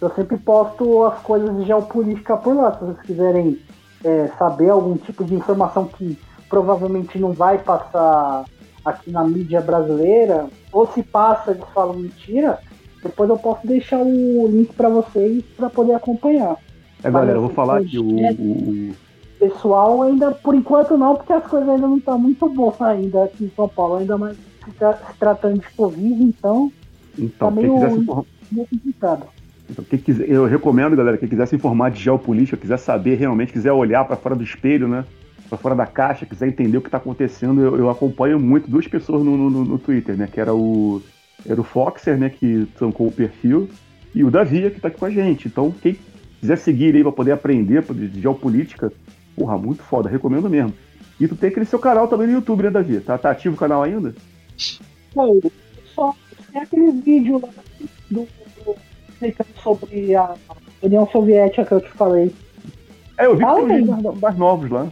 Eu sempre posto as coisas de geopolítica por lá. Se vocês quiserem é, saber algum tipo de informação que provavelmente não vai passar aqui na mídia brasileira, ou se passa eles falam mentira, depois eu posso deixar o link para vocês para poder acompanhar. É, galera, eu vou falar aqui o, o, pessoal ainda, por enquanto não, porque as coisas ainda não estão muito boas ainda aqui em São Paulo, ainda mais se tratando de Covid, então, Então, tá quem meio, quiser se informar. meio complicado. Então, quem quiser, eu recomendo, galera, quem quiser se informar de geopolítica, quiser saber realmente, quiser olhar para fora do espelho, né? Para fora da caixa, quiser entender o que está acontecendo, eu, eu acompanho muito duas pessoas no, no, no Twitter, né? Que era o, era o Foxer, né? Que tancou o perfil, e o Davi, que está aqui com a gente. Então, quem quiser seguir aí para poder aprender de geopolítica, porra, muito foda, recomendo mesmo. E tu tem aquele seu canal também no YouTube, né, Davi? Tá, tá ativo o canal ainda? Bom, só tem aquele vídeo lá do, do explicando sobre a União Soviética que eu te falei. É, eu vi que Fala tem vídeos mais novos lá.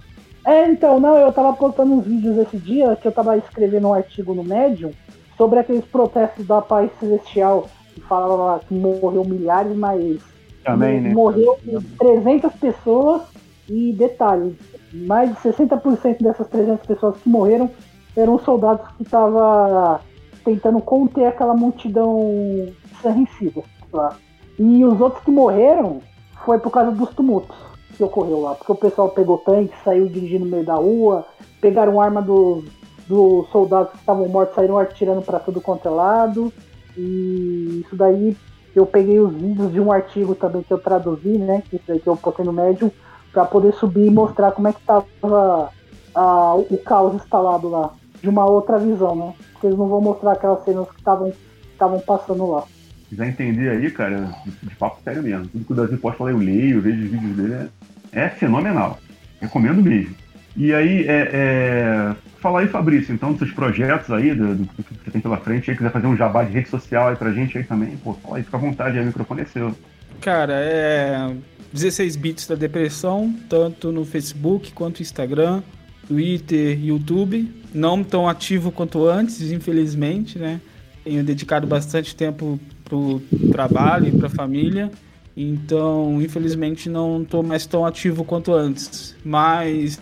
É, então, não, eu tava postando uns vídeos esse dia que eu tava escrevendo um artigo no Medium sobre aqueles protestos da paz celestial que falava lá que morreu milhares, mas Também, né? morreu 300 pessoas e detalhe, mais de 60% dessas 300 pessoas que morreram eram soldados que estavam tentando conter aquela multidão ensandecida lá. E os outros que morreram foi por causa dos tumultos que ocorreu lá, porque o pessoal pegou tanque, saiu dirigindo no meio da rua, pegaram arma dos, dos soldados que estavam mortos, saíram atirando para tudo quanto é lado. E isso daí eu peguei os vídeos de um artigo também que eu traduzi, né? Que isso daí que eu postei no Medium, para poder subir e mostrar como é que tava a- o caos instalado lá, de uma outra visão, né? Porque eles não vão mostrar aquelas cenas que estavam estavam passando lá. quiser entender aí, cara, de, de papo sério mesmo. Tudo que o Davi posta lá eu leio, eu vejo os vídeos dele, é, é fenomenal. Recomendo mesmo. E aí, é, é, falar aí, Fabrício, então, dos seus projetos aí, do, do que você tem pela frente, aí, quiser fazer um jabá de rede social aí pra gente aí também, pô, fala aí, fica à vontade aí, o microfone é seu. Cara, é 16 bits da depressão, tanto no Facebook quanto Instagram, Twitter, YouTube. Não tão ativo quanto antes, infelizmente, né? Tenho dedicado bastante tempo pro trabalho e pra família. Então, infelizmente, não tô mais tão ativo quanto antes. Mas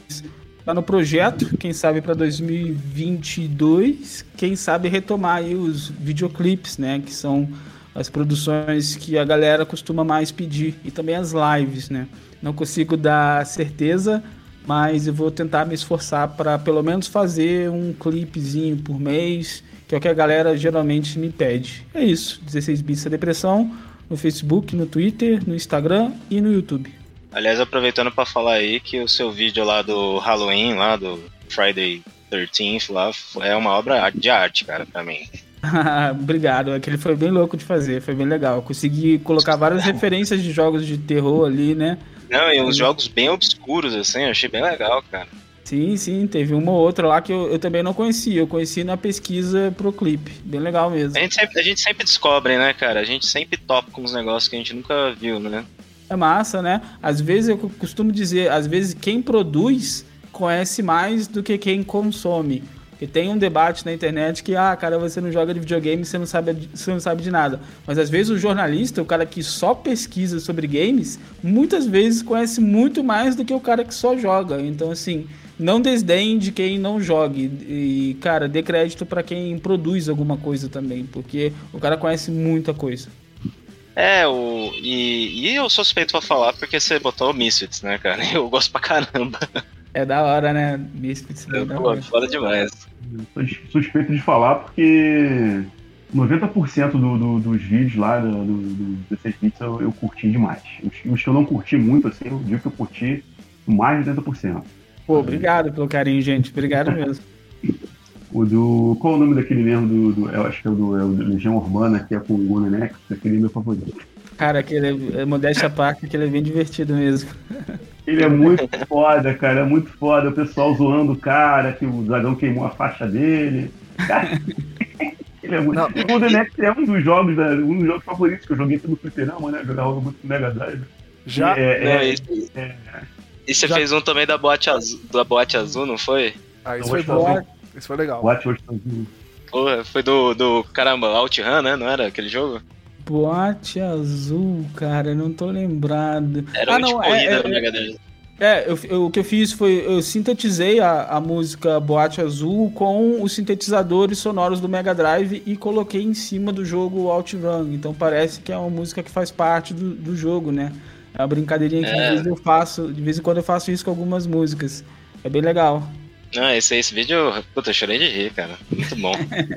tá no projeto, quem sabe para 2022, quem sabe retomar aí os videoclipes, né, que são as produções que a galera costuma mais pedir e também as lives, né? Não consigo dar certeza, mas eu vou tentar me esforçar para pelo menos fazer um clipezinho por mês, que é o que a galera geralmente me pede. É isso, 16 bits da depressão no Facebook, no Twitter, no Instagram e no YouTube. Aliás, aproveitando pra falar aí que o seu vídeo lá do Halloween, lá do Friday 13th, lá, é uma obra de arte, cara, pra mim. Obrigado, aquele foi bem louco de fazer, foi bem legal. Consegui colocar várias referências de jogos de terror ali, né? Não, e uns jogos bem obscuros, assim, eu achei bem legal, cara. Sim, sim, teve uma ou outra lá que eu, eu também não conhecia. Eu conheci na pesquisa pro clipe. Bem legal mesmo. A gente, sempre, a gente sempre descobre, né, cara? A gente sempre topa com uns negócios que a gente nunca viu, né? É massa, né? Às vezes eu costumo dizer, às vezes quem produz conhece mais do que quem consome. Porque tem um debate na internet que, ah, cara, você não joga de videogame, você não sabe, você não sabe de nada. Mas às vezes o jornalista, o cara que só pesquisa sobre games, muitas vezes conhece muito mais do que o cara que só joga. Então, assim, não desdenhe de quem não jogue. E, cara, dê crédito para quem produz alguma coisa também, porque o cara conhece muita coisa. É, o, e, e eu sou suspeito pra falar porque você botou o Misfits, né, cara? Eu gosto pra caramba. É da hora, né? Misfits é da Pô, hora. foda demais. Sou suspeito de falar porque 90% do, do, dos vídeos lá do, do, do 16 bits eu, eu curti demais. Os, os que eu não curti muito, assim, eu digo que eu curti mais de 80%. Pô, obrigado pelo carinho, gente. Obrigado mesmo. O do. Qual é o nome daquele mesmo do. do- eu acho que é o do, é o do Legião Urbana, que é com o Guna Nex, aquele é meu favorito. Cara, aquele é modéstia à parte, aquele é bem divertido mesmo. Ele é muito foda, cara, é muito foda. O pessoal zoando o cara, que o dragão queimou a faixa dele. Cara, ele é muito. Não. O Golden Axe é um dos jogos, né, um dos jogos favoritos que eu joguei no Fliperama, né? Jogava muito no Mega Drive. Já, É, Não, é, e, é, e você Já- fez um também da boate azul, da boate azul, não foi? ah, isso Eu foi bom. Isso foi legal. Watch Dogs. Porra, foi do, do caramba, OutRun, né? Não era aquele jogo? Boate azul, cara, eu não tô lembrado. Era ah, não, é, é, Mega Drive. é eu, eu- o que eu fiz foi, eu sintetizei a, a música Boate Azul com os sintetizadores sonoros do Mega Drive e coloquei em cima do jogo OutRun. Então parece que é uma música que faz parte do, do jogo, né? É uma brincadeirinha que é. de vez eu faço, de vez em quando eu faço isso com algumas músicas. É bem legal. Não, esse, esse vídeo, puta, eu chorei de rir, cara. Muito bom.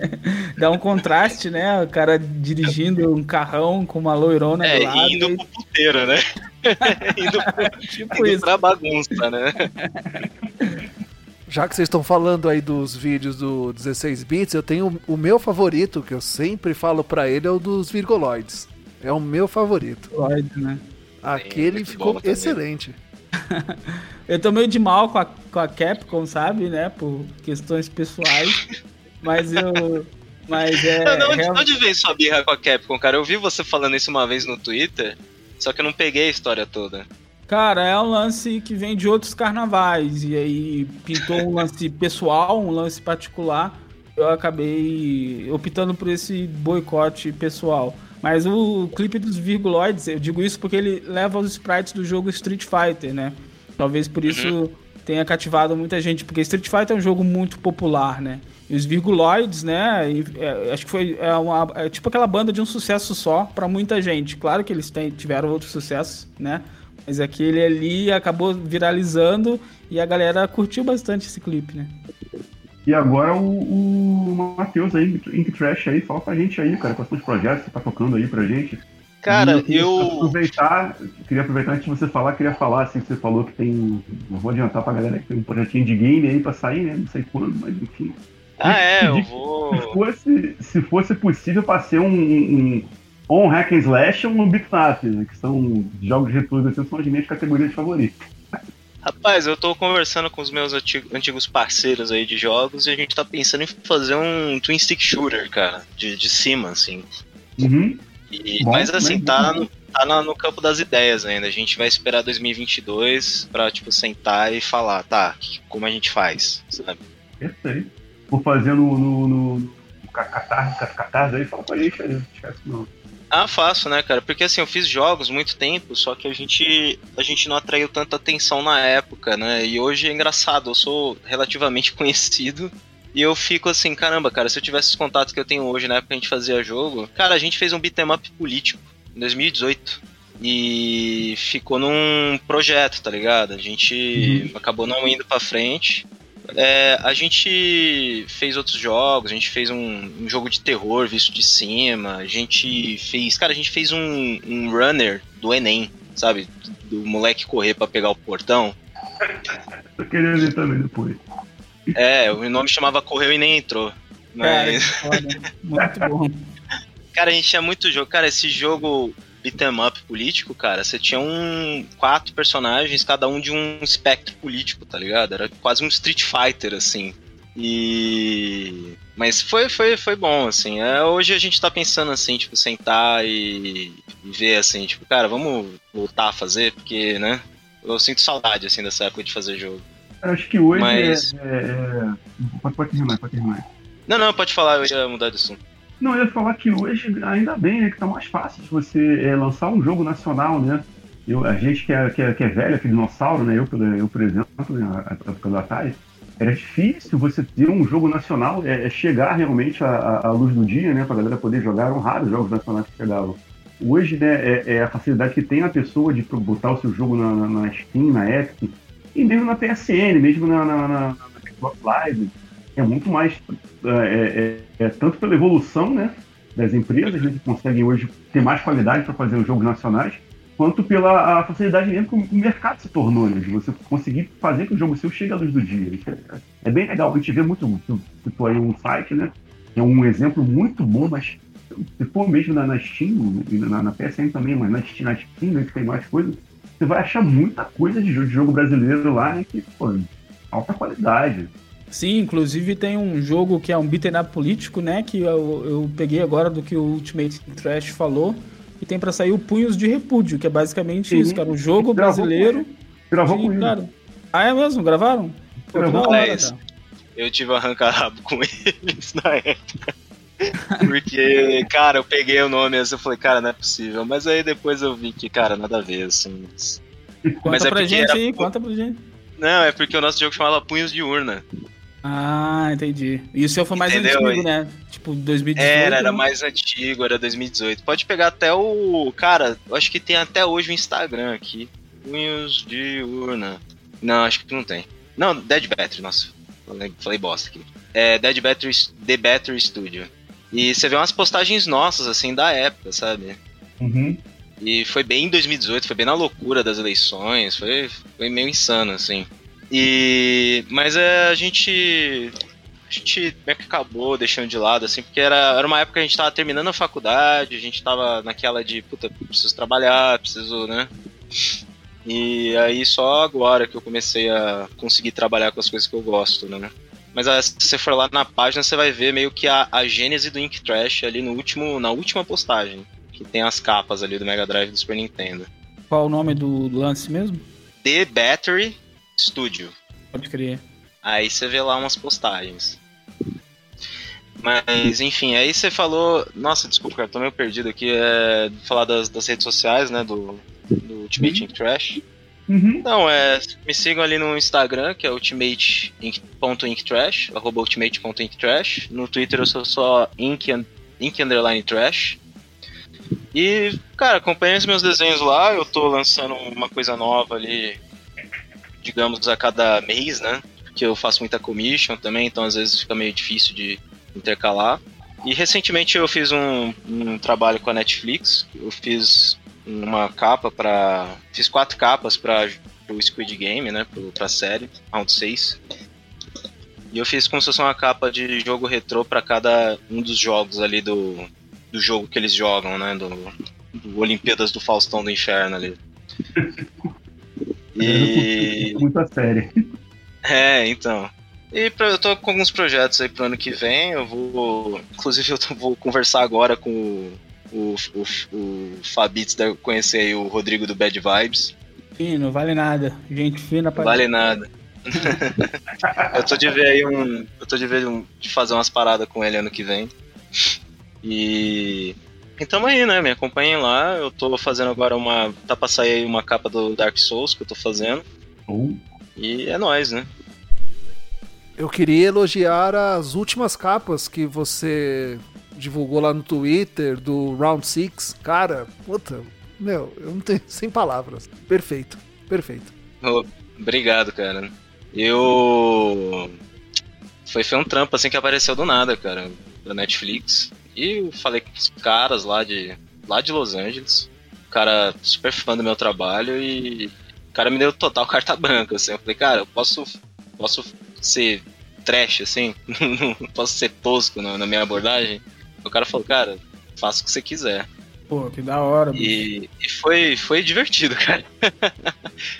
Dá um contraste, né? O cara dirigindo um carrão com uma loirona é, do lado. indo e... pro puteiro, né? indo, tipo indo isso. pra bagunça, né? Já que vocês estão falando aí dos vídeos do 16 bits, eu tenho o meu favorito, que eu sempre falo para ele, é o dos virgoloides. É o meu favorito. Virgoloid, né? Aquele Sim, ficou excelente. eu tô meio de mal com a, com a Capcom, sabe, né? Por questões pessoais. mas eu. Mas é. Não, não, real... onde vem sua birra com a Capcom, cara? Eu vi você falando isso uma vez no Twitter, só que eu não peguei a história toda. Cara, é um lance que vem de outros carnavais. E aí pintou um lance pessoal, um lance particular. Eu acabei optando por esse boicote pessoal. Mas o clipe dos virguloides, eu digo isso porque ele leva os sprites do jogo Street Fighter, né? Talvez por isso uhum. tenha cativado muita gente, porque Street Fighter é um jogo muito popular, né? E os virguloides, né? É, acho que foi é uma, é tipo aquela banda de um sucesso só para muita gente. Claro que eles tiveram outros sucessos, né? Mas aquele ali acabou viralizando e a galera curtiu bastante esse clipe, né? E agora o, o Matheus aí, Ink Trash aí, fala pra gente aí, cara, quais são os projetos que você tá tocando aí pra gente. Cara, eu. eu... Aproveitar, queria aproveitar antes de você falar, queria falar assim, que você falou que tem. Não vou adiantar pra galera que tem um projetinho de game aí pra sair, né? Não sei quando, mas enfim. Ah, é, eu vou. Se fosse, se fosse possível pra ser um, um, um hack and slash ou um beat né? Que são jogos de retorno, assim, são as minhas categorias favoritas. Rapaz, eu tô conversando com os meus antigos parceiros aí de jogos e a gente tá pensando em fazer um twin stick shooter, cara, de, de cima, assim. Uhum. E, bom, mas assim, tá, no, tá no, no, campo das ideias ainda. A gente vai esperar 2022 pra, tipo, sentar e falar, tá, como a gente faz, sabe? Perfeito. Vou fazer no, no, no, no Catarse, Catarse aí, fala pra gente aí, não esquece não. Ah, faço, né, cara? Porque assim, eu fiz jogos muito tempo, só que a gente, a gente não atraiu tanta atenção na época, né? E hoje é engraçado, eu sou relativamente conhecido. E eu fico assim, caramba, cara, se eu tivesse os contatos que eu tenho hoje na época que a gente fazia jogo. Cara, a gente fez um beat'em up político em 2018. E ficou num projeto, tá ligado? A gente uhum. acabou não indo pra frente. É, a gente fez outros jogos, a gente fez um, um, jogo de terror visto de cima, a gente fez. Cara, a gente fez um, um runner do Enem, sabe? Do moleque correr para pegar o portão. Tô querendo ver também depois. É, o nome chamava Correu e nem entrou. Mas... Cara, muito bom. Cara, a gente tinha muito jogo. Cara, esse jogo beat'em up político, cara, você tinha um quatro personagens, cada um de um espectro político, tá ligado? Era quase um Street Fighter, assim. E. Mas foi, foi, foi bom, assim. É, hoje a gente tá pensando assim, tipo, sentar e, e ver assim, tipo, cara, vamos voltar a fazer, porque, né? Eu sinto saudade, assim, dessa época de fazer jogo. Eu acho que hoje Mas... é, é, é... Pode, pode terminar, pode terminar. Não, não, pode falar, eu ia mudar de assunto. Não, eu ia falar que hoje, ainda bem, né, que tá mais fácil de você é, lançar um jogo nacional, né? Eu, a gente que é, que é, que é velho, que dinossauro, né? Eu, eu por exemplo, né, a época do Atari, era difícil você ter um jogo nacional, é, é chegar realmente à, luz do dia, né? Pra galera poder jogar, eram raros jogos nacionais que chegavam. Hoje, né, é, é, a facilidade que tem a pessoa de botar o seu jogo na, na, na Steam, na Epic, e mesmo na PSN, mesmo na, na, na, na Xbox Live é muito mais é, é, é, tanto pela evolução né, das empresas né, que conseguem hoje ter mais qualidade para fazer os jogos nacionais, quanto pela facilidade mesmo que o mercado se tornou, né, de você conseguir fazer que o jogo seu chegue à luz do dia. É, é bem legal, a gente vê muito, tipo aí um site, né, é um exemplo muito bom, mas se for mesmo na, na Steam, na, na PSN também, mas na Steam, na Steam né, que tem mais coisas, você vai achar muita coisa de jogo, de jogo brasileiro lá, né, que, pô, alta qualidade. Sim, inclusive tem um jogo que é um beat'em up político, né? Que eu, eu peguei agora do que o Ultimate Trash falou. E tem para sair o Punhos de Repúdio, que é basicamente Sim. isso, cara. Um jogo brasileiro. Gravou com, cara. Ah, é mesmo? Gravaram? Pô, Gravou hora, é Eu tive arrancar-rabo com eles na época. Porque, cara, eu peguei o nome assim, eu falei, cara, não é possível. Mas aí depois eu vi que, cara, nada a ver, assim. Conta mas é pra gente era... aí, conta pra gente. Não, é porque o nosso jogo chamava Punhos de Urna. Ah, entendi. E o seu foi mais Entendeu? antigo, né? Tipo, 2018. Era, era né? mais antigo, era 2018. Pode pegar até o. Cara, eu acho que tem até hoje o Instagram aqui. Punhos de urna. Não, acho que não tem. Não, Dead Battery, nossa. Falei, falei bosta aqui. É Dead Battery, The Battery Studio. E você vê umas postagens nossas, assim, da época, sabe? Uhum. E foi bem em 2018, foi bem na loucura das eleições, foi, foi meio insano, assim. E. Mas é, a gente. A gente meio que acabou deixando de lado, assim, porque era, era uma época que a gente tava terminando a faculdade, a gente tava naquela de, puta, preciso trabalhar, preciso, né? E aí só agora que eu comecei a conseguir trabalhar com as coisas que eu gosto, né? Mas ah, se você for lá na página, você vai ver meio que a, a gênese do Ink Trash ali no último, na última postagem. Que tem as capas ali do Mega Drive do Super Nintendo. Qual o nome do lance mesmo? The Battery Studio. Pode crer. Aí você vê lá umas postagens. Mas, enfim, aí você falou. Nossa, desculpa, cara, tô meio perdido aqui. É, falar das, das redes sociais, né? Do, do Ultimate Ink Trash. Uhum. Não, é. Me sigam ali no Instagram, que é ultimate.inktrash, arroba ultimate.inktrash. No Twitter eu sou só ink, ink underline trash. E, cara, acompanhem os meus desenhos lá. Eu tô lançando uma coisa nova ali, digamos, a cada mês, né? Porque eu faço muita commission também, então às vezes fica meio difícil de intercalar. E recentemente eu fiz um, um trabalho com a Netflix. Eu fiz uma capa para Fiz quatro capas para o Squid Game, né? Pro, pra série, Round 6. E eu fiz como se fosse uma capa de jogo retrô para cada um dos jogos ali do, do jogo que eles jogam, né? Do, do Olimpíadas do Faustão do Inferno ali. E. Muito a sério. É, então. E pra, eu tô com alguns projetos aí pro ano que vem. Eu vou. Inclusive, eu tô- vou conversar agora com o, o, o, o Fabitz, deve conhecer aí o Rodrigo do Bad Vibes. Não vale nada. Gente fina pra. Vale nada. eu tô de ver aí um. Eu tô de ver um, de fazer umas paradas com ele ano que vem. E. E tamo aí, né? Me acompanhem lá. Eu tô fazendo agora uma. Tá pra sair aí uma capa do Dark Souls que eu tô fazendo. Ou- E é nóis, né? Eu queria elogiar as últimas capas que você divulgou lá no Twitter do Round 6. Cara, puta, meu, eu não tenho sem palavras. Perfeito, perfeito. Ô, Obrigado, cara. Eu. Foi, foi um trampo assim que apareceu do nada, cara, da Netflix. E eu falei com os caras lá de, lá de Los Angeles. O cara super fã do meu trabalho e o cara me deu total carta branca, assim. Eu falei, cara, eu posso, posso ser trash, assim? Não posso ser tosco na, na minha abordagem? O cara falou, cara, faça o que você quiser. Pô, que da hora. E, e foi, foi divertido, cara.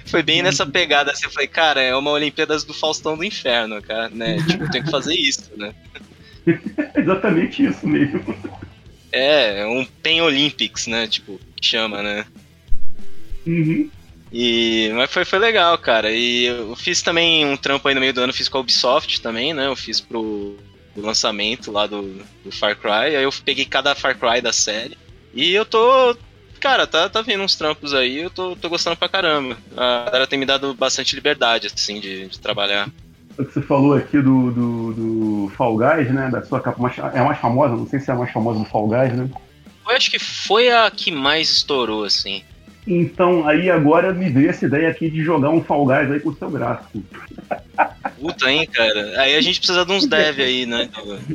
foi bem nessa pegada assim. Eu falei, cara, é uma Olimpíadas do Faustão do Inferno, cara, né? Tipo, tem que fazer isso, né? É exatamente isso mesmo. É, é um Pen Olympics, né? Tipo, chama, né? Uhum. E, mas foi, foi legal, cara. E eu fiz também um trampo aí no meio do ano, fiz com a Ubisoft também, né? Eu fiz pro, pro lançamento lá do, do Far Cry. Aí eu peguei cada Far Cry da série. E eu tô. Cara, tá, tá vindo uns trampos aí, eu tô, tô gostando pra caramba. A galera tem me dado bastante liberdade, assim, de, de trabalhar. O que você falou aqui do, do, do Fall Guys, né? Da sua capa mais, é a mais famosa, não sei se é a mais famosa do Fall Guys, né? Eu acho que foi a que mais estourou, assim. Então, aí agora me veio essa ideia aqui de jogar um Fall Guys aí com o seu gráfico. Puta, hein, cara. Aí a gente precisa de uns dev aí, né?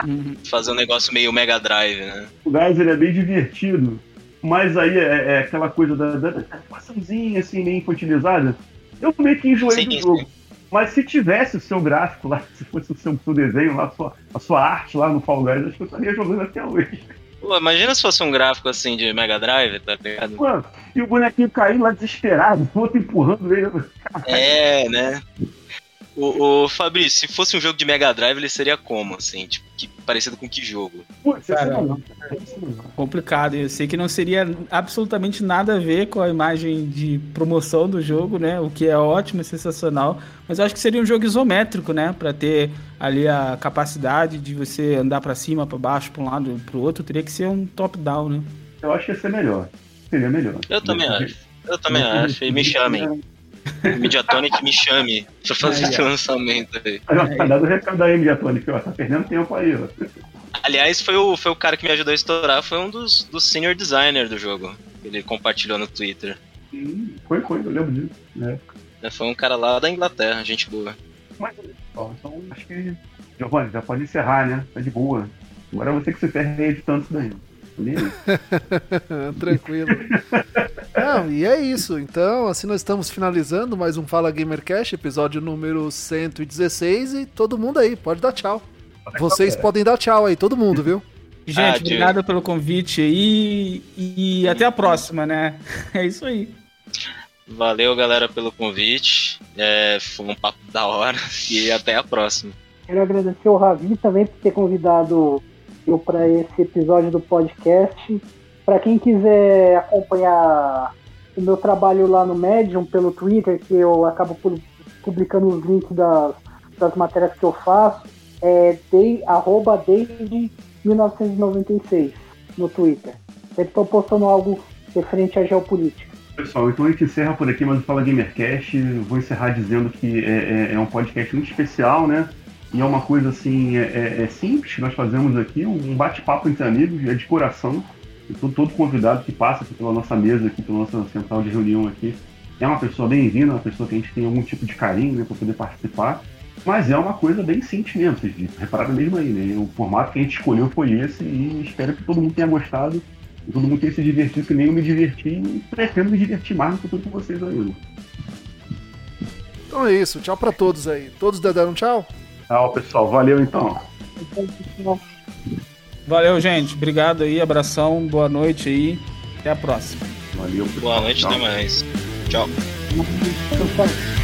Uhum. Fazer um negócio meio Mega Drive, né? O Guys ele é bem divertido, mas aí é, é aquela coisa da, da, da assim, meio infantilizada. Eu meio que enjoei Sim, do sim. jogo. Mas se tivesse o seu gráfico lá, se fosse o seu, seu desenho lá, a sua, a sua arte lá no Fall Guys, acho que eu estaria jogando até hoje. Pô, imagina se fosse um gráfico assim de Mega Drive, tá ligado? Mano, e o bonequinho caindo lá desesperado, o outro empurrando ele. É, né? O, o Fabrício, se fosse um jogo de Mega Drive, ele seria como, assim? Tipo, que, parecido com que jogo? Putz, esse Cara, não. Complicado. Eu sei que não seria absolutamente nada a ver com a imagem de promoção do jogo, né? O que é ótimo, sensacional. Mas eu acho que seria um jogo isométrico, né? Pra ter ali a capacidade de você andar pra cima, pra baixo, pra um lado pro outro. Teria que ser um top-down, né? Eu acho que ia ser melhor. Seria melhor. Eu também acho. Eu também acho. E me chamem. Mediatonic me chame pra fazer Aí, esse ó. lançamento aí. Tá o recado aí, Mediatonic, ó. Tá perdendo tempo aí, ó. Aliás, foi o, foi o cara que me ajudou a estourar, foi um dos, dos senior designer do jogo. Ele compartilhou no Twitter. Hum, Foi, foi, eu lembro disso. Né? Foi um cara lá da Inglaterra, gente boa. Mas, ó, então, acho que. Giovanni, já pode encerrar, né? Tá de boa. Agora é você que se ferra editando isso daí. Beleza? Tranquilo. Não, e é isso. Então, assim nós estamos finalizando mais um Fala Gamercast, episódio número 116. E todo mundo aí, pode dar tchau. Vocês podem dar tchau aí, todo mundo, viu? Gente, Ah, obrigado pelo convite aí e até a próxima, né? É isso aí. Valeu, galera, pelo convite. É, foi um papo da hora e até a próxima. Quero agradecer o Ravi também por ter convidado para esse episódio do podcast. Para quem quiser acompanhar o meu trabalho lá no Medium pelo Twitter, que eu acabo pu- publicando os links das, das matérias que eu faço, é de, arroba desde 1996 no Twitter. Sempre estou postando algo referente à geopolítica. Pessoal, então a gente encerra por aqui mais o Fala Gamercast. Vou encerrar dizendo que é, é- é um podcast muito especial, né? E é uma coisa assim, é, é- é simples nós fazemos aqui, um bate-papo entre amigos, é de coração. E todo, convidado que passa aqui pela nossa mesa, aqui pela nossa central de reunião aqui, é uma pessoa bem-vinda, uma pessoa que a gente tem algum tipo de carinho né, para poder participar. Mas é uma coisa bem simples mesmo, vocês repararam mesmo aí, né? O formato que a gente escolheu foi esse e espero que todo mundo tenha gostado. E todo mundo tenha se divertido, que nem eu me diverti e pretendo me divertir mais no futuro com vocês aí. Então é isso, tchau pra todos aí. Todos deram tchau? Tchau, pessoal. Valeu então. Valeu, gente. Obrigado aí, abração, boa noite aí. Até a próxima. Valeu, pessoal. Boa noite, Tchau. até mais. Tchau.